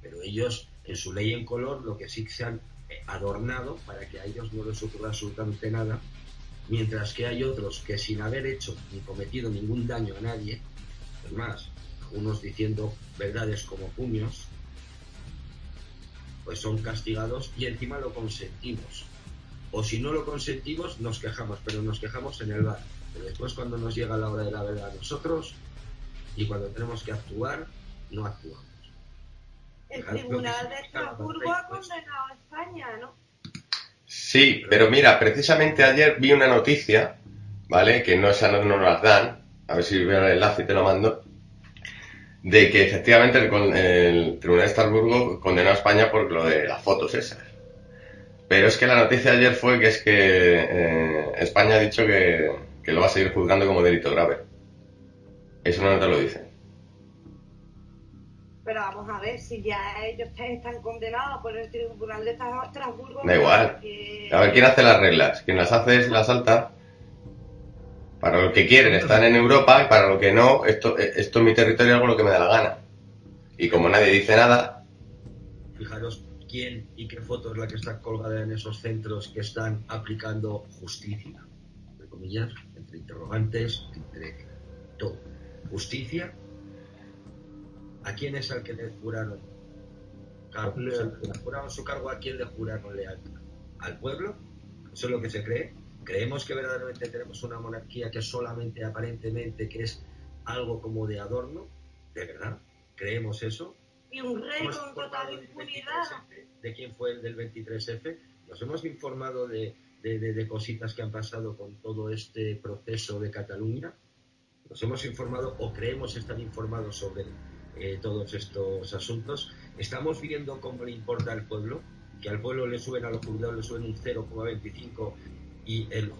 pero ellos en su ley en color lo que sí se han eh, adornado para que a ellos no les ocurra absolutamente nada, mientras que hay otros que sin haber hecho ni cometido ningún daño a nadie, es más, algunos diciendo verdades como puños, pues son castigados y encima lo consentimos o si no lo consentimos nos quejamos, pero nos quejamos en el bar. Pero después cuando nos llega la hora de la verdad a nosotros y cuando tenemos que actuar, no actuamos. El Tribunal de Estrasburgo ha condenado a España, ¿no? Sí, pero mira, precisamente ayer vi una noticia, ¿vale? Que no, esa no nos las dan, a ver si veo el enlace y te lo mando, de que efectivamente el, el Tribunal de Estrasburgo condenó a España por lo de las fotos esas. Pero es que la noticia de ayer fue que es que eh, España ha dicho que, lo va a seguir juzgando como delito grave. Eso no te lo dicen. Pero vamos a ver, si ya ellos están condenados por el Tribunal de Estrasburgo. Da igual. A ver quién hace las reglas. Quien las hace es la salta. Para lo que quieren están en Europa y para lo que no, esto, esto es mi territorio, hago lo que me da la gana. Y como nadie dice nada. Fijaros quién y qué foto es la que está colgada en esos centros que están aplicando justicia, entre comillas, entre interrogantes, entre todo. Justicia, ¿a quién es al que le juraron cargo? le juraron su cargo, ¿a quién le juraron lealtad? ¿Al pueblo? Eso es lo que se cree. Creemos que verdaderamente tenemos una monarquía que solamente aparentemente que es algo como de adorno, de verdad. Creemos eso. Y un rey con total impunidad. ¿De quién fue el del 23F? Nos hemos informado de, de, cositas que han pasado con todo este proceso de Cataluña. Nos hemos informado o creemos estar informados sobre eh, todos estos asuntos. Estamos viendo cómo le importa al pueblo, que al pueblo le suben a los juzgados le suben un 0,25 y, el,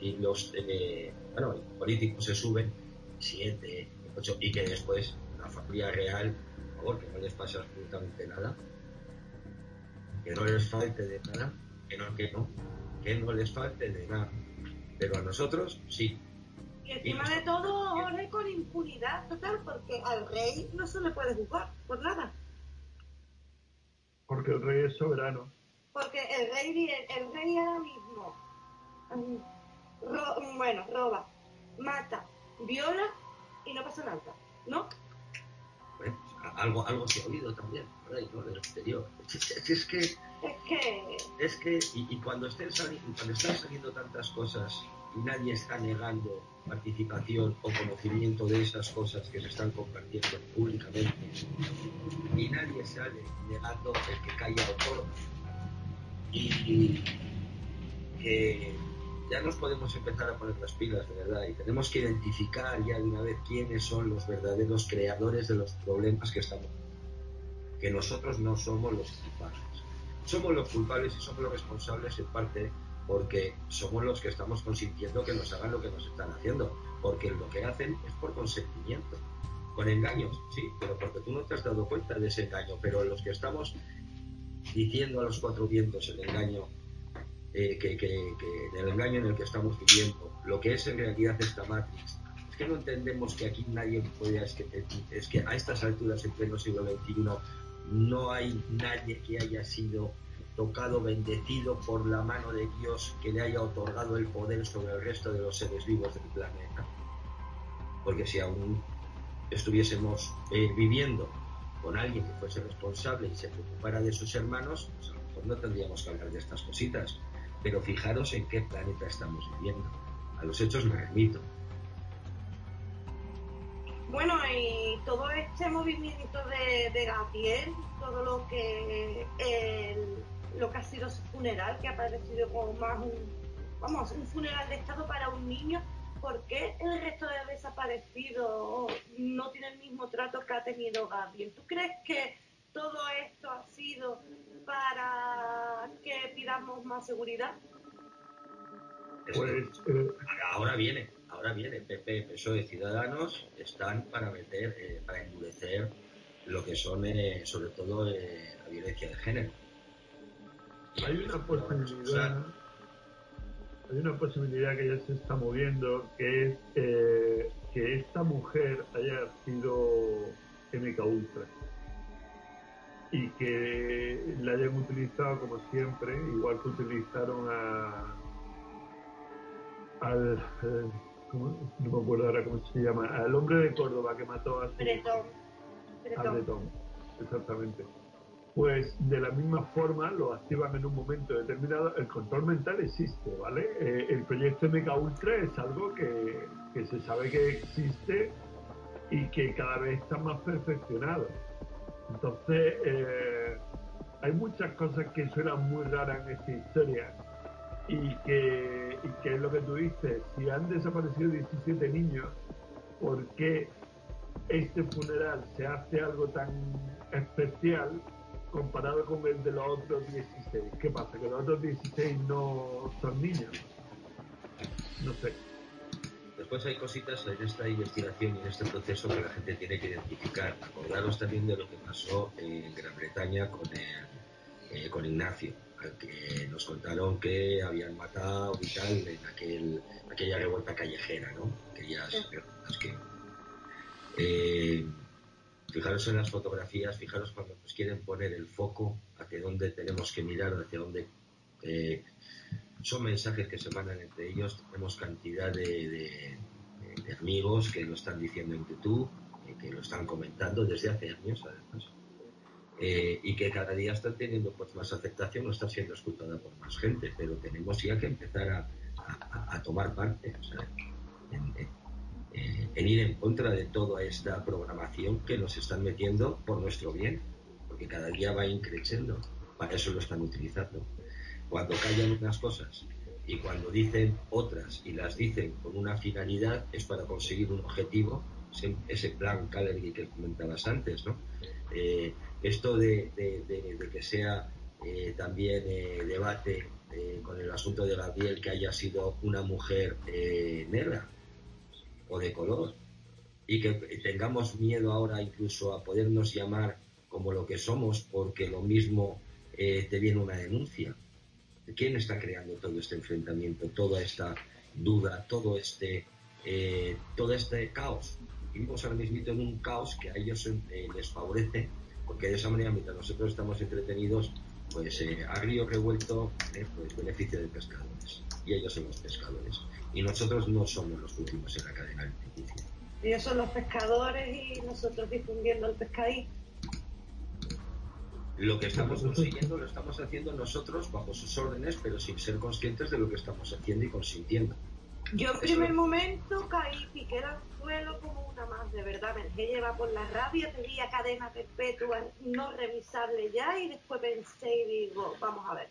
y los eh, bueno, políticos se suben 7, 8 y que después la familia real, favor, que no les pase absolutamente nada, que no les falte de nada, que no, que no, que no les falte de nada. Pero a nosotros sí. Y encima de todo, ahora con impunidad total, porque al rey no se le puede juzgar por nada. Porque el rey es soberano. Porque el rey, el, rey ahora mismo, mm, bueno, roba, mata, viola y no pasa nada, ¿no? Algo, algo se ha oído también por ahí, ¿no? Del exterior. Es, que... Es que... Es que, y, cuando, estén cuando están saliendo tantas cosas y nadie está negando participación o conocimiento de esas cosas que se están compartiendo públicamente, y nadie sale negando el que caiga todo y que ya nos podemos empezar a poner las pilas de verdad y tenemos que identificar ya de una vez quiénes son los verdaderos creadores de los problemas que estamos que nosotros no somos los culpables. Somos los culpables y somos los responsables en parte porque somos los que estamos consintiendo que nos hagan lo que nos están haciendo porque lo que hacen es por consentimiento con engaños, sí, pero porque tú no te has dado cuenta de ese engaño pero los que estamos diciendo a los cuatro vientos el engaño eh, que, que, del engaño en el que estamos viviendo, lo que es en realidad esta Matrix. Es que no entendemos que aquí nadie puede, es que, a estas alturas en pleno siglo XXI no hay nadie que haya sido tocado, bendecido por la mano de Dios que le haya otorgado el poder sobre el resto de los seres vivos del planeta. Porque si aún estuviésemos eh, viviendo con alguien que fuese responsable y se preocupara de sus hermanos, pues a lo mejor no tendríamos que hablar de estas cositas. Pero fijaros en qué planeta estamos viviendo. A los hechos me remito. Bueno, y todo este movimiento de, Gabriel, todo lo que lo que ha sido su funeral, que ha parecido como más un, vamos, un funeral de Estado para un niño, ¿por qué el resto de desaparecidos no tiene el mismo trato que ha tenido Gabriel? ¿Tú crees que todo esto ha sido para que pidamos más seguridad? Pues, eh, ahora viene, ahora viene. PP, PSOE, Ciudadanos están para meter, eh, para endurecer lo que son, eh, sobre todo, la violencia de género. Hay una posibilidad, hay una posibilidad que ya se está moviendo, que es que esta mujer haya sido MK Ultra y que la hayan utilizado como siempre, igual que utilizaron a al eh, no me acuerdo ahora cómo se llama, al hombre de Córdoba que mató a su Bretón. A Bretón, exactamente. Pues de la misma forma lo activan en un momento determinado. El control mental existe, ¿vale? Eh, el proyecto MK Ultra es algo que, que se sabe que existe y que cada vez está más perfeccionado. Entonces, eh, hay muchas cosas que suenan muy raras en esta historia y que, y que es lo que tú dices, si han desaparecido 17 niños, ¿por qué este funeral se hace algo tan especial comparado con el de los otros 16? ¿Qué pasa? ¿Que los otros 16 no son niños? No sé. Después hay cositas en esta investigación y en este proceso que la gente tiene que identificar. Acordaros también de lo que pasó en Gran Bretaña con, eh, con Ignacio, al que nos contaron que habían matado y tal en aquel, aquella revuelta callejera, ¿no? Aquellas que... Eh, fijaros en las fotografías, fijaros cuando nos quieren poner el foco hacia dónde tenemos que mirar, hacia dónde eh, son mensajes que se mandan entre ellos. Tenemos cantidad de, amigos que lo están diciendo en YouTube, que lo están comentando desde hace años, además. eh, y que cada día está teniendo pues más aceptación, no está siendo escuchada por más gente, pero tenemos ya que empezar a, a, tomar parte, en, ir en contra de toda esta programación que nos están metiendo por nuestro bien, porque cada día va increciendo, para eso lo están utilizando. Cuando callan unas cosas y cuando dicen otras y las dicen con una finalidad es para conseguir un objetivo, ese plan Calergy que comentabas antes, ¿no? Eh, esto de, que sea eh, también eh, debate con el asunto de Gabriel que haya sido una mujer negra o de color y que tengamos miedo ahora incluso a podernos llamar como lo que somos porque lo mismo te viene una denuncia. ¿Quién está creando todo este enfrentamiento, toda esta duda, todo este, todo este caos? vivimos ahora mismo en un caos que a ellos eh, les favorece, porque de esa manera, mientras nosotros estamos entretenidos, pues eh, a río revuelto, eh, pues beneficio de pescadores. Y ellos son los pescadores. Y nosotros no somos los últimos en la cadena alimenticia. Ellos son los pescadores y nosotros difundiendo el pescadito. Lo que estamos consiguiendo lo estamos haciendo nosotros bajo sus órdenes, pero sin ser conscientes de lo que estamos haciendo y consintiendo. Yo en primer momento caí, piqué al suelo como una más, de verdad, me dejé llevar por la rabia, pedía cadena perpetua no revisable ya y después pensé y digo, vamos a ver,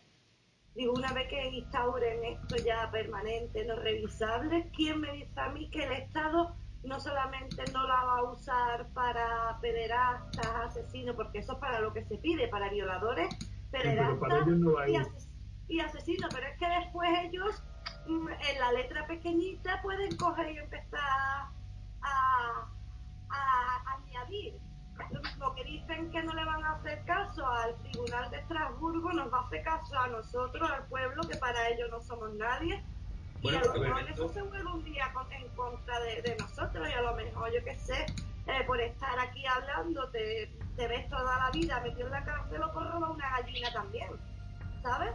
digo, una vez que instauren esto ya permanente, no revisable, ¿quién me dice a mí que el Estado no solamente no la va a usar para pederastas, asesinos, porque eso es para lo que se pide, para violadores, pederastas y asesinos, pero es que después ellos en la letra pequeñita pueden coger y empezar a, añadir. Lo mismo que dicen que no le van a hacer caso al Tribunal de Estrasburgo, nos va a hacer caso a nosotros, al pueblo, que para ellos no somos nadie. Y a lo mejor eso se vuelve un día en contra de, nosotros y a lo mejor, yo qué sé, eh, por estar aquí hablando, te, te ves toda la vida metido en la cárcel o por robar una gallina también, ¿sabes?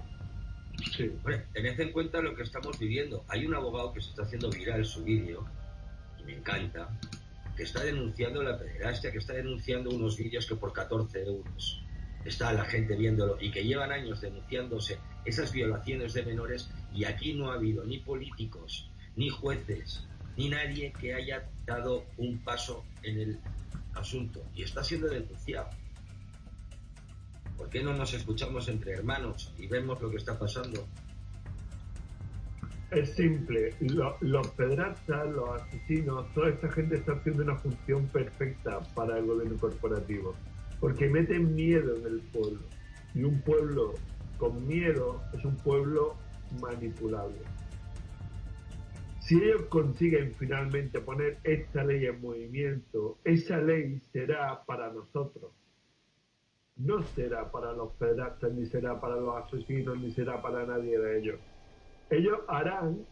Sí. tened en cuenta lo que estamos viviendo. Hay un abogado que se está haciendo viral su vídeo, y me encanta, que está denunciando la pederastia, que está denunciando unos vídeos que por 14 euros está la gente viéndolo y que llevan años denunciándose esas violaciones de menores y aquí no ha habido ni políticos, ni jueces, ni nadie que haya dado un paso en el asunto y está siendo denunciado. ¿Por qué no nos escuchamos entre hermanos y vemos lo que está pasando? Es simple, los pedrastas, los asesinos, toda esta gente está haciendo una función perfecta para el gobierno corporativo, porque meten miedo en el pueblo. Y un pueblo con miedo es un pueblo manipulable. Si ellos consiguen finalmente poner esta ley en movimiento, esa ley será para nosotros, no será para los pedastas, ni será para los asesinos, ni será para nadie de ellos. Ellos harán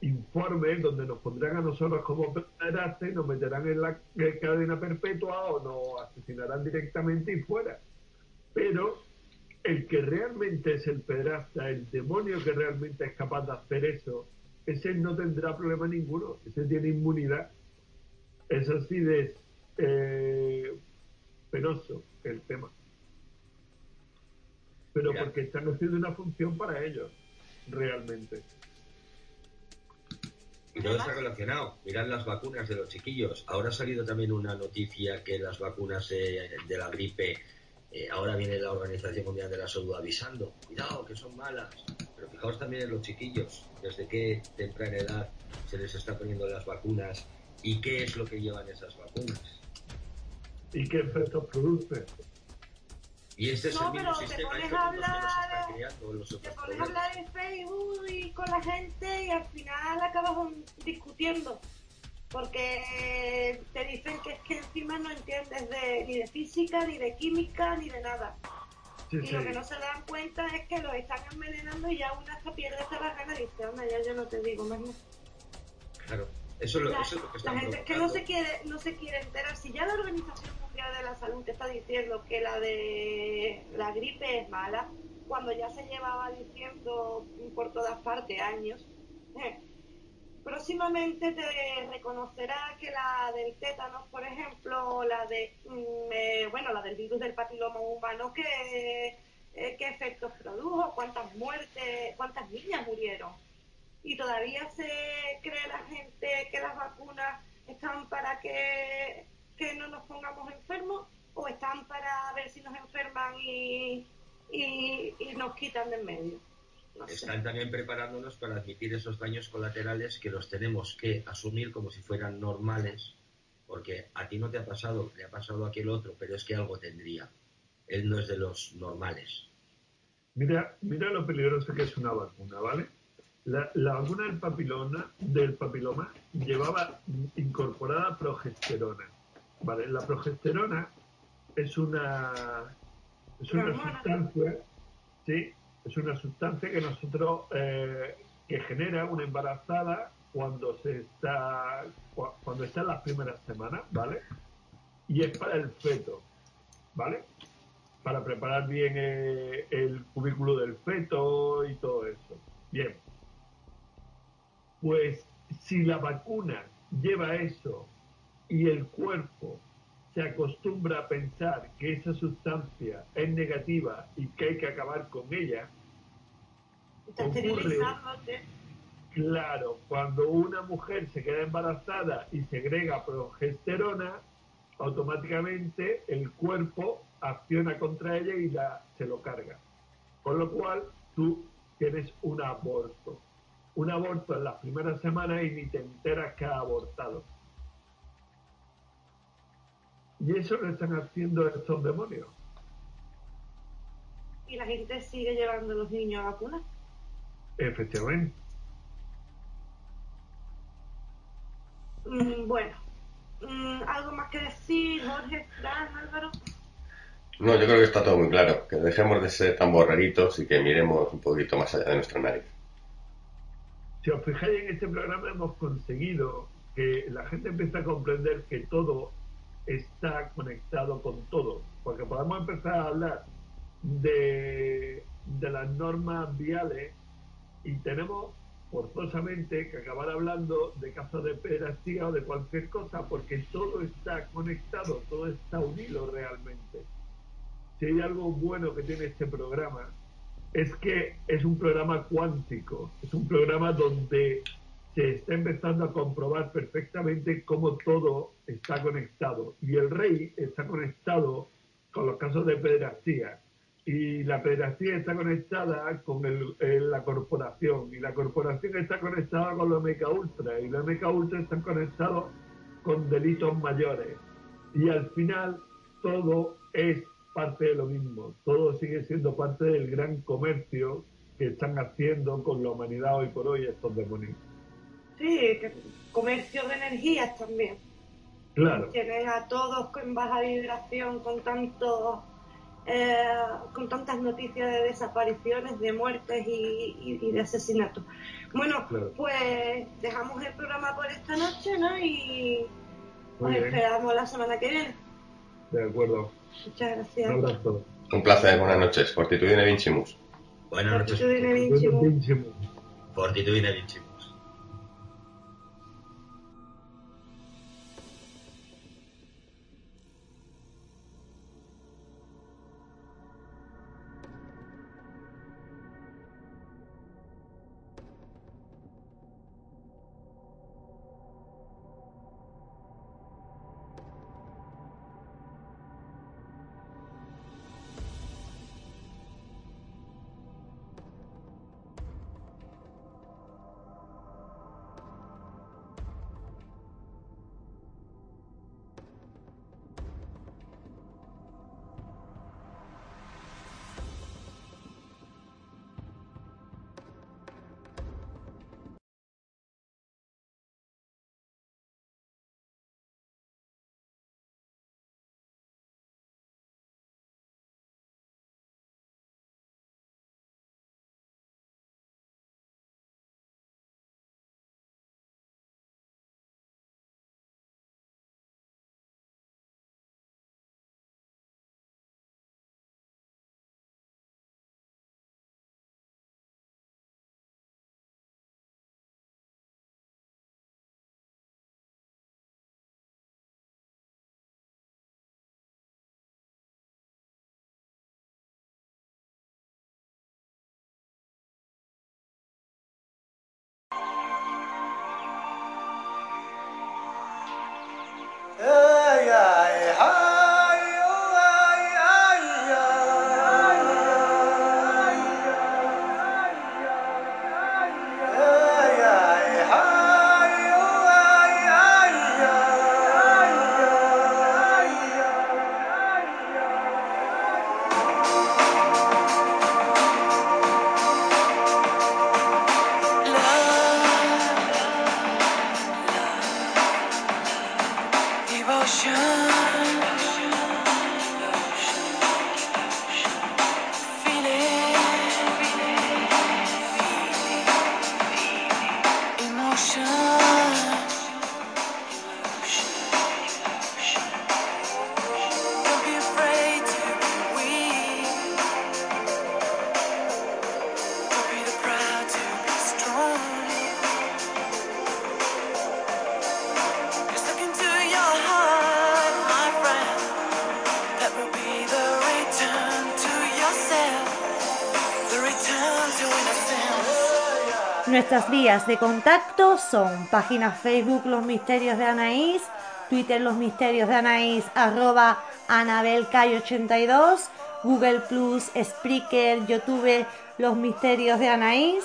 informes donde nos pondrán a nosotros como y nos meterán en la cadena perpetua o nos asesinarán directamente y fuera. Pero el que realmente es el pedrasta, el demonio que realmente es capaz de hacer eso, ese no tendrá problema ninguno, ese tiene inmunidad. Es así de eh, penoso el tema pero porque están haciendo una función para ellos, realmente. Y todo está relacionado. Mirad las vacunas de los chiquillos. Ahora ha salido también una noticia que las vacunas de la gripe, eh, ahora viene la Organización Mundial de la Salud avisando, cuidado, que son malas. Pero fijaos también en los chiquillos, desde qué temprana edad se les está poniendo las vacunas y qué es lo que llevan esas vacunas. ¿Y qué efectos producen? Y este no, pero te pones a hablar, te pones a hablar en Facebook y con la gente y al final acabas discutiendo porque te dicen que es que encima no entiendes de, ni de física, ni de química, ni de nada. y lo que no se dan cuenta es que los están envenenando y ya una hasta pierde hasta las ganas y dice, anda, ya yo no te digo más. Claro. Eso, lo, es lo que La gente que no se quiere no se quiere enterar. Si ya la Organización De la Salud te está diciendo que la de la gripe es mala, cuando ya se llevaba diciendo por todas partes años, próximamente te reconocerá que la del tétanos, por ejemplo, la de, mm, eh, bueno, la del virus del papiloma humano, que, eh, qué efectos produjo, cuántas muertes, cuántas niñas murieron. Y todavía se cree la gente que las vacunas están para que, que no nos pongamos enfermos o están para ver si nos enferman y, y, y nos quitan de en medio. Están también preparándonos para admitir esos daños colaterales que los tenemos que asumir como si fueran normales, porque a ti no te ha pasado, le ha pasado a aquel otro, pero es que algo tendría. Él no es de los normales. Mira, mira lo peligroso que es una vacuna, ¿vale? La, la vacuna del papiloma, del papiloma llevaba incorporada progesterona. ¿Vale? La progesterona es una, es una sustancia, ¿sí? es una sustancia que nosotros eh, que genera una embarazada cuando se está cuando está en las primeras semanas, ¿vale? Y es para el feto, ¿vale? Para preparar bien eh, el cubículo del feto y todo eso. Bien. Pues si la vacuna lleva eso y el cuerpo se acostumbra a pensar que esa sustancia es negativa y que hay que acabar con ella, ocurre, claro, cuando una mujer se queda embarazada y segrega progesterona, automáticamente el cuerpo acciona contra ella y la, se lo carga. Con lo cual tú tienes un aborto. Un aborto en las primeras semanas y ni te enteras que ha abortado. Y eso lo están haciendo estos demonios. ¿Y la gente sigue llevando a los niños a vacunar? Efectivamente. Mm, bueno, mm, ¿algo más que decir, Jorge, Fran, Álvaro? No, yo creo que está todo muy claro. Que dejemos de ser tan borraritos y que miremos un poquito más allá de nuestra nariz. Si os fijáis en este programa hemos conseguido que la gente empiece a comprender que todo está conectado con todo, porque podemos empezar a hablar de, de las normas viales y tenemos forzosamente que acabar hablando de casos de pederastía o de cualquier cosa, porque todo está conectado, todo está unido realmente. Si hay algo bueno que tiene este programa, es que es un programa cuántico, es un programa donde se está empezando a comprobar perfectamente cómo todo está conectado. Y el rey está conectado con los casos de pederastía. Y la pederastía está conectada con la corporación. Y la corporación está conectada con los MK Ultra. Y los MK Ultra están conectados con delitos mayores. Y al final todo es parte de lo mismo. Todo sigue siendo parte del gran comercio que están haciendo con la humanidad hoy por hoy estos demonios. Sí, que comercio de energías también. Claro. Tienes a todos con baja vibración, con tanto, eh, con tantas noticias de desapariciones, de muertes y, de asesinatos. Bueno, pues dejamos el programa por esta noche, ¿no? Y nos esperamos la semana que viene. De acuerdo. Muchas gracias. Un abrazo. Un placer, buenas noches. Fortitudine Vincimus. Buenas noches. Fortitudine Vincimus. Fortitudine Vincimus. Nuestras vías de contacto son página Facebook Los Misterios de Anaís, Twitter Los Misterios de Anaís, arroba AnabelCay82, Google Plus, Spreaker, YouTube Los Misterios de Anaís.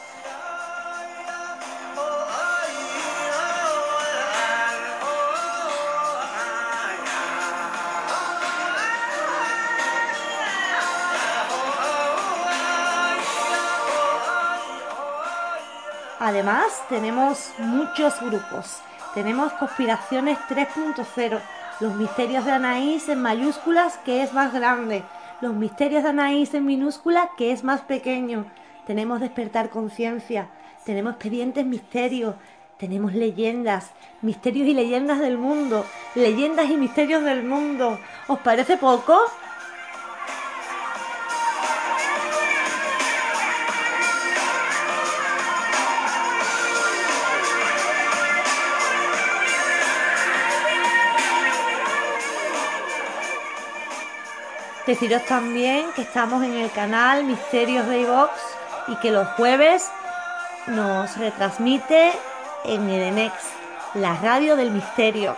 Tenemos muchos grupos. Tenemos Conspiraciones 3.0, Los Misterios de Anaís en mayúsculas, que es más grande. Los Misterios de Anaís en minúscula, que es más pequeño. Tenemos Despertar Conciencia. Tenemos Expedientes Misterios. Tenemos leyendas, misterios y leyendas del mundo. Leyendas y misterios del mundo. ¿Os parece poco? Deciros también que estamos en el canal Misterios de iVox y que los jueves nos retransmite en Edenex, la radio del misterio.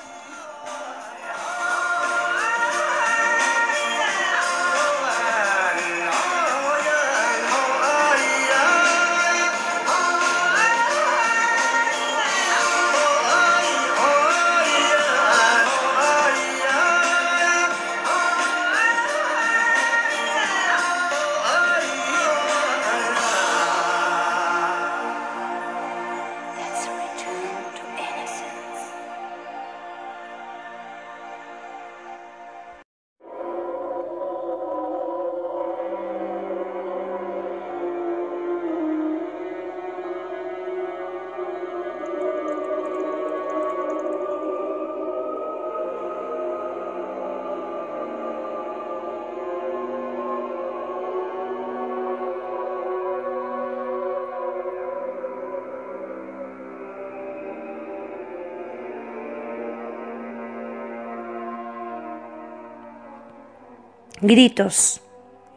Gritos,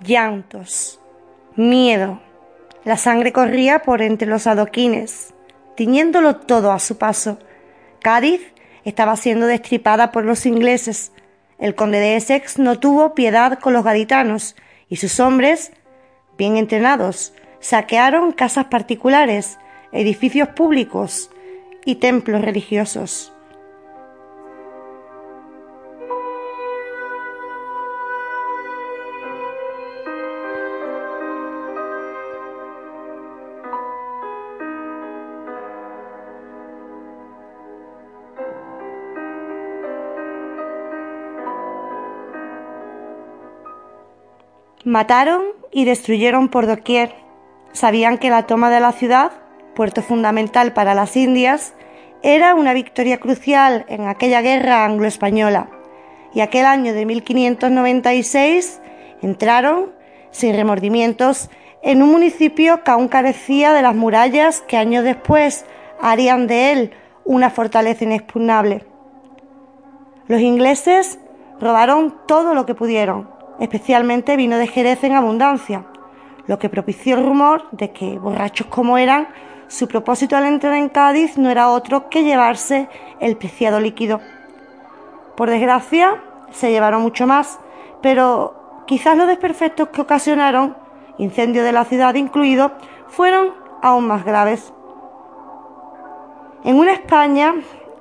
llantos, miedo. La sangre corría por entre los adoquines, tiñéndolo todo a su paso. Cádiz estaba siendo destripada por los ingleses. El conde de Essex no tuvo piedad con los gaditanos y sus hombres, bien entrenados, saquearon casas particulares, edificios públicos y templos religiosos. Mataron y destruyeron por doquier. Sabían que la toma de la ciudad, puerto fundamental para las Indias, era una victoria crucial en aquella guerra anglo-española. Y aquel año de 1596 entraron, sin remordimientos, en un municipio que aún carecía de las murallas que años después harían de él una fortaleza inexpugnable. Los ingleses robaron todo lo que pudieron, especialmente vino de Jerez en abundancia, lo que propició el rumor de que, borrachos como eran, su propósito al entrar en Cádiz no era otro que llevarse el preciado líquido. Por desgracia, se llevaron mucho más, pero quizás los desperfectos que ocasionaron, incendio de la ciudad incluido, fueron aún más graves. En una España,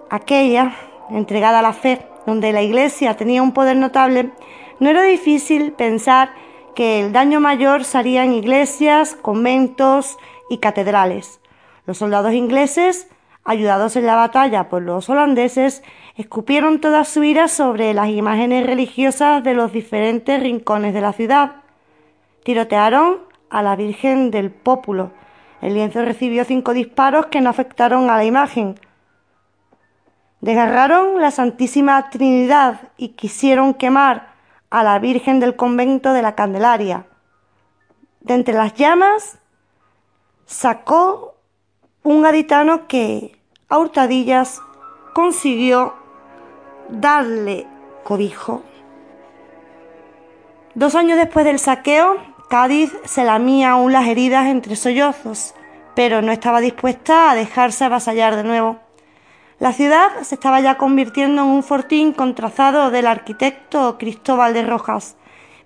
aquella, entregada a la fe, donde la Iglesia tenía un poder notable, no era difícil pensar que el daño mayor sería en iglesias, conventos y catedrales. Los soldados ingleses, ayudados en la batalla por los holandeses, escupieron toda su ira sobre las imágenes religiosas de los diferentes rincones de la ciudad. Tirotearon a la Virgen del Pópulo. El lienzo recibió cinco disparos que no afectaron a la imagen. Desgarraron la Santísima Trinidad y quisieron quemar a la Virgen del convento de la Candelaria. De entre las llamas sacó un gaditano que a hurtadillas consiguió darle cobijo. Dos años después del saqueo, Cádiz se lamía aún las heridas entre sollozos, pero no estaba dispuesta a dejarse avasallar de nuevo. La ciudad se estaba ya convirtiendo en un fortín contrazado del arquitecto Cristóbal de Rojas.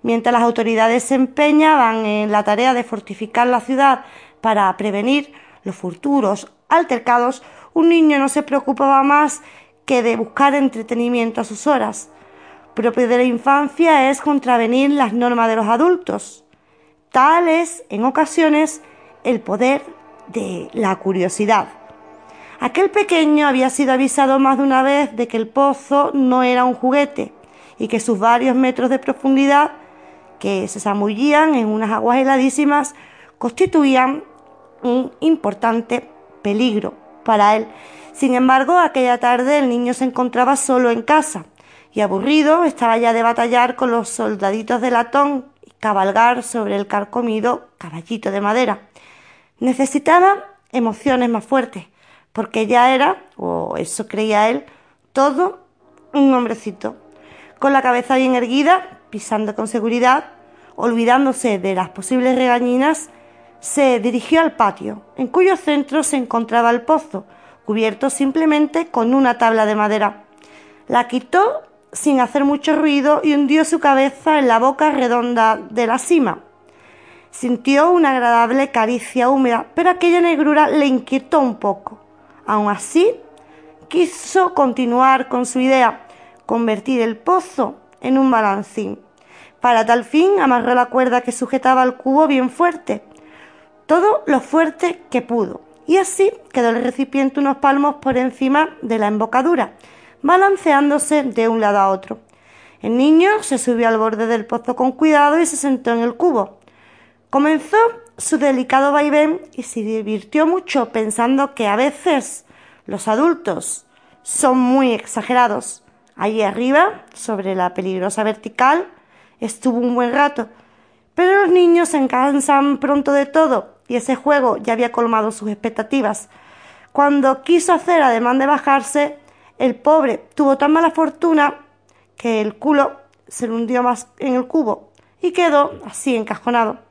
Mientras las autoridades se empeñaban en la tarea de fortificar la ciudad para prevenir los futuros altercados, un niño no se preocupaba más que de buscar entretenimiento a sus horas. Propio de la infancia es contravenir las normas de los adultos. Tal es, en ocasiones, el poder de la curiosidad. Aquel pequeño había sido avisado más de una vez de que el pozo no era un juguete y que sus varios metros de profundidad, que se zamullían en unas aguas heladísimas, constituían un importante peligro para él. Sin embargo, aquella tarde el niño se encontraba solo en casa y aburrido estaba ya de batallar con los soldaditos de latón y cabalgar sobre el carcomido caballito de madera. Necesitaba emociones más fuertes porque ya era, o eso creía él, todo un hombrecito, con la cabeza bien erguida, pisando con seguridad, olvidándose de las posibles regañinas, se dirigió al patio, en cuyo centro se encontraba el pozo, cubierto simplemente con una tabla de madera. La quitó sin hacer mucho ruido y hundió su cabeza en la boca redonda de la cima. Sintió una agradable caricia húmeda, pero aquella negrura le inquietó un poco. Aun así, quiso continuar con su idea, convertir el pozo en un balancín. Para tal fin amarró la cuerda que sujetaba al cubo bien fuerte, todo lo fuerte que pudo, y así quedó el recipiente unos palmos por encima de la embocadura, balanceándose de un lado a otro. El niño se subió al borde del pozo con cuidado y se sentó en el cubo. Comenzó su delicado vaivén y se divirtió mucho pensando que a veces los adultos son muy exagerados. Allí arriba, sobre la peligrosa vertical, estuvo un buen rato, pero los niños se cansan pronto de todo y ese juego ya había colmado sus expectativas. Cuando quiso hacer ademán de bajarse, el pobre tuvo tan mala fortuna que el culo se le hundió más en el cubo y quedó así encajonado.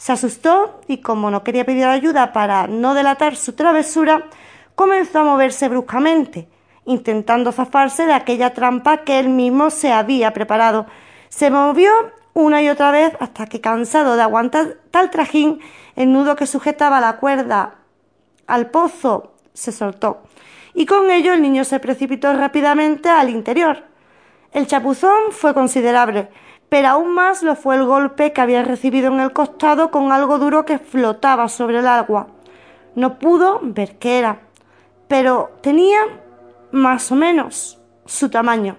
Se asustó y como no quería pedir ayuda para no delatar su travesura, comenzó a moverse bruscamente, intentando zafarse de aquella trampa que él mismo se había preparado. Se movió una y otra vez hasta que, cansado de aguantar tal trajín, el nudo que sujetaba la cuerda al pozo se soltó, y con ello el niño se precipitó rápidamente al interior. El chapuzón fue considerable, pero aún más lo fue el golpe que había recibido en el costado con algo duro que flotaba sobre el agua. No pudo ver qué era, pero tenía más o menos su tamaño.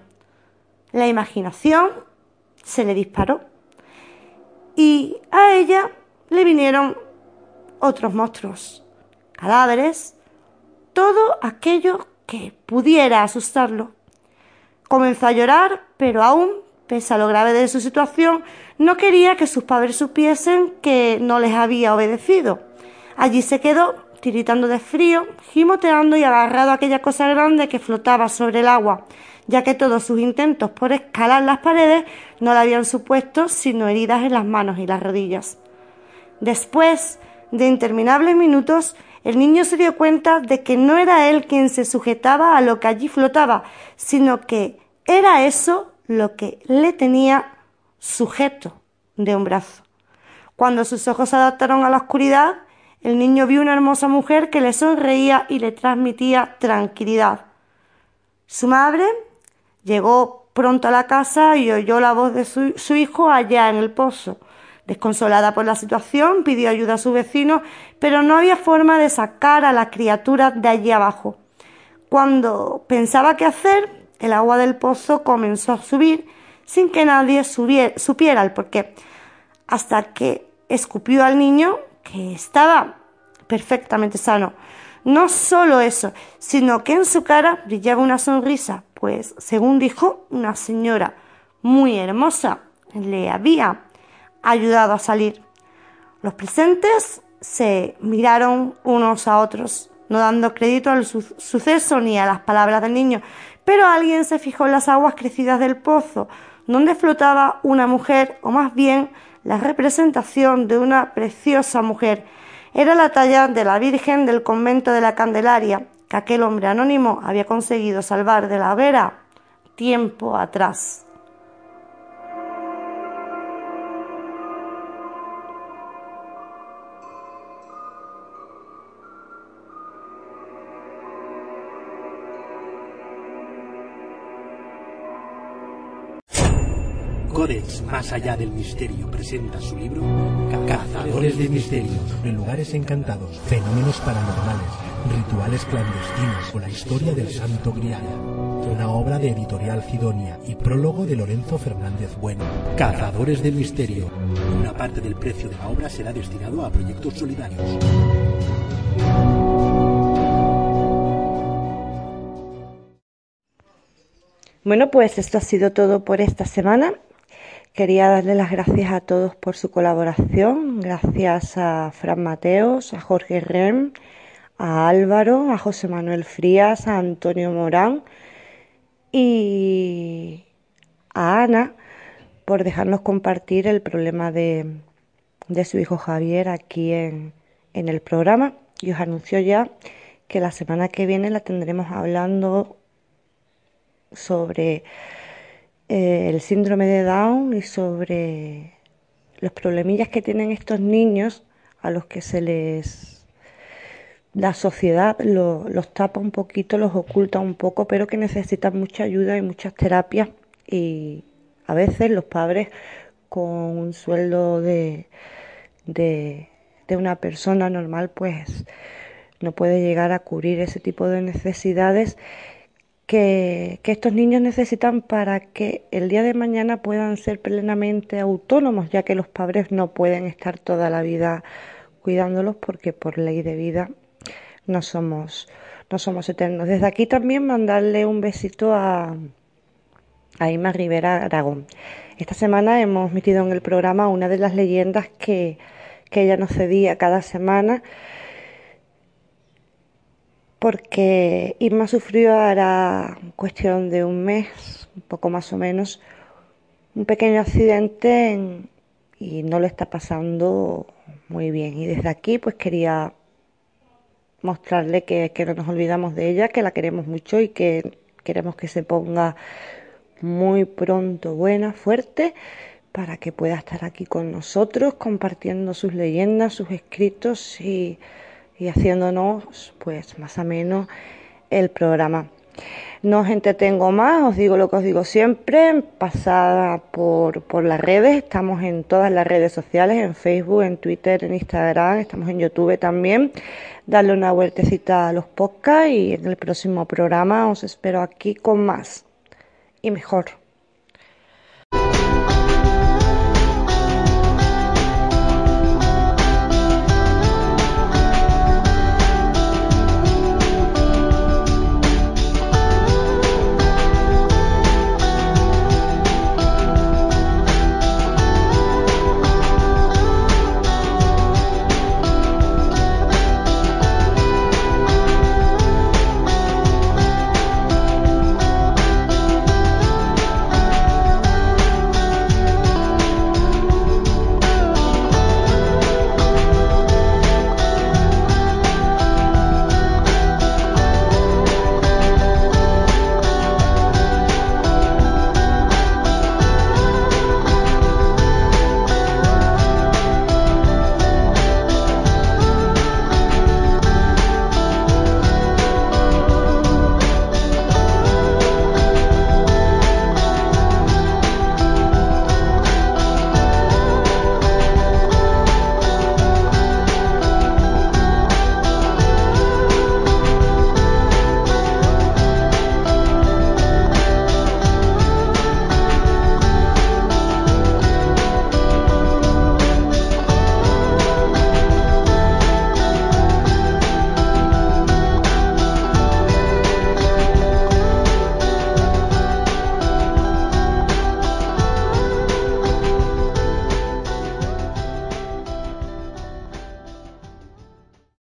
La imaginación se le disparó. y a ella le vinieron otros monstruos, cadáveres, todo aquello que pudiera asustarlo. Comenzó a llorar, pero aún, pese a lo grave de su situación, no quería que sus padres supiesen que no les había obedecido. Allí se quedó, tiritando de frío, gimoteando y agarrado a aquella cosa grande que flotaba sobre el agua, ya que todos sus intentos por escalar las paredes no le habían supuesto sino heridas en las manos y las rodillas. Después de interminables minutos, el niño se dio cuenta de que no era él quien se sujetaba a lo que allí flotaba, sino que era eso lo que le tenía sujeto de un brazo. Cuando sus ojos se adaptaron a la oscuridad, el niño vio una hermosa mujer que le sonreía y le transmitía tranquilidad. Su madre llegó pronto a la casa y oyó la voz de su, hijo allá en el pozo. Desconsolada por la situación, pidió ayuda a su vecino, pero no había forma de sacar a la criatura de allí abajo. Cuando pensaba qué hacer, el agua del pozo comenzó a subir sin que nadie supiera el porqué, hasta que escupió al niño, que estaba perfectamente sano. No solo eso, sino que en su cara brillaba una sonrisa, pues, según dijo una señora muy hermosa, le había ayudado a salir. Los presentes se miraron unos a otros, no dando crédito al suceso ni a las palabras del niño, pero alguien se fijó en las aguas crecidas del pozo, donde flotaba una mujer, o más bien la representación de una preciosa mujer. Era la talla de la Virgen del convento de la Candelaria, que aquel hombre anónimo había conseguido salvar de la hoguera tiempo atrás. Más allá del misterio presenta su libro Cazadores de misterios, de lugares encantados, fenómenos paranormales, rituales clandestinos o la historia del Santo Grial. Una obra de Editorial Sidonia y prólogo de Lorenzo Fernández Bueno. Cazadores del misterio. Una parte del precio de la obra será destinado a proyectos solidarios. Bueno, pues esto ha sido todo por esta semana. Quería darle las gracias a todos por su colaboración. Gracias a Fran Mateos, a Jorge Rem, a Álvaro, a José Manuel Frías, a Antonio Morán y a Ana por dejarnos compartir el problema de, de su hijo Javier aquí en, en el programa. Y os anuncio ya que la semana que viene la tendremos hablando sobre eh, el síndrome de Down y sobre los problemillas que tienen estos niños a los que se les la sociedad los tapa un poquito, los oculta un poco, pero que necesitan mucha ayuda y muchas terapias. Y a veces los padres con un sueldo de, de, de una persona normal pues no puede llegar a cubrir ese tipo de necesidades que, estos niños necesitan para que el día de mañana puedan ser plenamente autónomos, ya que los padres no pueden estar toda la vida cuidándolos porque por ley de vida no somos, no somos eternos. Desde aquí también mandarle un besito a, a Ima Rivera Aragón. Esta semana hemos metido en el programa una de las leyendas que, que ella nos cedía cada semana porque Irma sufrió ahora cuestión de un mes, un poco más o menos, un pequeño accidente y no lo está pasando muy bien. Y desde aquí pues quería mostrarle que, que no nos olvidamos de ella, que la queremos mucho y que queremos que se ponga muy pronto buena, fuerte, para que pueda estar aquí con nosotros compartiendo sus leyendas, sus escritos y y haciéndonos pues más o menos el programa. No os entretengo más, os digo lo que os digo siempre, pasada por, por las redes, estamos en todas las redes sociales, en Facebook, en Twitter, en Instagram, estamos en YouTube también. Darle una vueltecita a los podcasts y en el próximo programa os espero aquí con más y mejor.